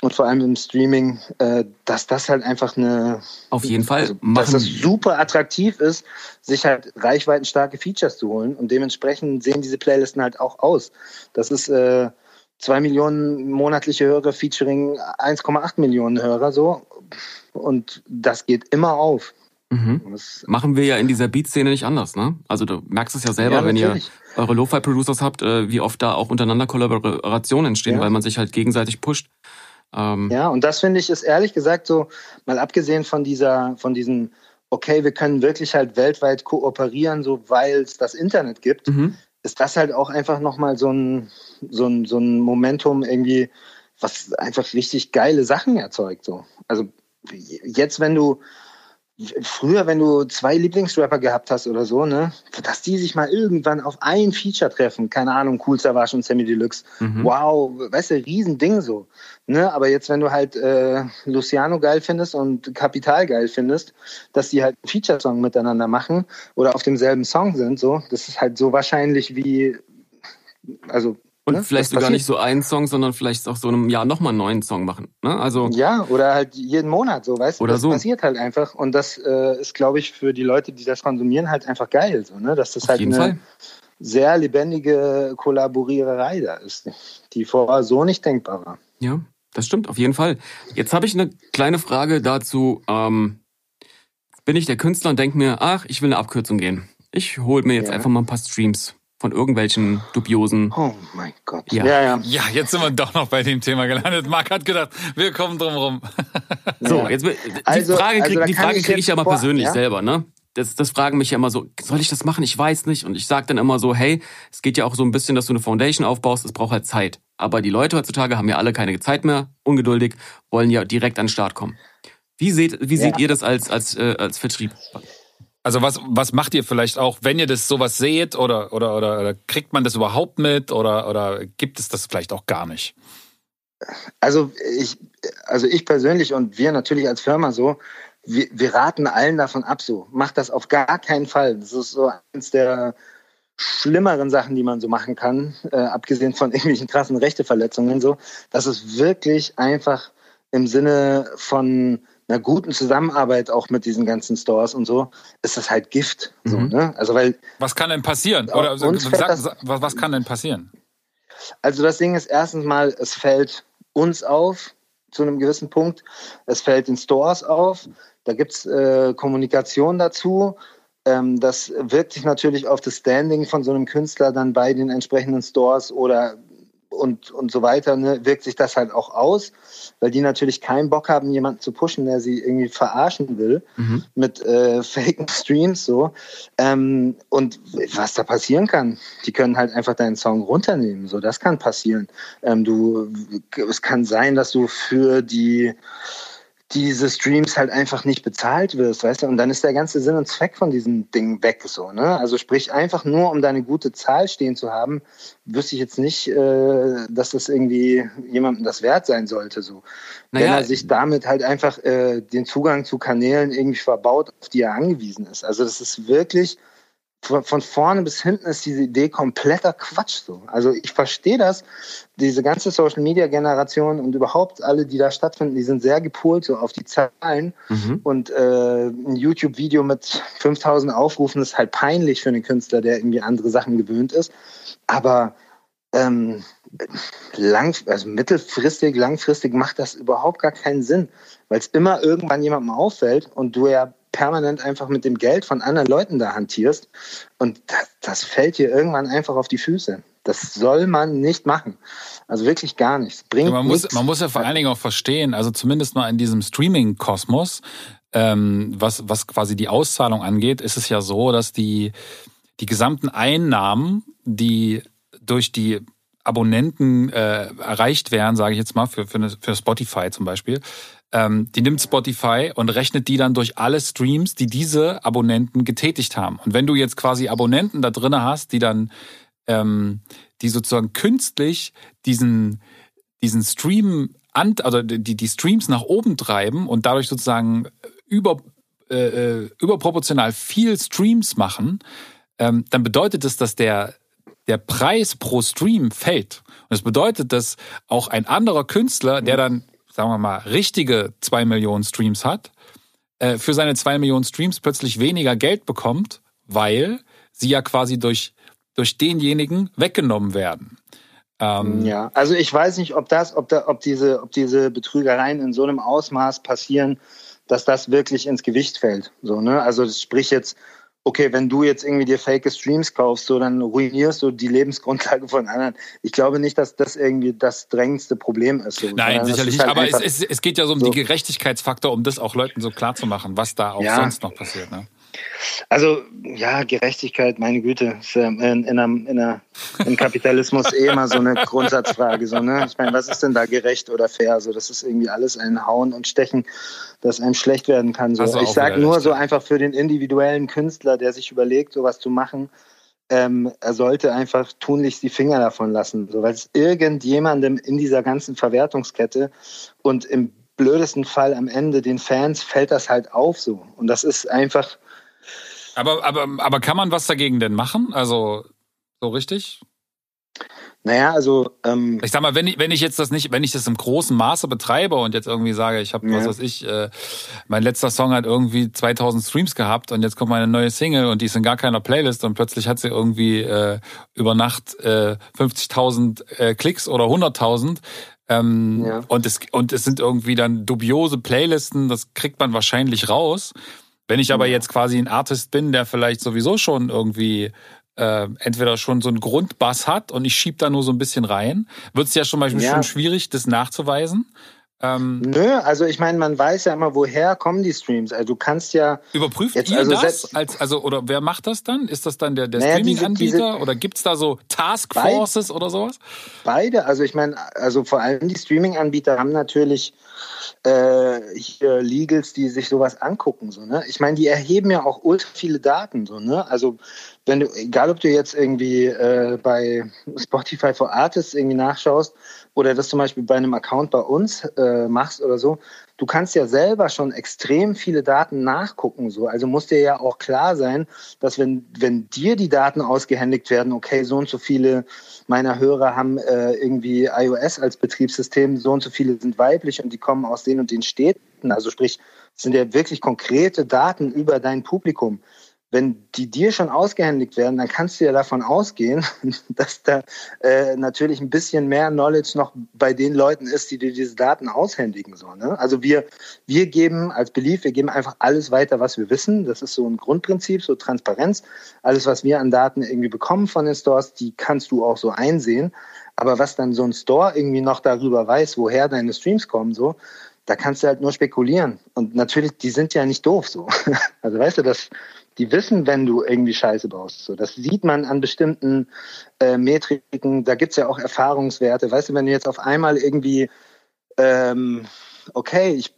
[SPEAKER 4] und vor allem im Streaming, äh, dass das halt einfach eine
[SPEAKER 3] auf jeden Fall
[SPEAKER 4] also, dass das super attraktiv ist, sich halt reichweitenstarke Features zu holen und dementsprechend sehen diese Playlisten halt auch aus. Das ist äh, zwei Millionen monatliche Hörer featuring 1,8 Millionen Hörer so. Und das geht immer auf.
[SPEAKER 3] Mhm. Machen wir ja in dieser Beat-Szene nicht anders, ne? Also du merkst es ja selber, ja, wenn ihr eure Lo-Fi-Producers habt, äh, wie oft da auch untereinander Kollaborationen entstehen, ja. weil man sich halt gegenseitig pusht.
[SPEAKER 4] Ähm ja, und das finde ich ist ehrlich gesagt so, mal abgesehen von dieser, von diesen, okay, wir können wirklich halt weltweit kooperieren, so weil es das Internet gibt, mhm ist das halt auch einfach nochmal so ein, so, ein, so ein Momentum irgendwie, was einfach richtig geile Sachen erzeugt. So. Also jetzt, wenn du früher, wenn du zwei Lieblingsrapper gehabt hast oder so, ne, dass die sich mal irgendwann auf ein Feature treffen, keine Ahnung, Cool Savage und Sammy Deluxe, mhm. wow, weißt du, Riesending so, ne, aber jetzt, wenn du halt äh, Luciano geil findest und Kapital geil findest, dass die halt einen Feature-Song miteinander machen oder auf demselben Song sind, so, das ist halt so wahrscheinlich wie, also
[SPEAKER 3] und ne? vielleicht sogar nicht so einen Song, sondern vielleicht auch so einem Jahr nochmal einen neuen Song machen. Ne? Also
[SPEAKER 4] ja, oder halt jeden Monat so, weißt du?
[SPEAKER 3] Oder
[SPEAKER 4] das
[SPEAKER 3] so.
[SPEAKER 4] passiert halt einfach. Und das äh, ist, glaube ich, für die Leute, die das konsumieren, halt einfach geil. So, ne? Dass das Auf halt eine Fall. sehr lebendige Kollaboriererei da ist, die vorher so nicht denkbar war.
[SPEAKER 3] Ja, das stimmt, auf jeden Fall. Jetzt habe ich eine kleine Frage dazu. Ähm, bin ich der Künstler und denke mir, ach, ich will eine Abkürzung gehen. Ich hole mir jetzt ja. einfach mal ein paar Streams von irgendwelchen dubiosen.
[SPEAKER 4] Oh mein Gott.
[SPEAKER 2] Ja. ja, ja. Ja, jetzt sind wir doch noch bei dem Thema gelandet. Marc hat gedacht, wir kommen drum rum.
[SPEAKER 3] so, jetzt die also, Frage kriege also Frage krieg ich ja mal persönlich ja? selber, ne? Das, das fragen mich ja immer so, soll ich das machen? Ich weiß nicht. Und ich sage dann immer so, hey, es geht ja auch so ein bisschen, dass du eine Foundation aufbaust, es braucht halt Zeit. Aber die Leute heutzutage haben ja alle keine Zeit mehr, ungeduldig, wollen ja direkt an den Start kommen. Wie seht, wie seht ihr das als, als, äh, als Vertrieb?
[SPEAKER 2] Also was, was macht ihr vielleicht auch, wenn ihr das sowas seht oder, oder, oder, oder kriegt man das überhaupt mit oder, oder gibt es das vielleicht auch gar nicht?
[SPEAKER 4] Also ich, also ich persönlich und wir natürlich als Firma so, wir, wir raten allen davon ab so. Macht das auf gar keinen Fall. Das ist so eins der schlimmeren Sachen, die man so machen kann, äh, abgesehen von irgendwelchen krassen Rechteverletzungen so. Das ist wirklich einfach im Sinne von einer guten Zusammenarbeit auch mit diesen ganzen Stores und so, ist das halt Gift. Mhm. So, ne? Also weil
[SPEAKER 2] was kann denn passieren? Oder also, sag, das, was kann denn passieren?
[SPEAKER 4] Also das Ding ist erstens mal, es fällt uns auf zu einem gewissen Punkt. Es fällt den Stores auf. Da gibt es äh, Kommunikation dazu. Ähm, das wirkt sich natürlich auf das Standing von so einem Künstler dann bei den entsprechenden Stores oder und, und so weiter, ne, wirkt sich das halt auch aus, weil die natürlich keinen Bock haben, jemanden zu pushen, der sie irgendwie verarschen will mhm. mit äh, faken Streams so. Ähm, und was da passieren kann, die können halt einfach deinen Song runternehmen. So, das kann passieren. Ähm, du, es kann sein, dass du für die diese Streams halt einfach nicht bezahlt wirst, weißt du? Und dann ist der ganze Sinn und Zweck von diesem Ding weg, so, ne? Also sprich, einfach nur, um deine gute Zahl stehen zu haben, wüsste ich jetzt nicht, äh, dass das irgendwie jemandem das wert sein sollte, so. Naja, Wenn er sich damit halt einfach äh, den Zugang zu Kanälen irgendwie verbaut, auf die er angewiesen ist. Also das ist wirklich von, von vorne bis hinten ist diese Idee kompletter Quatsch so. Also ich verstehe das, diese ganze Social Media Generation und überhaupt alle, die da stattfinden, die sind sehr gepolt so auf die Zahlen mhm. und äh, ein YouTube Video mit 5000 Aufrufen ist halt peinlich für einen Künstler, der irgendwie andere Sachen gewöhnt ist, aber ähm, lang, also mittelfristig, langfristig macht das überhaupt gar keinen Sinn, weil es immer irgendwann jemandem auffällt und du ja permanent einfach mit dem Geld von anderen Leuten da hantierst. Und das, das fällt dir irgendwann einfach auf die Füße. Das soll man nicht machen. Also wirklich gar nichts. Bringt
[SPEAKER 2] ja, man, muss, man muss ja vor allen Dingen auch verstehen, also zumindest mal in diesem Streaming-Kosmos, ähm, was, was quasi die Auszahlung angeht, ist es ja so, dass die, die gesamten Einnahmen, die durch die Abonnenten äh, erreicht werden, sage ich jetzt mal, für, für, für Spotify zum Beispiel, ähm, die nimmt Spotify und rechnet die dann durch alle Streams, die diese Abonnenten getätigt haben. Und wenn du jetzt quasi Abonnenten da drinne hast, die dann, ähm, die sozusagen künstlich diesen, diesen Stream an, also die, die Streams nach oben treiben und dadurch sozusagen über, äh, äh, überproportional viel Streams machen, ähm, dann bedeutet es, dass der, der Preis pro Stream fällt. Und das bedeutet, dass auch ein anderer Künstler, der dann sagen wir mal, richtige zwei Millionen Streams hat, äh, für seine zwei Millionen Streams plötzlich weniger Geld bekommt, weil sie ja quasi durch, durch denjenigen weggenommen werden.
[SPEAKER 4] Ähm, ja, also ich weiß nicht, ob das, ob da, ob diese, ob diese Betrügereien in so einem Ausmaß passieren, dass das wirklich ins Gewicht fällt. So, ne? Also sprich jetzt, okay, wenn du jetzt irgendwie dir fake Streams kaufst, so dann ruinierst du die Lebensgrundlage von anderen. Ich glaube nicht, dass das irgendwie das drängendste Problem ist. So.
[SPEAKER 2] Nein, sicherlich nicht. Halt aber es, es, es, geht ja so um so. den Gerechtigkeitsfaktor, um das auch Leuten so klar zu machen, was da auch ja. sonst noch passiert. Ne?
[SPEAKER 4] Also ja, Gerechtigkeit, meine Güte, ist ja in, in, einem, in einer, im Kapitalismus eh immer so eine Grundsatzfrage. So, ne? Ich meine, was ist denn da gerecht oder fair? Also, das ist irgendwie alles ein Hauen und Stechen, das einem schlecht werden kann. So. Also ich sage nur so einfach für den individuellen Künstler, der sich überlegt, sowas zu machen, ähm, er sollte einfach tunlichst die Finger davon lassen, so, weil es irgendjemandem in dieser ganzen Verwertungskette und im blödesten Fall am Ende den Fans fällt das halt auf so. Und das ist einfach
[SPEAKER 2] aber, aber, aber kann man was dagegen denn machen? Also, so richtig?
[SPEAKER 4] Naja, also ähm,
[SPEAKER 2] ich sag mal, wenn ich, wenn ich jetzt das nicht, wenn ich das im großen Maße betreibe und jetzt irgendwie sage, ich habe ja. was weiß ich, äh, mein letzter Song hat irgendwie 2000 Streams gehabt und jetzt kommt meine neue Single und die ist in gar keiner Playlist und plötzlich hat sie irgendwie äh, über Nacht äh, 50.000 äh, Klicks oder 100.000 ähm, ja. und es und es sind irgendwie dann dubiose Playlisten, das kriegt man wahrscheinlich raus. Wenn ich aber jetzt quasi ein Artist bin, der vielleicht sowieso schon irgendwie äh, entweder schon so einen Grundbass hat und ich schieb da nur so ein bisschen rein, wird es ja schon mal ja. schon schwierig, das nachzuweisen.
[SPEAKER 4] Ähm, Nö, also ich meine, man weiß ja immer, woher kommen die Streams. Also du kannst ja.
[SPEAKER 2] Überprüft jetzt, ihr also das? Als, also, oder wer macht das dann? Ist das dann der, der naja, Streaming-Anbieter? Oder gibt's da so Taskforces oder sowas?
[SPEAKER 4] Beide. Also ich meine, also vor allem die Streaming-Anbieter haben natürlich äh, hier Legals, die sich sowas angucken. So, ne? Ich meine, die erheben ja auch ultra viele Daten. So, ne? Also wenn du, egal ob du jetzt irgendwie äh, bei Spotify for Artists irgendwie nachschaust oder das zum Beispiel bei einem Account bei uns äh, machst oder so, du kannst ja selber schon extrem viele Daten nachgucken. So. Also muss dir ja auch klar sein, dass wenn, wenn dir die Daten ausgehändigt werden, okay, so und so viele meiner Hörer haben äh, irgendwie iOS als Betriebssystem, so und so viele sind weiblich und die kommen aus den und den Städten. Also sprich, sind ja wirklich konkrete Daten über dein Publikum wenn die dir schon ausgehändigt werden, dann kannst du ja davon ausgehen, dass da äh, natürlich ein bisschen mehr Knowledge noch bei den Leuten ist, die dir diese Daten aushändigen sollen. Ne? Also wir, wir geben als Belief, wir geben einfach alles weiter, was wir wissen. Das ist so ein Grundprinzip, so Transparenz. Alles, was wir an Daten irgendwie bekommen von den Stores, die kannst du auch so einsehen. Aber was dann so ein Store irgendwie noch darüber weiß, woher deine Streams kommen, so, da kannst du halt nur spekulieren. Und natürlich, die sind ja nicht doof so. Also weißt du, das die wissen, wenn du irgendwie Scheiße baust. So, das sieht man an bestimmten äh, Metriken. Da gibt's ja auch Erfahrungswerte. Weißt du, wenn du jetzt auf einmal irgendwie ähm, okay, ich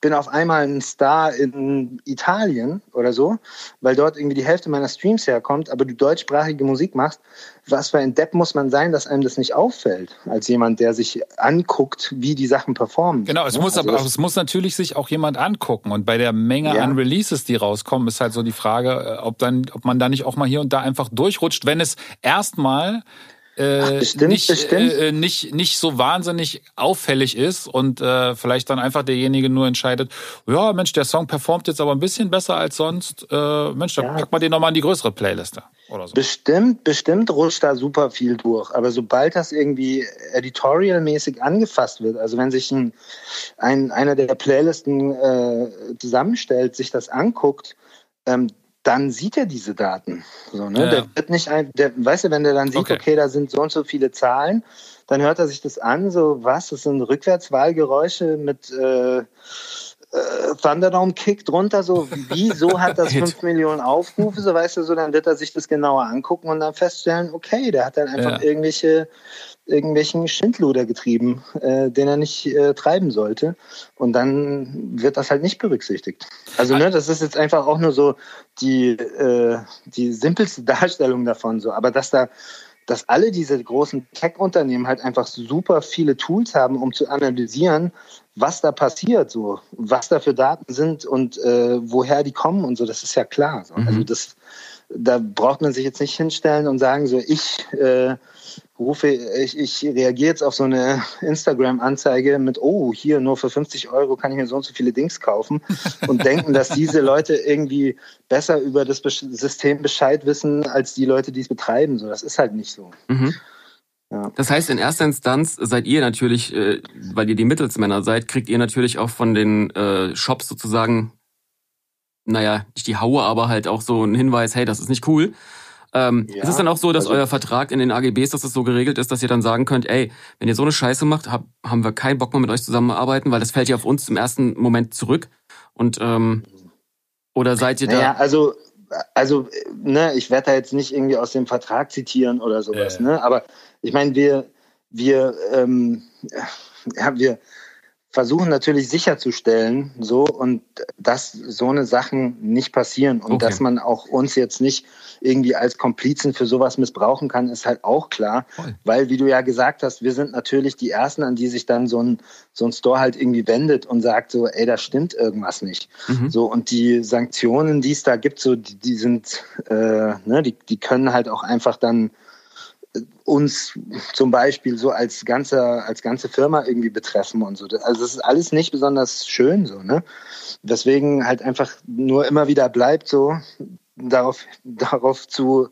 [SPEAKER 4] bin auf einmal ein Star in Italien oder so, weil dort irgendwie die Hälfte meiner Streams herkommt, aber du deutschsprachige Musik machst, was für ein Depp muss man sein, dass einem das nicht auffällt, als jemand, der sich anguckt, wie die Sachen performen.
[SPEAKER 2] Genau, es
[SPEAKER 4] ne?
[SPEAKER 2] muss also aber es muss natürlich sich auch jemand angucken und bei der Menge ja. an Releases, die rauskommen, ist halt so die Frage, äh, ob dann ob man da nicht auch mal hier und da einfach durchrutscht, wenn es erstmal äh, bestimmt, nicht, bestimmt. Äh, nicht, nicht so wahnsinnig auffällig ist und äh, vielleicht dann einfach derjenige nur entscheidet, ja, Mensch, der Song performt jetzt aber ein bisschen besser als sonst. Äh, Mensch, dann ja. packt man den nochmal in die größere Playliste oder so.
[SPEAKER 4] Bestimmt, bestimmt rutscht da super viel durch. Aber sobald das irgendwie editorialmäßig angefasst wird, also wenn sich ein, ein einer der Playlisten äh, zusammenstellt, sich das anguckt, ähm, dann sieht er diese Daten. So, ne? Ja. Der wird nicht ein, der, weißt du, wenn der dann sieht, okay. okay, da sind so und so viele Zahlen, dann hört er sich das an, so was, das sind Rückwärtswahlgeräusche mit äh, äh, Thunderdome Kick drunter, so wieso hat das 5 Millionen Aufrufe, so weißt du, so dann wird er sich das genauer angucken und dann feststellen, okay, der hat dann einfach ja. irgendwelche irgendwelchen Schindluder getrieben, äh, den er nicht äh, treiben sollte. Und dann wird das halt nicht berücksichtigt. Also ne, das ist jetzt einfach auch nur so die, äh, die simpelste Darstellung davon. So. Aber dass da dass alle diese großen Tech-Unternehmen halt einfach super viele Tools haben, um zu analysieren, was da passiert, so, was da für Daten sind und äh, woher die kommen und so, das ist ja klar. So. Mhm. Also das, da braucht man sich jetzt nicht hinstellen und sagen, so ich äh, rufe, ich, ich reagiere jetzt auf so eine Instagram-Anzeige mit, oh, hier nur für 50 Euro kann ich mir so und so viele Dings kaufen und denken, dass diese Leute irgendwie besser über das System Bescheid wissen als die Leute, die es betreiben. So, das ist halt nicht so.
[SPEAKER 3] Mhm. Ja. Das heißt, in erster Instanz seid ihr natürlich, äh, weil ihr die Mittelsmänner seid, kriegt ihr natürlich auch von den äh, Shops sozusagen, naja, nicht die Haue, aber halt auch so einen Hinweis, hey, das ist nicht cool. Ähm, ja, ist es dann auch so, dass also, euer Vertrag in den AGBs, dass es so geregelt ist, dass ihr dann sagen könnt, ey, wenn ihr so eine Scheiße macht, hab, haben wir keinen Bock mehr mit euch zusammenarbeiten, weil das fällt ja auf uns im ersten Moment zurück. Und ähm, oder seid ihr da?
[SPEAKER 4] Ja, also also ne, ich werde da jetzt nicht irgendwie aus dem Vertrag zitieren oder sowas, äh. ne? Aber ich meine, wir wir ähm, ja, wir versuchen natürlich sicherzustellen, so und dass so eine Sachen nicht passieren und okay. dass man auch uns jetzt nicht irgendwie als Komplizen für sowas missbrauchen kann, ist halt auch klar, Voll. weil wie du ja gesagt hast, wir sind natürlich die ersten, an die sich dann so ein so ein Store halt irgendwie wendet und sagt so, ey, da stimmt irgendwas nicht. Mhm. So und die Sanktionen, die es da gibt, so die, die sind, äh, ne, die die können halt auch einfach dann uns zum Beispiel so als ganze, als ganze Firma irgendwie betreffen und so. Also das ist alles nicht besonders schön so, ne? Deswegen halt einfach nur immer wieder bleibt so darauf, darauf zu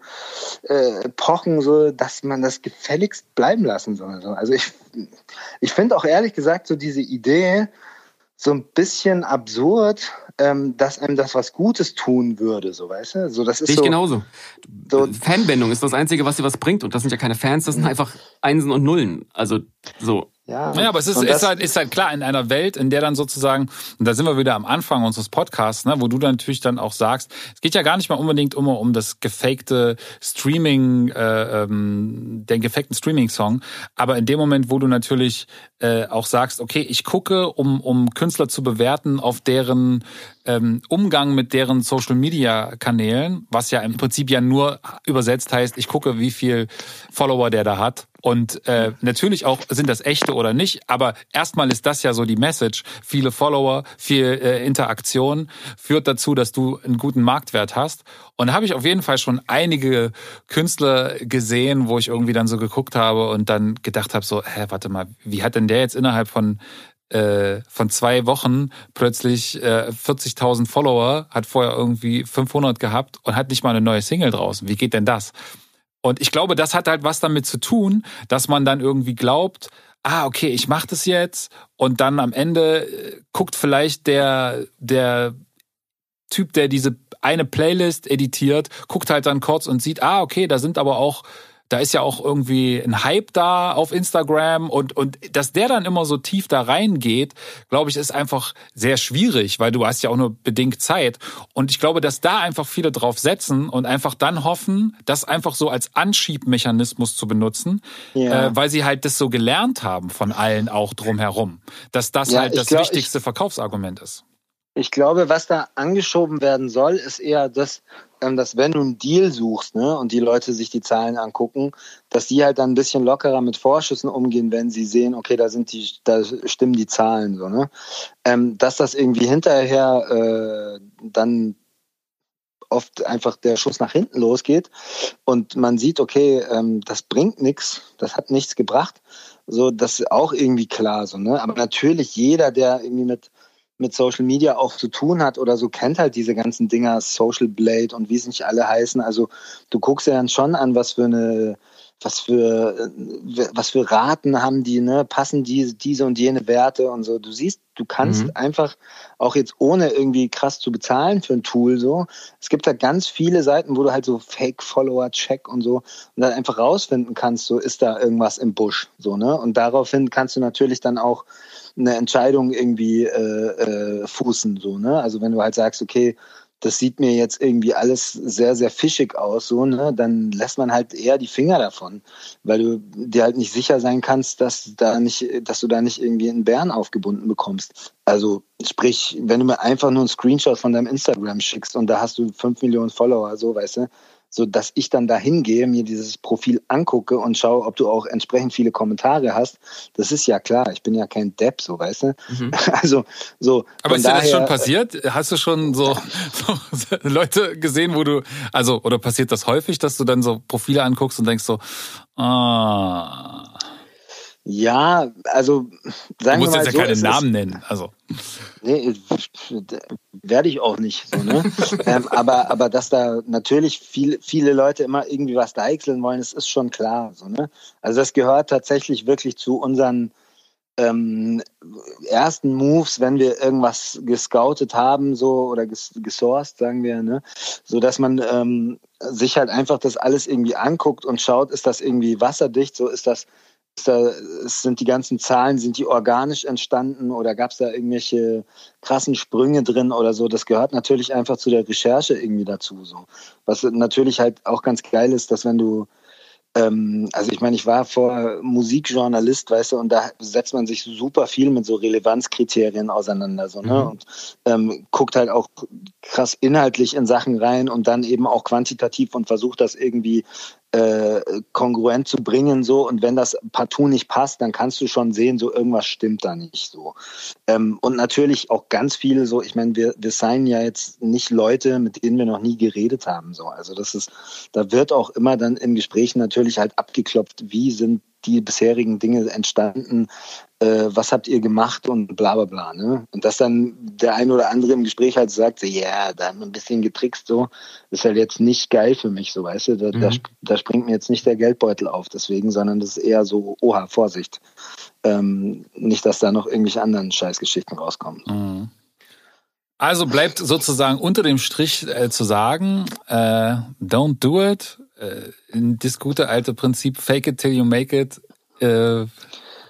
[SPEAKER 4] äh, pochen, so dass man das gefälligst bleiben lassen soll. So. Also ich, ich finde auch ehrlich gesagt so diese Idee so ein bisschen absurd, ähm, dass einem das was Gutes tun würde, so weißt du? So, das ist
[SPEAKER 3] Sehe ich
[SPEAKER 4] so,
[SPEAKER 3] genauso. So, Fanbindung ist das Einzige, was dir was bringt. Und das sind ja keine Fans, das sind mhm. einfach Einsen und Nullen. Also so.
[SPEAKER 2] Ja, ja aber es ist, ist, halt, ist halt klar, in einer Welt, in der dann sozusagen, und da sind wir wieder am Anfang unseres Podcasts, ne, wo du dann natürlich dann auch sagst, es geht ja gar nicht mal unbedingt immer um das gefakte Streaming, äh, ähm, den gefakten Streaming-Song, aber in dem Moment, wo du natürlich äh, auch sagst, okay, ich gucke, um, um Künstler zu bewerten auf deren ähm, Umgang mit deren Social-Media-Kanälen, was ja im Prinzip ja nur übersetzt heißt, ich gucke, wie viel Follower der da hat Und äh, natürlich auch, sind das echte oder nicht, aber erstmal ist das ja so die Message. Viele Follower, viel äh, Interaktion führt dazu, dass du einen guten Marktwert hast. Und da habe ich auf jeden Fall schon einige Künstler gesehen, wo ich irgendwie dann so geguckt habe und dann gedacht habe, so, hä, warte mal, wie hat denn der jetzt innerhalb von äh, von zwei Wochen plötzlich äh, 40.000 Follower, hat vorher irgendwie 500 gehabt und hat nicht mal eine neue Single draußen. Wie geht denn das? Und ich glaube, das hat halt was damit zu tun, dass man dann irgendwie glaubt, ah, okay, ich mache das jetzt und dann am Ende äh, guckt vielleicht der, der Typ, der diese eine Playlist editiert, guckt halt dann kurz und sieht, ah, okay, da sind aber auch da ist ja auch irgendwie ein Hype da auf Instagram und, und dass der dann immer so tief da reingeht, glaube ich, ist einfach sehr schwierig, weil du hast ja auch nur bedingt Zeit. Und ich glaube, dass da einfach viele drauf setzen und einfach dann hoffen, das einfach so als Anschiebmechanismus zu benutzen, ja. äh, weil sie halt das so gelernt haben von allen auch drumherum, dass das ja, halt das glaub, wichtigste ich, Verkaufsargument ist.
[SPEAKER 4] Ich glaube, was da angeschoben werden soll, ist eher das, ähm, dass wenn du einen Deal suchst ne, und die Leute sich die Zahlen angucken, dass die halt dann ein bisschen lockerer mit Vorschüssen umgehen, wenn sie sehen, okay, da sind die, da stimmen die Zahlen so, ne? Ähm, dass das irgendwie hinterher äh, dann oft einfach der Schuss nach hinten losgeht und man sieht, okay, ähm, das bringt nichts, das hat nichts gebracht. So, das ist auch irgendwie klar so, ne? Aber natürlich jeder, der irgendwie mit mit Social Media auch zu tun hat oder so, kennt halt diese ganzen Dinger, Social Blade und wie es nicht alle heißen. Also du guckst ja dann schon an, was für eine, was für, äh, was für Raten haben die, ne? Passen diese, diese und jene Werte und so. Du siehst, du kannst mhm. einfach auch jetzt ohne irgendwie krass zu bezahlen für ein Tool so. Es gibt da ganz viele Seiten, wo du halt so Fake-Follower-Check und so und dann einfach rausfinden kannst, so ist da irgendwas im Busch, so, ne? Und daraufhin kannst du natürlich dann auch eine Entscheidung irgendwie äh, äh, fußen. So, ne? Also wenn du halt sagst, okay, das sieht mir jetzt irgendwie alles sehr, sehr fischig aus, so, ne, dann lässt man halt eher die Finger davon, weil du dir halt nicht sicher sein kannst, dass da nicht, dass du da nicht irgendwie einen Bären aufgebunden bekommst. Also sprich, wenn du mir einfach nur einen Screenshot von deinem Instagram schickst und da hast du fünf Millionen Follower, so weißt du, so dass ich dann da hingehe, mir dieses Profil angucke und schaue, ob du auch entsprechend viele Kommentare hast. Das ist ja klar. Ich bin ja kein Depp, so weißt du. Mhm. Also so.
[SPEAKER 2] Aber ist dir das schon passiert? Hast du schon so, so Leute gesehen, wo du also oder passiert das häufig, dass du dann so Profile anguckst und denkst so, ah.
[SPEAKER 4] Ja, also sagen
[SPEAKER 2] du musst
[SPEAKER 4] wir mal
[SPEAKER 2] jetzt ja keine Namen nennen. Also.
[SPEAKER 4] Nee, werde ich auch nicht. So, ne? ähm, aber, aber dass da natürlich viel, viele Leute immer irgendwie was deichseln wollen, das ist schon klar. So, ne? Also das gehört tatsächlich wirklich zu unseren ähm, ersten Moves, wenn wir irgendwas gescoutet haben, so oder ges gesourced, sagen wir, ne, so dass man ähm, sich halt einfach das alles irgendwie anguckt und schaut, ist das irgendwie wasserdicht, so ist das da, sind die ganzen Zahlen, sind die organisch entstanden oder gab es da irgendwelche krassen Sprünge drin oder so? Das gehört natürlich einfach zu der Recherche irgendwie dazu. So. Was natürlich halt auch ganz geil ist, dass wenn du ähm, also ich meine, ich war vor Musikjournalist, weißt du, und da setzt man sich super viel mit so Relevanzkriterien auseinander, so, ne? Mhm. Und ähm, guckt halt auch krass inhaltlich in Sachen rein und dann eben auch quantitativ und versucht das irgendwie äh, kongruent zu bringen so und wenn das partout nicht passt, dann kannst du schon sehen, so irgendwas stimmt da nicht so. Ähm, und natürlich auch ganz viele so, ich meine, wir, wir signen ja jetzt nicht Leute, mit denen wir noch nie geredet haben so. Also das ist, da wird auch immer dann im Gespräch natürlich halt abgeklopft, wie sind die bisherigen Dinge entstanden, äh, was habt ihr gemacht und bla bla bla. Ne? Und dass dann der ein oder andere im Gespräch halt sagt, ja, yeah, da haben wir ein bisschen getrickst, so, ist halt jetzt nicht geil für mich, so weißt du, da, mhm. da, da, springt mir jetzt nicht der Geldbeutel auf, deswegen, sondern das ist eher so, oha, Vorsicht. Ähm, nicht, dass da noch irgendwelche anderen Scheißgeschichten rauskommen.
[SPEAKER 2] Mhm. Also bleibt sozusagen unter dem Strich äh, zu sagen, äh, don't do it. Äh, das gute alte Prinzip, fake it till you make it, äh,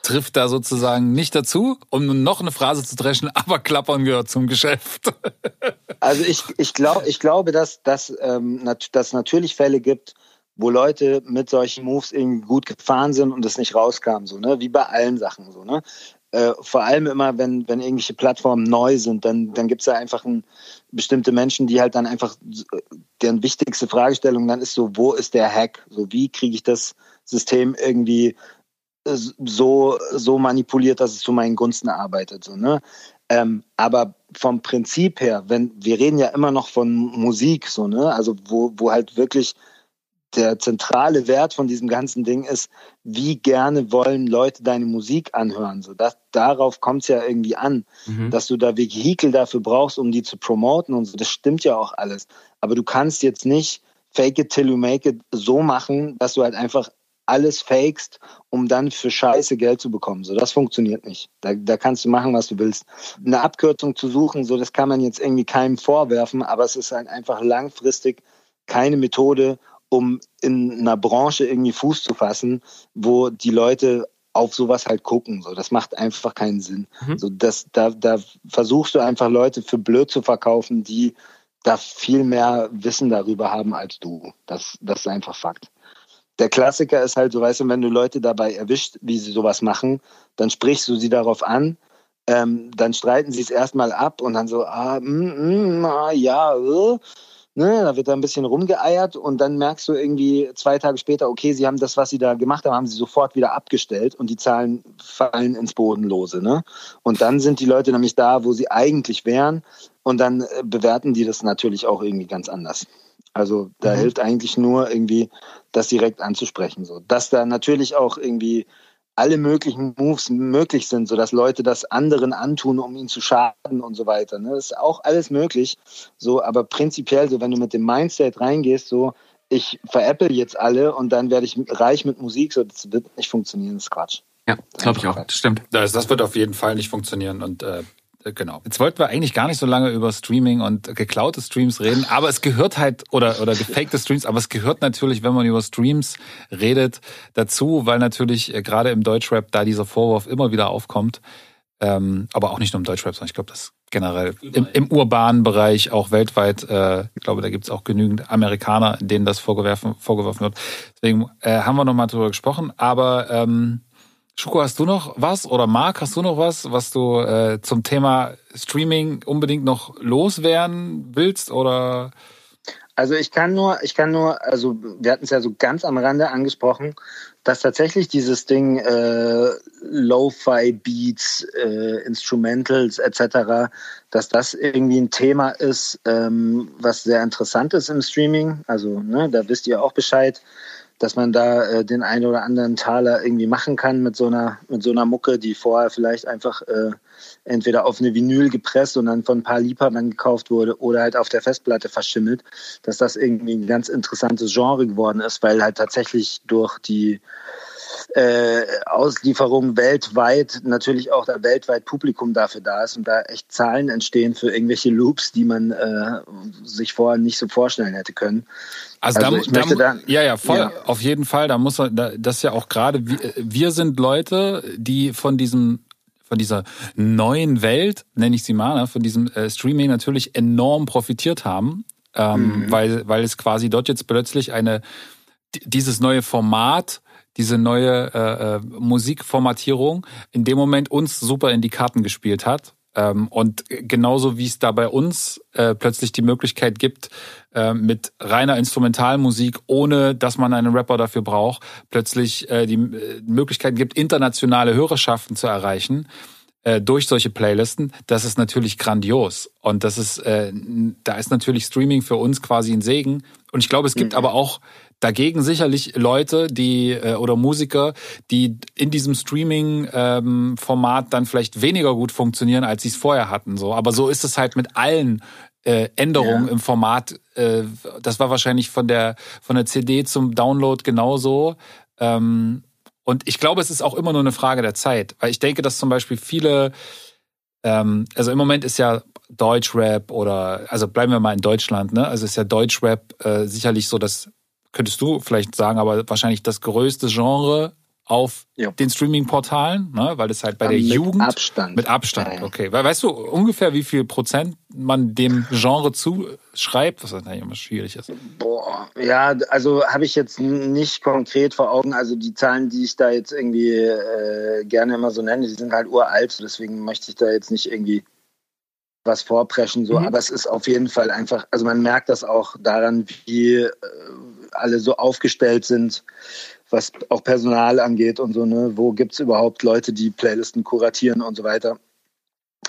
[SPEAKER 2] trifft da sozusagen nicht dazu, um noch eine Phrase zu dreschen, aber klappern gehört zum Geschäft.
[SPEAKER 4] Also ich, ich, glaub, ich glaube, dass, dass ähm, natürlich Fälle gibt, wo Leute mit solchen Moves irgendwie gut gefahren sind und es nicht rauskam, so, ne? Wie bei allen Sachen so, ne? Äh, vor allem immer, wenn, wenn irgendwelche Plattformen neu sind, dann, dann gibt es da einfach ein, bestimmte Menschen, die halt dann einfach, deren wichtigste Fragestellung dann ist so, wo ist der Hack? So, wie kriege ich das System irgendwie äh, so, so manipuliert, dass es zu meinen Gunsten arbeitet. So, ne? Ähm, aber vom Prinzip her, wenn wir reden ja immer noch von Musik, so, ne? Also wo, wo halt wirklich der zentrale Wert von diesem ganzen Ding ist, wie gerne wollen Leute deine Musik anhören. So, das, darauf kommt es ja irgendwie an, mhm. dass du da Vehikel dafür brauchst, um die zu promoten und so. Das stimmt ja auch alles. Aber du kannst jetzt nicht fake it till you make it so machen, dass du halt einfach alles fakest, um dann für Scheiße Geld zu bekommen. So, das funktioniert nicht. Da, da kannst du machen, was du willst. Eine Abkürzung zu suchen, so, das kann man jetzt irgendwie keinem vorwerfen, aber es ist halt einfach langfristig keine Methode, um in einer Branche irgendwie Fuß zu fassen, wo die Leute auf sowas halt gucken. So, das macht einfach keinen Sinn. Mhm. So, das, da, da versuchst du einfach Leute für blöd zu verkaufen, die da viel mehr Wissen darüber haben als du. Das, das ist einfach Fakt. Der Klassiker ist halt so, weißt du, wenn du Leute dabei erwischt, wie sie sowas machen, dann sprichst du sie darauf an, ähm, dann streiten sie es erstmal ab und dann so, ah, mm, mm, ah ja, äh, Ne, da wird da ein bisschen rumgeeiert und dann merkst du irgendwie zwei Tage später, okay, sie haben das, was sie da gemacht haben, haben sie sofort wieder abgestellt und die Zahlen fallen ins Bodenlose. Ne? Und dann sind die Leute nämlich da, wo sie eigentlich wären und dann äh, bewerten die das natürlich auch irgendwie ganz anders. Also da mhm. hilft eigentlich nur irgendwie, das direkt anzusprechen. So. Dass da natürlich auch irgendwie alle möglichen Moves möglich sind, sodass Leute das anderen antun, um ihn zu schaden und so weiter. Ne? Das ist auch alles möglich. So, aber prinzipiell, so wenn du mit dem Mindset reingehst, so ich veräpple jetzt alle und dann werde ich reich mit Musik, so das wird nicht funktionieren, das ist Quatsch.
[SPEAKER 3] Ja, glaube ich auch. Das stimmt.
[SPEAKER 2] Das, das wird auf jeden Fall nicht funktionieren und äh, genau. Jetzt wollten wir eigentlich gar nicht so lange über Streaming und geklaute Streams reden, aber es gehört halt, oder, oder gefakte Streams, aber es gehört natürlich, wenn man über Streams redet, dazu, weil natürlich äh, gerade im Deutschrap da dieser Vorwurf immer wieder aufkommt. Ähm, aber auch nicht nur im Deutschrap, sondern ich glaube, das generell im, im, urbanen Bereich, auch weltweit, äh, ich glaube, da gibt es auch genügend Amerikaner, denen das vorgeworfen, vorgeworfen wird. Deswegen äh, haben wir nochmal drüber gesprochen. Aber ähm, Schuko, hast du noch was oder Marc, hast du noch was, was du äh, zum Thema Streaming unbedingt noch loswerden willst oder?
[SPEAKER 4] Also ich kann nur, ich kann nur, also wir hatten es ja so ganz am Rande angesprochen, dass tatsächlich dieses Ding äh, Lo-fi Beats, äh, Instrumentals etc., dass das irgendwie ein Thema ist, ähm, was sehr interessant ist im Streaming. Also ne, da wisst ihr auch Bescheid dass man da äh, den einen oder anderen Taler irgendwie machen kann mit so einer, mit so einer Mucke, die vorher vielleicht einfach äh, entweder auf eine Vinyl gepresst und dann von ein paar Liebhabern gekauft wurde oder halt auf der Festplatte verschimmelt, dass das irgendwie ein ganz interessantes Genre geworden ist, weil halt tatsächlich durch die äh, Auslieferung weltweit natürlich auch da weltweit Publikum dafür da ist und da echt Zahlen entstehen für irgendwelche Loops, die man äh, sich vorher nicht so vorstellen hätte können.
[SPEAKER 2] Also, also da, da, da, ja, ja, voll, ja. auf jeden Fall. Da muss man, da, das ist ja auch gerade, wir, wir sind Leute, die von diesem von dieser neuen Welt, nenne ich sie mal, ne, von diesem äh, Streaming natürlich enorm profitiert haben, ähm, mhm. weil, weil es quasi dort jetzt plötzlich eine dieses neue Format diese neue äh, äh, Musikformatierung in dem Moment uns super in die Karten gespielt hat. Ähm, und genauso wie es da bei uns äh, plötzlich die Möglichkeit gibt, äh, mit reiner Instrumentalmusik, ohne dass man einen Rapper dafür braucht, plötzlich äh, die äh, Möglichkeit gibt, internationale Hörerschaften zu erreichen äh, durch solche Playlisten, das ist natürlich grandios. Und das ist, äh, da ist natürlich Streaming für uns quasi ein Segen. Und ich glaube, es gibt mhm. aber auch Dagegen sicherlich Leute, die äh, oder Musiker, die in diesem Streaming-Format ähm, dann vielleicht weniger gut funktionieren, als sie es vorher hatten. So, aber so ist es halt mit allen äh, Änderungen ja. im Format. Äh, das war wahrscheinlich von der von der CD zum Download genauso. Ähm, und ich glaube, es ist auch immer nur eine Frage der Zeit, weil ich denke, dass zum Beispiel viele, ähm, also im Moment ist ja Deutschrap oder, also bleiben wir mal in Deutschland, ne? Also ist ja Deutschrap äh, sicherlich so das könntest du vielleicht sagen, aber wahrscheinlich das größte Genre auf ja. den Streaming-Portalen, ne? weil das halt bei ja, der
[SPEAKER 4] mit
[SPEAKER 2] Jugend
[SPEAKER 4] Abstand.
[SPEAKER 2] mit Abstand, okay. Weil weißt du ungefähr, wie viel Prozent man dem Genre zuschreibt, was natürlich immer schwierig ist?
[SPEAKER 4] Boah, ja, also habe ich jetzt nicht konkret vor Augen. Also die Zahlen, die ich da jetzt irgendwie äh, gerne immer so nenne, die sind halt uralt, deswegen möchte ich da jetzt nicht irgendwie was vorpreschen, so, mhm. aber es ist auf jeden Fall einfach, also man merkt das auch daran, wie äh, alle so aufgestellt sind was auch Personal angeht und so, ne? Wo gibt es überhaupt Leute, die Playlisten kuratieren und so weiter?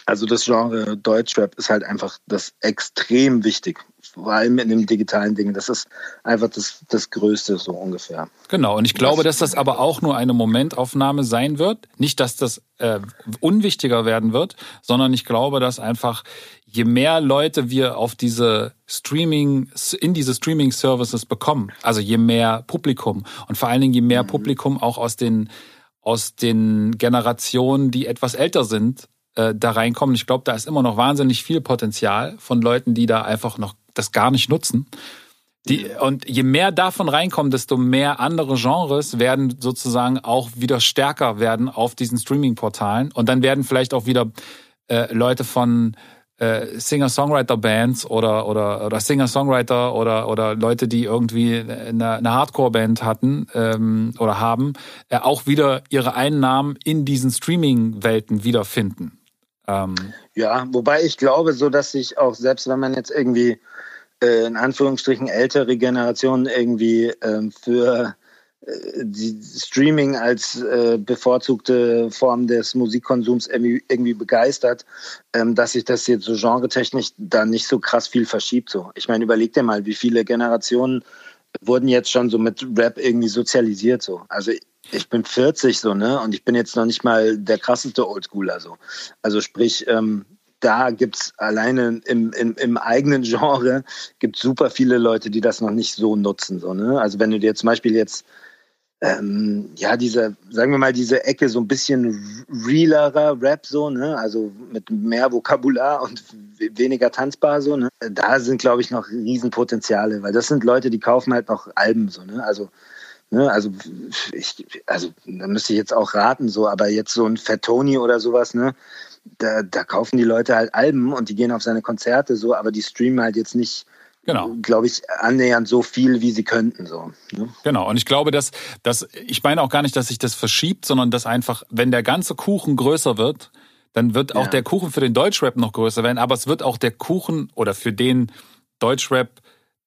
[SPEAKER 4] Also das Genre Deutschrap ist halt einfach das extrem wichtig, vor allem in dem digitalen Ding. Das ist einfach das, das Größte so ungefähr.
[SPEAKER 2] Genau, und ich glaube, dass das aber auch nur eine Momentaufnahme sein wird. Nicht, dass das äh, unwichtiger werden wird, sondern ich glaube, dass einfach je mehr Leute wir auf diese Streaming, in diese Streaming-Services bekommen, also je mehr Publikum und vor allen Dingen je mehr mhm. Publikum auch aus den, aus den Generationen, die etwas älter sind, äh, da reinkommen. Ich glaube, da ist immer noch wahnsinnig viel Potenzial von Leuten, die da einfach noch das gar nicht nutzen. Die, und je mehr davon reinkommen, desto mehr andere Genres werden sozusagen auch wieder stärker werden auf diesen Streaming-Portalen. Und dann werden vielleicht auch wieder äh, Leute von äh, Singer-Songwriter-Bands oder, oder, oder Singer-Songwriter oder, oder Leute, die irgendwie eine, eine Hardcore-Band hatten ähm, oder haben, äh, auch wieder ihre Einnahmen in diesen Streaming-Welten wiederfinden.
[SPEAKER 4] Ähm, ja, wobei ich glaube, so dass sich auch, selbst wenn man jetzt irgendwie äh, in Anführungsstrichen ältere Generationen irgendwie ähm, für die Streaming als äh, bevorzugte Form des Musikkonsums irgendwie, irgendwie begeistert, ähm, dass sich das jetzt so genretechnisch da nicht so krass viel verschiebt. So. Ich meine, überleg dir mal, wie viele Generationen wurden jetzt schon so mit Rap irgendwie sozialisiert. So. Also ich bin 40 so, ne? Und ich bin jetzt noch nicht mal der krasseste Oldschooler so. Also sprich, ähm, da gibt es alleine im, im, im, eigenen Genre gibt super viele Leute, die das noch nicht so nutzen. So, ne? Also wenn du dir zum Beispiel jetzt ähm, ja, diese, sagen wir mal, diese Ecke so ein bisschen realerer Rap, so, ne? Also mit mehr Vokabular und weniger tanzbar, so, ne? Da sind, glaube ich, noch Riesenpotenziale, weil das sind Leute, die kaufen halt noch Alben, so, ne? Also, ne? Also, ich, also, da müsste ich jetzt auch raten, so, aber jetzt so ein Fettoni oder sowas, ne? Da, da kaufen die Leute halt Alben und die gehen auf seine Konzerte, so, aber die streamen halt jetzt nicht genau. glaube ich, annähernd so viel, wie sie könnten. So,
[SPEAKER 2] ne? Genau, und ich glaube, dass, dass, ich meine auch gar nicht, dass sich das verschiebt, sondern dass einfach, wenn der ganze Kuchen größer wird, dann wird auch ja. der Kuchen für den Deutschrap noch größer werden, aber es wird auch der Kuchen oder für den Deutschrap,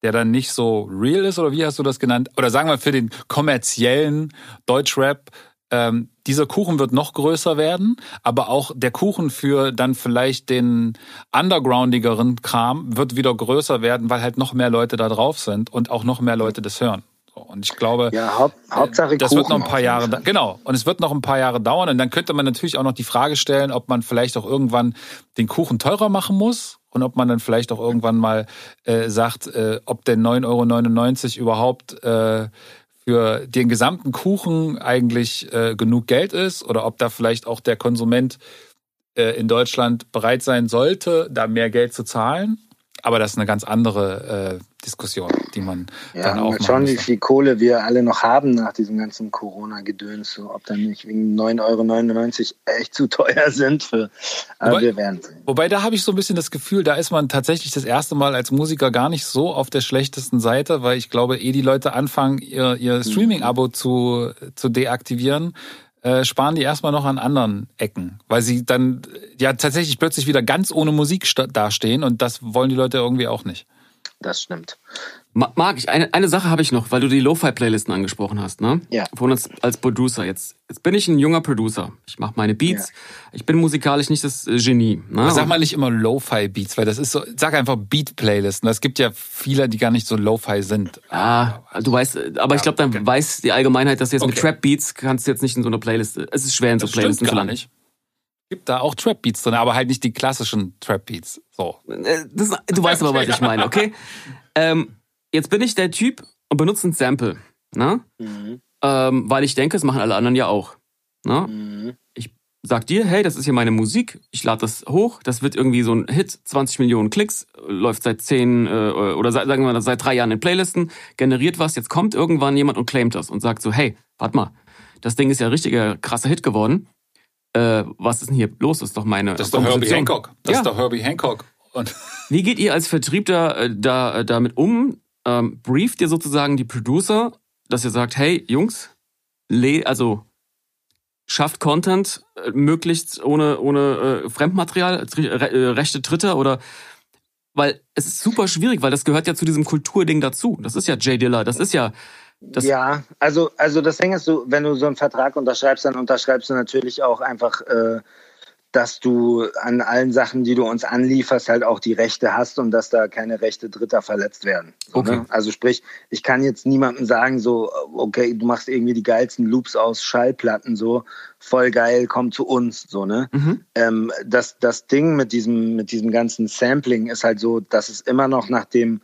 [SPEAKER 2] der dann nicht so real ist, oder wie hast du das genannt? Oder sagen wir für den kommerziellen Deutschrap, ähm, dieser Kuchen wird noch größer werden, aber auch der Kuchen für dann vielleicht den undergroundigeren Kram wird wieder größer werden, weil halt noch mehr Leute da drauf sind und auch noch mehr Leute das hören. Und ich glaube,
[SPEAKER 4] ja, Haupt, Hauptsache
[SPEAKER 2] das Kuchen wird noch ein paar Jahre, genau. Und es wird noch ein paar Jahre dauern. Und dann könnte man natürlich auch noch die Frage stellen, ob man vielleicht auch irgendwann den Kuchen teurer machen muss und ob man dann vielleicht auch irgendwann mal äh, sagt, äh, ob der 9,99 Euro überhaupt äh, für den gesamten Kuchen eigentlich äh, genug Geld ist oder ob da vielleicht auch der Konsument äh, in Deutschland bereit sein sollte, da mehr Geld zu zahlen. Aber das ist eine ganz andere äh, Diskussion, die man ja, dann auch
[SPEAKER 4] mal schauen, wie viel Kohle wir alle noch haben nach diesem ganzen Corona-Gedöns, so, ob dann nicht wegen 9,99 Euro echt zu teuer sind. Für, aber wobei, wir werden sehen.
[SPEAKER 2] Wobei, da habe ich so ein bisschen das Gefühl, da ist man tatsächlich das erste Mal als Musiker gar nicht so auf der schlechtesten Seite, weil ich glaube, eh die Leute anfangen, ihr, ihr Streaming-Abo zu, zu deaktivieren, äh, sparen die erstmal noch an anderen Ecken, weil sie dann ja tatsächlich plötzlich wieder ganz ohne Musik dastehen und das wollen die Leute irgendwie auch nicht.
[SPEAKER 4] Das stimmt.
[SPEAKER 3] Marc, ich, eine, eine Sache habe ich noch, weil du die Lo-Fi-Playlisten angesprochen hast, ne?
[SPEAKER 4] Ja.
[SPEAKER 3] Von uns als Producer. Jetzt, jetzt bin ich ein junger Producer. Ich mache meine Beats. Ja. Ich bin musikalisch nicht das äh, Genie.
[SPEAKER 2] Ne? sag mal nicht immer Lo-Fi-Beats, weil das ist so, sag einfach Beat-Playlisten. Es gibt ja viele, die gar nicht so Lo-Fi sind.
[SPEAKER 3] Ah, du weißt, aber ja, ich glaube, dann okay. weiß die Allgemeinheit, dass du jetzt okay. mit Trap-Beats kannst du jetzt nicht in so einer Playlist. Es ist schwer in so das Playlisten zu landen. Nicht
[SPEAKER 2] gibt da auch Trap Beats drin, aber halt nicht die klassischen Trap Beats. So.
[SPEAKER 3] Äh, das, du weißt aber, was ich meine, okay? ähm, jetzt bin ich der Typ und benutze ein Sample, ne? Mhm. Ähm, weil ich denke, das machen alle anderen ja auch. Ne? Mhm. Ich sag dir, hey, das ist hier meine Musik, ich lade das hoch, das wird irgendwie so ein Hit, 20 Millionen Klicks, läuft seit 10 äh, oder seit, sagen wir mal seit drei Jahren in Playlisten, generiert was, jetzt kommt irgendwann jemand und claimt das und sagt so, hey, warte mal, das Ding ist ja richtiger krasser Hit geworden. Äh, was ist denn hier los? Das ist doch meine.
[SPEAKER 2] Das ist doch Herbie Hancock. Das ja. ist doch Herbie Hancock.
[SPEAKER 3] Und Wie geht ihr als Vertrieb da, äh, da äh, damit um? Ähm, brieft ihr sozusagen die Producer, dass ihr sagt, hey Jungs, also schafft Content äh, möglichst ohne, ohne äh, Fremdmaterial, äh, rechte Dritte oder weil es ist super schwierig, weil das gehört ja zu diesem Kulturding dazu. Das ist ja Jay Diller, das ist ja das
[SPEAKER 4] ja, also, also das Ding ist, du, wenn du so einen Vertrag unterschreibst, dann unterschreibst du natürlich auch einfach äh, dass du an allen Sachen, die du uns anlieferst, halt auch die Rechte hast und dass da keine Rechte Dritter verletzt werden. So, ne? okay. Ne? Also sprich, ich kann jetzt niemandem sagen, so, okay, du machst irgendwie die geilsten Loops aus Schallplatten, so, voll geil, komm zu uns, so, ne? Mhm. Ähm, das, das Ding mit diesem, mit diesem ganzen Sampling ist halt so, dass es immer noch nach dem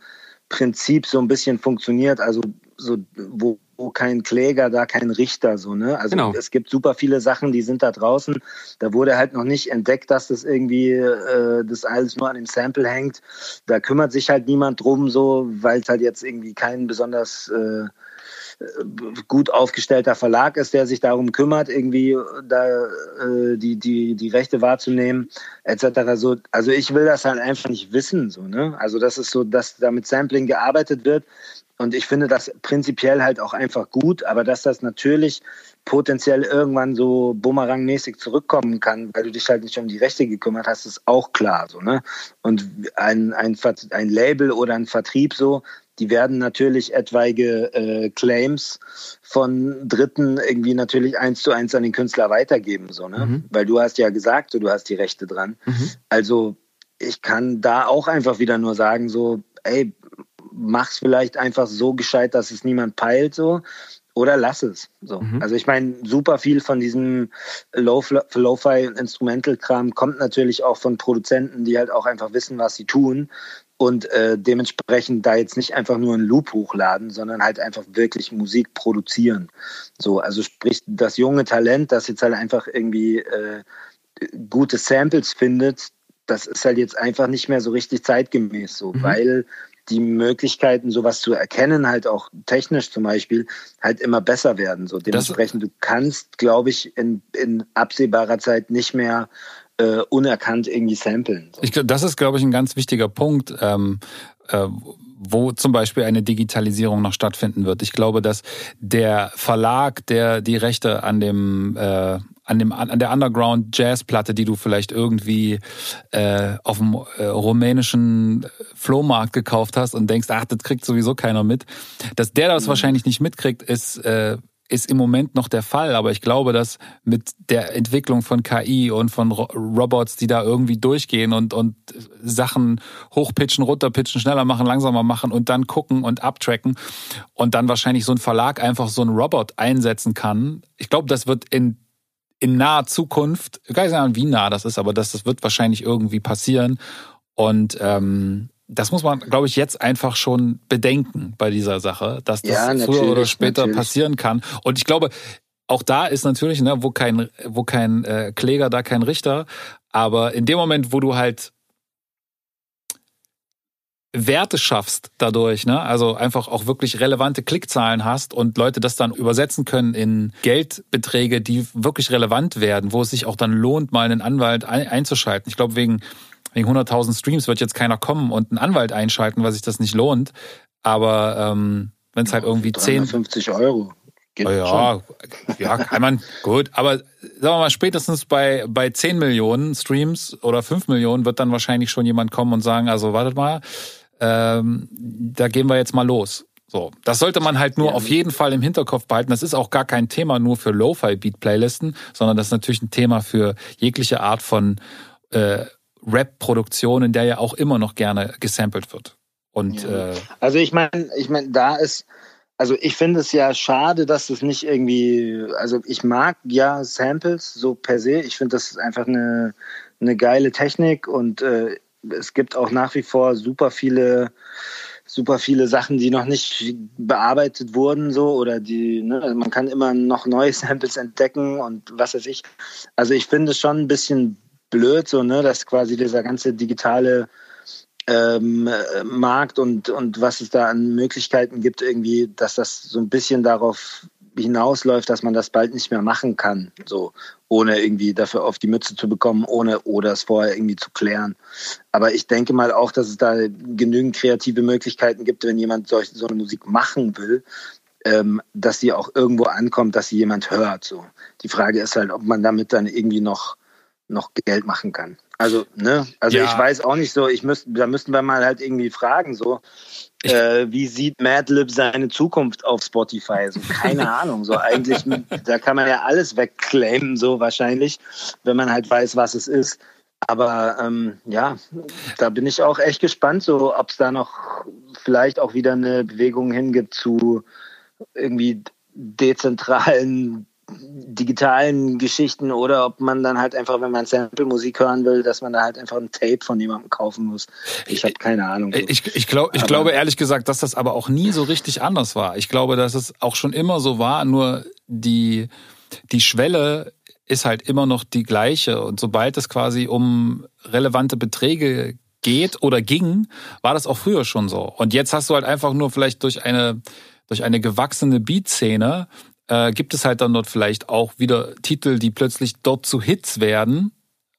[SPEAKER 4] Prinzip so ein bisschen funktioniert, also so, wo wo kein Kläger, da kein Richter, so, ne? Also genau. es gibt super viele Sachen, die sind da draußen. Da wurde halt noch nicht entdeckt, dass das irgendwie äh, das alles nur an dem Sample hängt. Da kümmert sich halt niemand drum, so, weil es halt jetzt irgendwie kein besonders äh, gut aufgestellter Verlag ist, der sich darum kümmert, irgendwie da äh, die, die, die Rechte wahrzunehmen, etc. So, also ich will das halt einfach nicht wissen. So, ne? Also das ist so, dass da mit Sampling gearbeitet wird. Und ich finde das prinzipiell halt auch einfach gut, aber dass das natürlich potenziell irgendwann so bumerangmäßig zurückkommen kann, weil du dich halt nicht um die Rechte gekümmert hast, ist auch klar so, ne? Und ein, ein, ein Label oder ein Vertrieb so, die werden natürlich etwaige äh, Claims von Dritten irgendwie natürlich eins zu eins an den Künstler weitergeben, so, ne? Mhm. Weil du hast ja gesagt, du hast die Rechte dran. Mhm. Also ich kann da auch einfach wieder nur sagen, so, ey, mach's vielleicht einfach so gescheit, dass es niemand peilt so oder lass es. So. Mhm. Also ich meine, super viel von diesem Lo-Fi Instrumental-Kram kommt natürlich auch von Produzenten, die halt auch einfach wissen, was sie tun und äh, dementsprechend da jetzt nicht einfach nur einen Loop hochladen, sondern halt einfach wirklich Musik produzieren. So, also sprich, das junge Talent, das jetzt halt einfach irgendwie äh, gute Samples findet, das ist halt jetzt einfach nicht mehr so richtig zeitgemäß so, mhm. weil die Möglichkeiten, sowas zu erkennen, halt auch technisch zum Beispiel, halt immer besser werden. So dementsprechend, du kannst, glaube ich, in, in absehbarer Zeit nicht mehr äh, unerkannt irgendwie samplen.
[SPEAKER 2] So. Ich, das ist, glaube ich, ein ganz wichtiger Punkt. Ähm, äh, wo zum Beispiel eine Digitalisierung noch stattfinden wird. Ich glaube, dass der Verlag, der die Rechte an dem äh, an dem an der Underground Jazz Platte, die du vielleicht irgendwie äh, auf dem äh, rumänischen Flohmarkt gekauft hast und denkst, ach, das kriegt sowieso keiner mit, dass der das mhm. wahrscheinlich nicht mitkriegt, ist äh, ist im Moment noch der Fall, aber ich glaube, dass mit der Entwicklung von KI und von Robots, die da irgendwie durchgehen und, und Sachen hochpitchen, runterpitchen, schneller machen, langsamer machen und dann gucken und abtracken und dann wahrscheinlich so ein Verlag einfach so einen Robot einsetzen kann. Ich glaube, das wird in in naher Zukunft, ich weiß nicht, wie nah das ist, aber das, das wird wahrscheinlich irgendwie passieren. Und ähm, das muss man, glaube ich, jetzt einfach schon bedenken bei dieser Sache, dass das ja, früher oder später natürlich. passieren kann. Und ich glaube, auch da ist natürlich, ne, wo kein, wo kein äh, Kläger, da kein Richter. Aber in dem Moment, wo du halt Werte schaffst dadurch, ne? Also einfach auch wirklich relevante Klickzahlen hast und Leute das dann übersetzen können in Geldbeträge, die wirklich relevant werden, wo es sich auch dann lohnt, mal einen Anwalt einzuschalten. Ich glaube, wegen, wegen 100.000 Streams wird jetzt keiner kommen und einen Anwalt einschalten, weil sich das nicht lohnt. Aber ähm, wenn es halt irgendwie 10...
[SPEAKER 4] 50 Euro.
[SPEAKER 2] Geht ja, schon. ja, kann man, gut. Aber sagen wir mal, spätestens bei, bei 10 Millionen Streams oder 5 Millionen wird dann wahrscheinlich schon jemand kommen und sagen, also wartet mal, ähm, da gehen wir jetzt mal los. So, das sollte man halt nur ja. auf jeden Fall im Hinterkopf behalten. Das ist auch gar kein Thema nur für Lo-Fi-Beat-Playlisten, sondern das ist natürlich ein Thema für jegliche Art von äh, Rap-Produktion, in der ja auch immer noch gerne gesampelt wird. Und ja. äh,
[SPEAKER 4] also ich meine, ich meine, da ist also ich finde es ja schade, dass es nicht irgendwie, also ich mag ja Samples so per se. Ich finde das ist einfach eine, eine geile Technik und äh, es gibt auch nach wie vor super viele super viele Sachen, die noch nicht bearbeitet wurden, so oder die, ne, also man kann immer noch neue Samples entdecken und was weiß ich. Also ich finde es schon ein bisschen blöd, so, ne, dass quasi dieser ganze digitale ähm, Markt und, und was es da an Möglichkeiten gibt, irgendwie, dass das so ein bisschen darauf hinausläuft, dass man das bald nicht mehr machen kann, so ohne irgendwie dafür auf die Mütze zu bekommen, ohne oder es vorher irgendwie zu klären. Aber ich denke mal auch, dass es da genügend kreative Möglichkeiten gibt, wenn jemand solch, so eine Musik machen will, ähm, dass sie auch irgendwo ankommt, dass sie jemand hört. So. Die Frage ist halt, ob man damit dann irgendwie noch, noch Geld machen kann. Also, ne, also ja. ich weiß auch nicht so, ich müsste, da müssten wir mal halt irgendwie fragen, so, äh, wie sieht Madlib seine Zukunft auf Spotify? So, keine Ahnung. So eigentlich, da kann man ja alles wegclaimen, so wahrscheinlich, wenn man halt weiß, was es ist. Aber ähm, ja, da bin ich auch echt gespannt, so ob es da noch vielleicht auch wieder eine Bewegung hingibt zu irgendwie dezentralen digitalen Geschichten oder ob man dann halt einfach, wenn man Sample-Musik hören will, dass man da halt einfach ein Tape von jemandem kaufen muss. Ich habe keine Ahnung.
[SPEAKER 2] Ich, ich, glaub, ich glaube ehrlich gesagt, dass das aber auch nie so richtig anders war. Ich glaube, dass es auch schon immer so war, nur die, die Schwelle ist halt immer noch die gleiche. Und sobald es quasi um relevante Beträge geht oder ging, war das auch früher schon so. Und jetzt hast du halt einfach nur vielleicht durch eine durch eine gewachsene Beat-Szene äh, gibt es halt dann dort vielleicht auch wieder Titel, die plötzlich dort zu Hits werden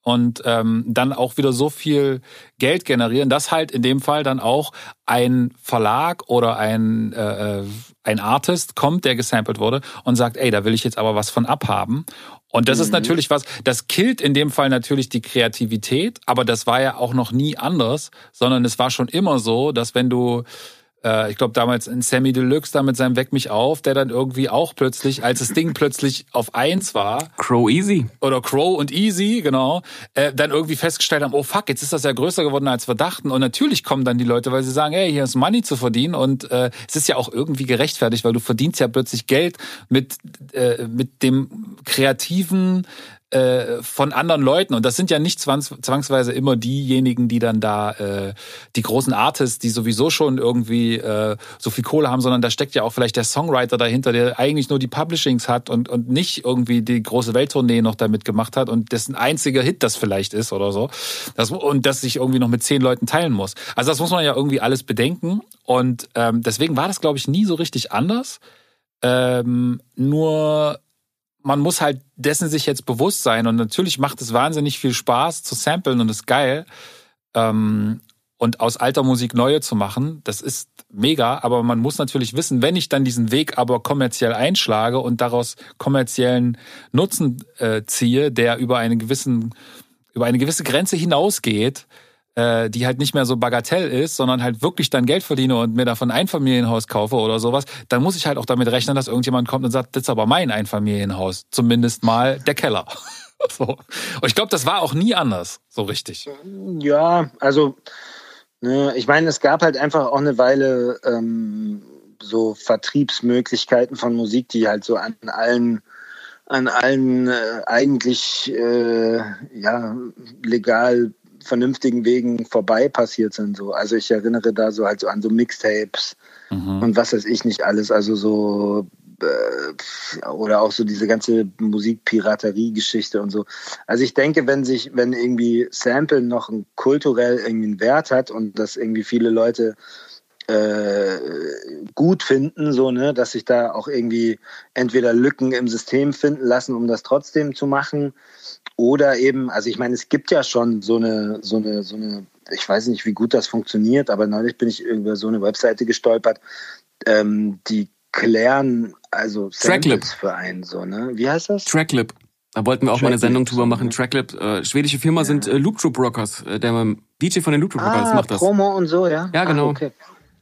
[SPEAKER 2] und ähm, dann auch wieder so viel Geld generieren, dass halt in dem Fall dann auch ein Verlag oder ein, äh, äh ein Artist kommt, der gesampelt wurde und sagt, ey, da will ich jetzt aber was von abhaben. Und das mhm. ist natürlich was, das killt in dem Fall natürlich die Kreativität, aber das war ja auch noch nie anders, sondern es war schon immer so, dass wenn du äh, ich glaube damals in Sammy Deluxe da mit seinem Weck mich auf, der dann irgendwie auch plötzlich, als das Ding plötzlich auf eins war.
[SPEAKER 3] Crow Easy.
[SPEAKER 2] Oder Crow und Easy, genau, äh, dann irgendwie festgestellt haben, oh fuck, jetzt ist das ja größer geworden als wir dachten. Und natürlich kommen dann die Leute, weil sie sagen, hey, hier ist Money zu verdienen. Und äh, es ist ja auch irgendwie gerechtfertigt, weil du verdienst ja plötzlich Geld mit, äh, mit dem kreativen äh, von anderen Leuten. Und das sind ja nicht zwangsweise immer diejenigen, die dann da äh, die großen Artists, die sowieso schon irgendwie äh, so viel Kohle haben, sondern da steckt ja auch vielleicht der Songwriter dahinter, der eigentlich nur die Publishings hat und, und nicht irgendwie die große Welttournee noch damit gemacht hat und dessen einziger Hit das vielleicht ist oder so. Das, und das sich irgendwie noch mit zehn Leuten teilen muss. Also das muss man ja irgendwie alles bedenken. Und ähm, deswegen war das, glaube ich, nie so richtig anders. Ähm, nur man muss halt dessen sich jetzt bewusst sein. Und natürlich macht es wahnsinnig viel Spaß zu samplen und ist geil. Ähm, und aus alter Musik neue zu machen, das ist mega, aber man muss natürlich wissen, wenn ich dann diesen Weg aber kommerziell einschlage und daraus kommerziellen Nutzen äh, ziehe, der über einen gewissen, über eine gewisse Grenze hinausgeht, äh, die halt nicht mehr so bagatell ist, sondern halt wirklich dann Geld verdiene und mir davon ein Einfamilienhaus kaufe oder sowas, dann muss ich halt auch damit rechnen, dass irgendjemand kommt und sagt, das ist aber mein Einfamilienhaus. Zumindest mal der Keller. so. Und ich glaube, das war auch nie anders, so richtig.
[SPEAKER 4] Ja, also ne, ich meine, es gab halt einfach auch eine Weile ähm, so Vertriebsmöglichkeiten von Musik, die halt so an allen an allen äh, eigentlich äh, ja legal vernünftigen Wegen vorbei passiert sind. So. Also ich erinnere da so halt so an so Mixtapes mhm. und was weiß ich nicht alles. Also so äh, oder auch so diese ganze Musikpiraterie-Geschichte und so. Also ich denke, wenn sich, wenn irgendwie Sample noch einen kulturell irgendwie einen Wert hat und das irgendwie viele Leute äh, gut finden, so, ne, dass sich da auch irgendwie entweder Lücken im System finden lassen, um das trotzdem zu machen, oder eben, also ich meine, es gibt ja schon so eine, so eine, so eine, ich weiß nicht, wie gut das funktioniert, aber neulich bin ich über so eine Webseite gestolpert, ähm, die klären also
[SPEAKER 3] Tracklip
[SPEAKER 4] für einen so, ne? Wie heißt das?
[SPEAKER 3] Tracklip. Da wollten wir auch Tracklip, mal eine Sendung drüber machen. Tracklip, äh, schwedische Firma ja. sind äh, Loop Troop Rockers. Äh, der DJ von den Loop Troop Rockers
[SPEAKER 4] ah,
[SPEAKER 3] macht das.
[SPEAKER 4] Promo und so, ja?
[SPEAKER 3] Ja, genau. Ah, okay.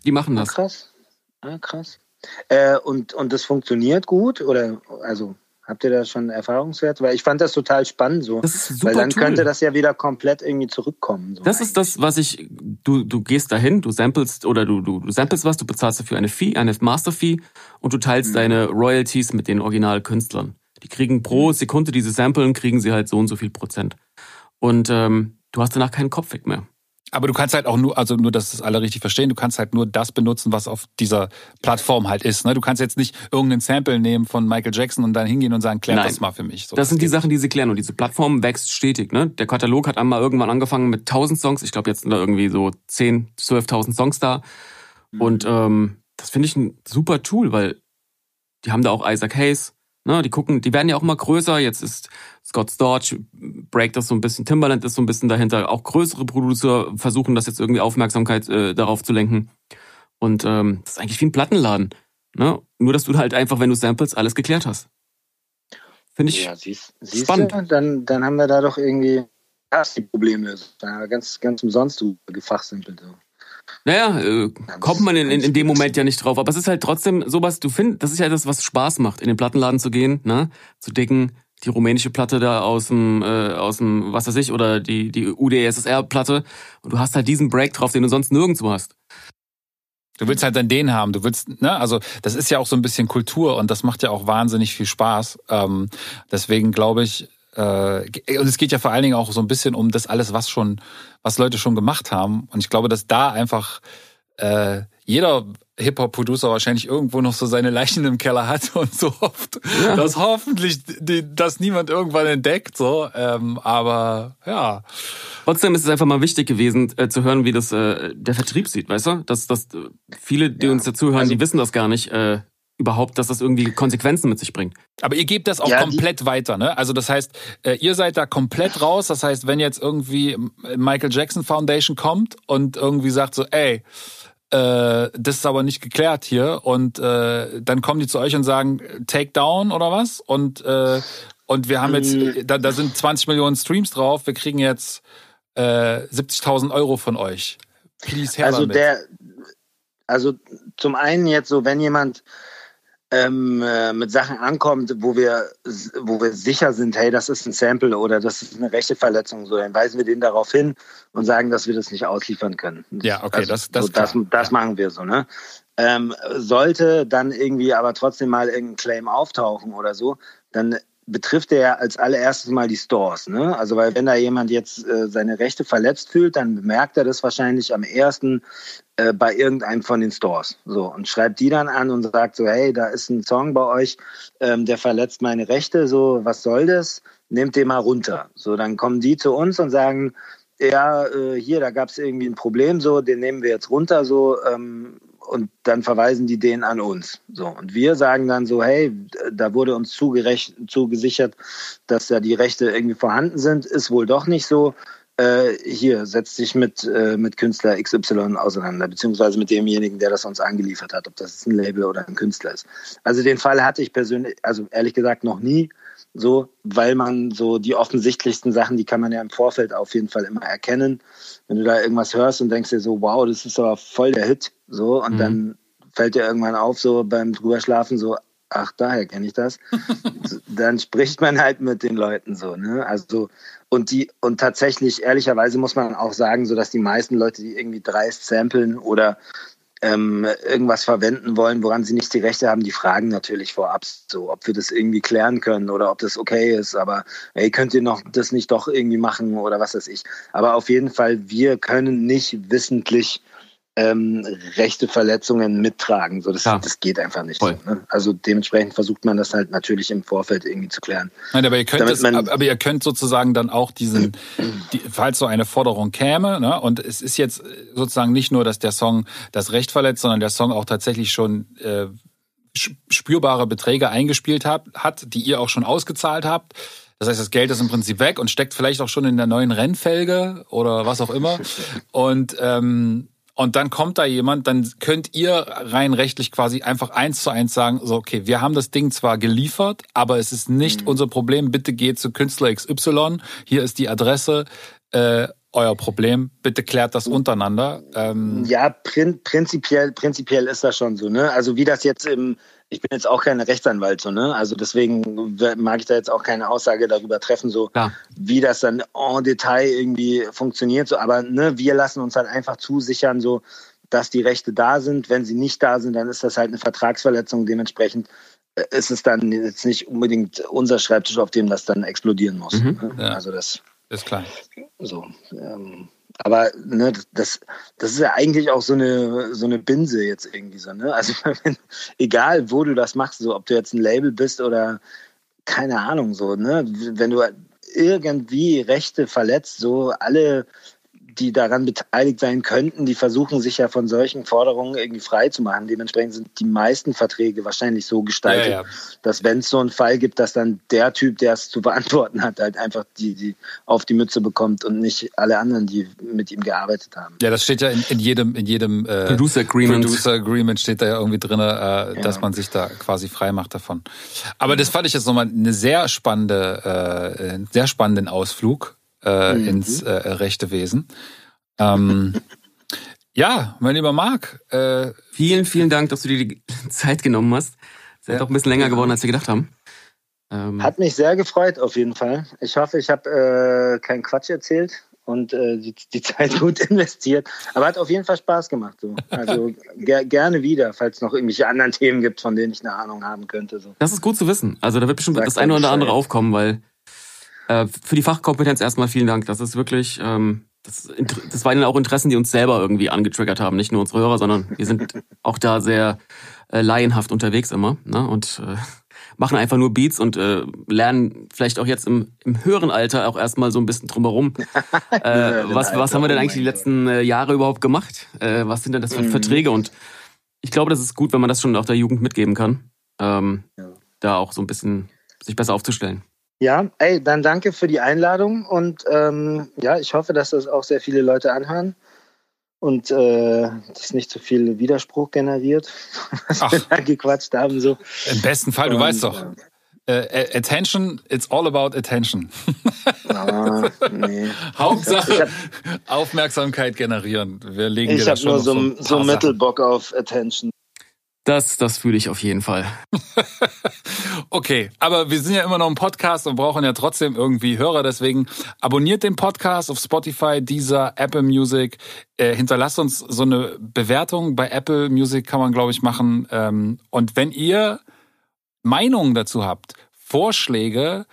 [SPEAKER 3] Die machen das.
[SPEAKER 4] Ah, krass. Ah, krass. Äh, und, und das funktioniert gut? Oder also Habt ihr da schon Erfahrungswert? Weil ich fand das total spannend so.
[SPEAKER 3] Das ist super
[SPEAKER 4] Weil dann
[SPEAKER 3] Tool.
[SPEAKER 4] könnte das ja wieder komplett irgendwie zurückkommen.
[SPEAKER 3] So das eigentlich. ist das, was ich, du, du gehst dahin, du samplest oder du, du, du samplest was, du bezahlst dafür eine Fee, eine Master-Fee und du teilst mhm. deine Royalties mit den Originalkünstlern. Die kriegen pro mhm. Sekunde diese Samplen, kriegen sie halt so und so viel Prozent. Und ähm, du hast danach keinen Kopfweg mehr.
[SPEAKER 2] Aber du kannst halt auch nur, also nur, dass das alle richtig verstehen, du kannst halt nur das benutzen, was auf dieser Plattform halt ist. Ne? Du kannst jetzt nicht irgendeinen Sample nehmen von Michael Jackson und dann hingehen und sagen, klär Nein. das mal für mich.
[SPEAKER 3] So, das, das sind die Sachen, die sie klären. Und diese Plattform wächst stetig. Ne? Der Katalog hat einmal irgendwann angefangen mit 1000 Songs. Ich glaube, jetzt sind da irgendwie so 10, 12.000 Songs da. Mhm. Und ähm, das finde ich ein super Tool, weil die haben da auch Isaac Hayes. Ne, die gucken, die werden ja auch immer größer. Jetzt ist Scott Storch, breakt das so ein bisschen, Timbaland ist so ein bisschen dahinter. Auch größere Producer versuchen das jetzt irgendwie Aufmerksamkeit äh, darauf zu lenken. Und ähm, das ist eigentlich wie ein Plattenladen. Ne? Nur, dass du halt einfach, wenn du samples, alles geklärt hast. Finde ich ja, siehst, siehst spannend.
[SPEAKER 4] Du, dann, dann haben wir da doch irgendwie die Probleme. ganz, ganz umsonst du gefachsimpelt. So.
[SPEAKER 3] Naja, äh, kommt man in, in, in dem Moment ja nicht drauf. Aber es ist halt trotzdem sowas, du findest, das ist ja das, was Spaß macht, in den Plattenladen zu gehen, ne? Zu dicken, die rumänische Platte da aus dem, äh, aus dem, was weiß ich, oder die, die UdSSR-Platte. Und du hast halt diesen Break drauf, den du sonst nirgendwo hast.
[SPEAKER 2] Du willst halt dann den haben. Du willst, ne, also das ist ja auch so ein bisschen Kultur und das macht ja auch wahnsinnig viel Spaß. Ähm, deswegen glaube ich, äh, und es geht ja vor allen Dingen auch so ein bisschen um das alles, was schon, was Leute schon gemacht haben. Und ich glaube, dass da einfach äh, jeder Hip-Hop-Producer wahrscheinlich irgendwo noch so seine Leichen im Keller hat und so hofft, ja. dass hoffentlich die, dass niemand irgendwann entdeckt. So, ähm, aber ja.
[SPEAKER 3] Trotzdem ist es einfach mal wichtig gewesen äh, zu hören, wie das äh, der Vertrieb sieht, weißt du? Dass, dass viele, die ja. uns dazuhören, also, die wissen das gar nicht. Äh, überhaupt, dass das irgendwie Konsequenzen mit sich bringt.
[SPEAKER 2] Aber ihr gebt das auch ja, komplett weiter, ne? Also das heißt, äh, ihr seid da komplett raus. Das heißt, wenn jetzt irgendwie Michael Jackson Foundation kommt und irgendwie sagt so, ey, äh, das ist aber nicht geklärt hier und äh, dann kommen die zu euch und sagen Takedown oder was und äh, und wir haben jetzt mhm. da, da sind 20 Millionen Streams drauf. Wir kriegen jetzt äh, 70.000 Euro von euch.
[SPEAKER 4] Please her Also damit. der also zum einen jetzt so, wenn jemand ähm, äh, mit Sachen ankommt, wo wir, wo wir sicher sind, hey, das ist ein Sample oder das ist eine rechte Verletzung, so, dann weisen wir den darauf hin und sagen, dass wir das nicht ausliefern können.
[SPEAKER 2] Ja, okay, also, das,
[SPEAKER 4] das,
[SPEAKER 2] so,
[SPEAKER 4] das, das ja. machen wir so, ne? Ähm, sollte dann irgendwie aber trotzdem mal irgendein Claim auftauchen oder so, dann betrifft er ja als allererstes mal die Stores. Ne? Also weil wenn da jemand jetzt äh, seine Rechte verletzt fühlt, dann bemerkt er das wahrscheinlich am ersten äh, bei irgendeinem von den Stores. So und schreibt die dann an und sagt so, hey, da ist ein Song bei euch, ähm, der verletzt meine Rechte. So, was soll das? Nehmt den mal runter. So, dann kommen die zu uns und sagen, ja, äh, hier, da gab es irgendwie ein Problem, so, den nehmen wir jetzt runter, so, ähm, und dann verweisen die den an uns. So und wir sagen dann so, hey, da wurde uns zugesichert, dass da die Rechte irgendwie vorhanden sind, ist wohl doch nicht so. Äh, hier setzt sich mit äh, mit Künstler XY auseinander, beziehungsweise mit demjenigen, der das uns angeliefert hat, ob das ein Label oder ein Künstler ist. Also den Fall hatte ich persönlich, also ehrlich gesagt noch nie so, weil man so die offensichtlichsten Sachen, die kann man ja im Vorfeld auf jeden Fall immer erkennen. Wenn du da irgendwas hörst und denkst dir so, wow, das ist aber voll der Hit, so, und mhm. dann fällt dir irgendwann auf, so beim drüberschlafen, so, ach, daher kenne ich das. dann spricht man halt mit den Leuten so, ne? Also, und die, und tatsächlich, ehrlicherweise muss man auch sagen, so dass die meisten Leute, die irgendwie dreist samplen oder ähm, irgendwas verwenden wollen, woran sie nicht die Rechte haben, die fragen natürlich vorab so, ob wir das irgendwie klären können oder ob das okay ist. Aber hey, könnt ihr noch das nicht doch irgendwie machen oder was weiß ich. Aber auf jeden Fall, wir können nicht wissentlich ähm, rechte Verletzungen mittragen. So, das, ja. das geht einfach nicht. Ne? Also dementsprechend versucht man das halt natürlich im Vorfeld irgendwie zu klären.
[SPEAKER 2] Nein, aber ihr könnt, das, aber ihr könnt sozusagen dann auch diesen, die, falls so eine Forderung käme, ne, und es ist jetzt sozusagen nicht nur, dass der Song das Recht verletzt, sondern der Song auch tatsächlich schon äh, spürbare Beträge eingespielt hat, hat, die ihr auch schon ausgezahlt habt. Das heißt, das Geld ist im Prinzip weg und steckt vielleicht auch schon in der neuen Rennfelge oder was auch immer. Und ähm, und dann kommt da jemand, dann könnt ihr rein rechtlich quasi einfach eins zu eins sagen, so, okay, wir haben das Ding zwar geliefert, aber es ist nicht mhm. unser Problem, bitte geht zu Künstler XY, hier ist die Adresse, äh, euer Problem, bitte klärt das untereinander.
[SPEAKER 4] Ähm ja, prin prinzipiell, prinzipiell ist das schon so, ne? Also wie das jetzt im, ich bin jetzt auch kein Rechtsanwalt, so, ne? Also deswegen mag ich da jetzt auch keine Aussage darüber treffen, so ja. wie das dann en Detail irgendwie funktioniert. So, aber ne, wir lassen uns halt einfach zusichern, so dass die Rechte da sind. Wenn sie nicht da sind, dann ist das halt eine Vertragsverletzung. Dementsprechend äh, ist es dann jetzt nicht unbedingt unser Schreibtisch, auf dem das dann explodieren muss. Mhm.
[SPEAKER 2] Ne? Ja. Also das ist klar.
[SPEAKER 4] So. Ähm, aber ne, das, das ist ja eigentlich auch so eine, so eine Binse jetzt irgendwie so. Ne? Also wenn, egal, wo du das machst, so ob du jetzt ein Label bist oder keine Ahnung so, ne? Wenn du irgendwie Rechte verletzt, so alle die daran beteiligt sein könnten, die versuchen sich ja von solchen Forderungen irgendwie frei zu machen. Dementsprechend sind die meisten Verträge wahrscheinlich so gestaltet, ja, ja. dass wenn es so einen Fall gibt, dass dann der Typ, der es zu beantworten hat, halt einfach die, die auf die Mütze bekommt und nicht alle anderen, die mit ihm gearbeitet haben.
[SPEAKER 2] Ja, das steht ja in, in jedem, in jedem
[SPEAKER 3] äh, Producer Agreement.
[SPEAKER 2] Producer Agreement steht da ja irgendwie drin, äh, ja. dass man sich da quasi frei macht davon. Aber das fand ich jetzt nochmal eine sehr spannende, äh, sehr spannenden Ausflug äh, mhm. ins äh, rechte Wesen. Ähm, ja, mein lieber Marc.
[SPEAKER 3] Äh, vielen, vielen Dank, dass du dir die Zeit genommen hast. Es ist ja. doch ein bisschen länger geworden, als wir gedacht haben.
[SPEAKER 4] Ähm, Hat mich sehr gefreut, auf jeden Fall. Ich hoffe, ich habe äh, keinen Quatsch erzählt und äh, die, die, Zeit gut investiert. Aber hat auf jeden Fall Spaß gemacht. So. Also ger gerne wieder, falls es noch irgendwelche anderen Themen gibt, von denen ich eine Ahnung haben könnte. So.
[SPEAKER 3] Das ist gut zu wissen. Also da wird bestimmt Sag das eine oder andere aufkommen, weil äh, für die Fachkompetenz erstmal vielen Dank. Das ist wirklich, ähm, das, das waren auch Interessen, die uns selber irgendwie angetriggert haben. Nicht nur unsere Hörer, sondern wir sind auch da sehr äh, laienhaft unterwegs immer. Ne? Und äh, machen einfach nur Beats und äh, lernen vielleicht auch jetzt im, im höheren Alter auch erstmal so ein bisschen drumherum. äh, was, was haben wir denn eigentlich die letzten äh, Jahre überhaupt gemacht? Äh, was sind denn das für mhm. Verträge? Und ich glaube, das ist gut, wenn man das schon auch der Jugend mitgeben kann. Ähm, ja. Da auch so ein bisschen sich besser aufzustellen.
[SPEAKER 4] Ja, ey, dann danke für die Einladung und ähm, ja, ich hoffe, dass das auch sehr viele Leute anhören und äh, das nicht zu so viel Widerspruch generiert, was Ach. wir da gequatscht haben. So.
[SPEAKER 2] Im besten Fall, du und, weißt doch. Äh, attention, it's all about attention. Ah, nee. Hauptsache hab, Aufmerksamkeit generieren. Wir legen
[SPEAKER 4] ich habe nur so, so Mittelbock auf Attention.
[SPEAKER 3] Das, das fühle ich auf jeden Fall.
[SPEAKER 2] okay, aber wir sind ja immer noch ein Podcast und brauchen ja trotzdem irgendwie Hörer. Deswegen abonniert den Podcast auf Spotify, dieser Apple Music. Äh, hinterlasst uns so eine Bewertung. Bei Apple Music kann man, glaube ich, machen. Ähm, und wenn ihr Meinungen dazu habt, Vorschläge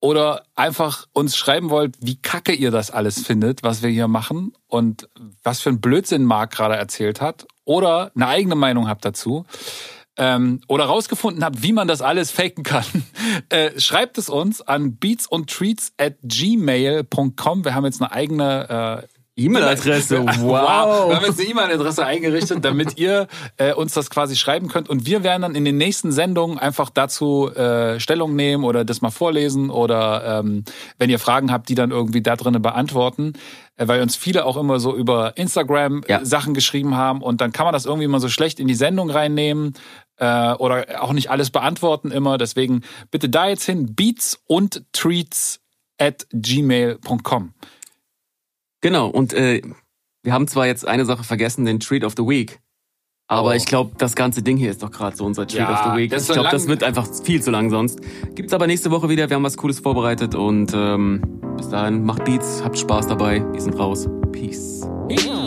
[SPEAKER 2] oder einfach uns schreiben wollt, wie kacke ihr das alles findet, was wir hier machen und was für ein Blödsinn Marc gerade erzählt hat oder eine eigene Meinung habt dazu ähm, oder rausgefunden habt, wie man das alles faken kann, äh, schreibt es uns an beatsundtreats at gmail.com. Wir haben jetzt eine eigene äh,
[SPEAKER 3] E-Mail-Adresse, wow.
[SPEAKER 2] wow. Wir haben jetzt eine E-Mail-Adresse eingerichtet, damit ihr äh, uns das quasi schreiben könnt. Und wir werden dann in den nächsten Sendungen einfach dazu äh, Stellung nehmen oder das mal vorlesen oder ähm, wenn ihr Fragen habt, die dann irgendwie da drinnen beantworten. Äh, weil uns viele auch immer so über Instagram ja. Sachen geschrieben haben und dann kann man das irgendwie mal so schlecht in die Sendung reinnehmen äh, oder auch nicht alles beantworten immer. Deswegen bitte da jetzt hin, beats und treats at gmail.com.
[SPEAKER 3] Genau, und äh, wir haben zwar jetzt eine Sache vergessen, den Treat of the Week. Aber oh. ich glaube, das ganze Ding hier ist doch gerade so unser Treat ja, of the Week. Ich glaube, das wird einfach viel zu lang sonst. Gibt's aber nächste Woche wieder. Wir haben was Cooles vorbereitet und ähm, bis dahin macht Beats, habt Spaß dabei. Wir sind raus. Peace. Peace.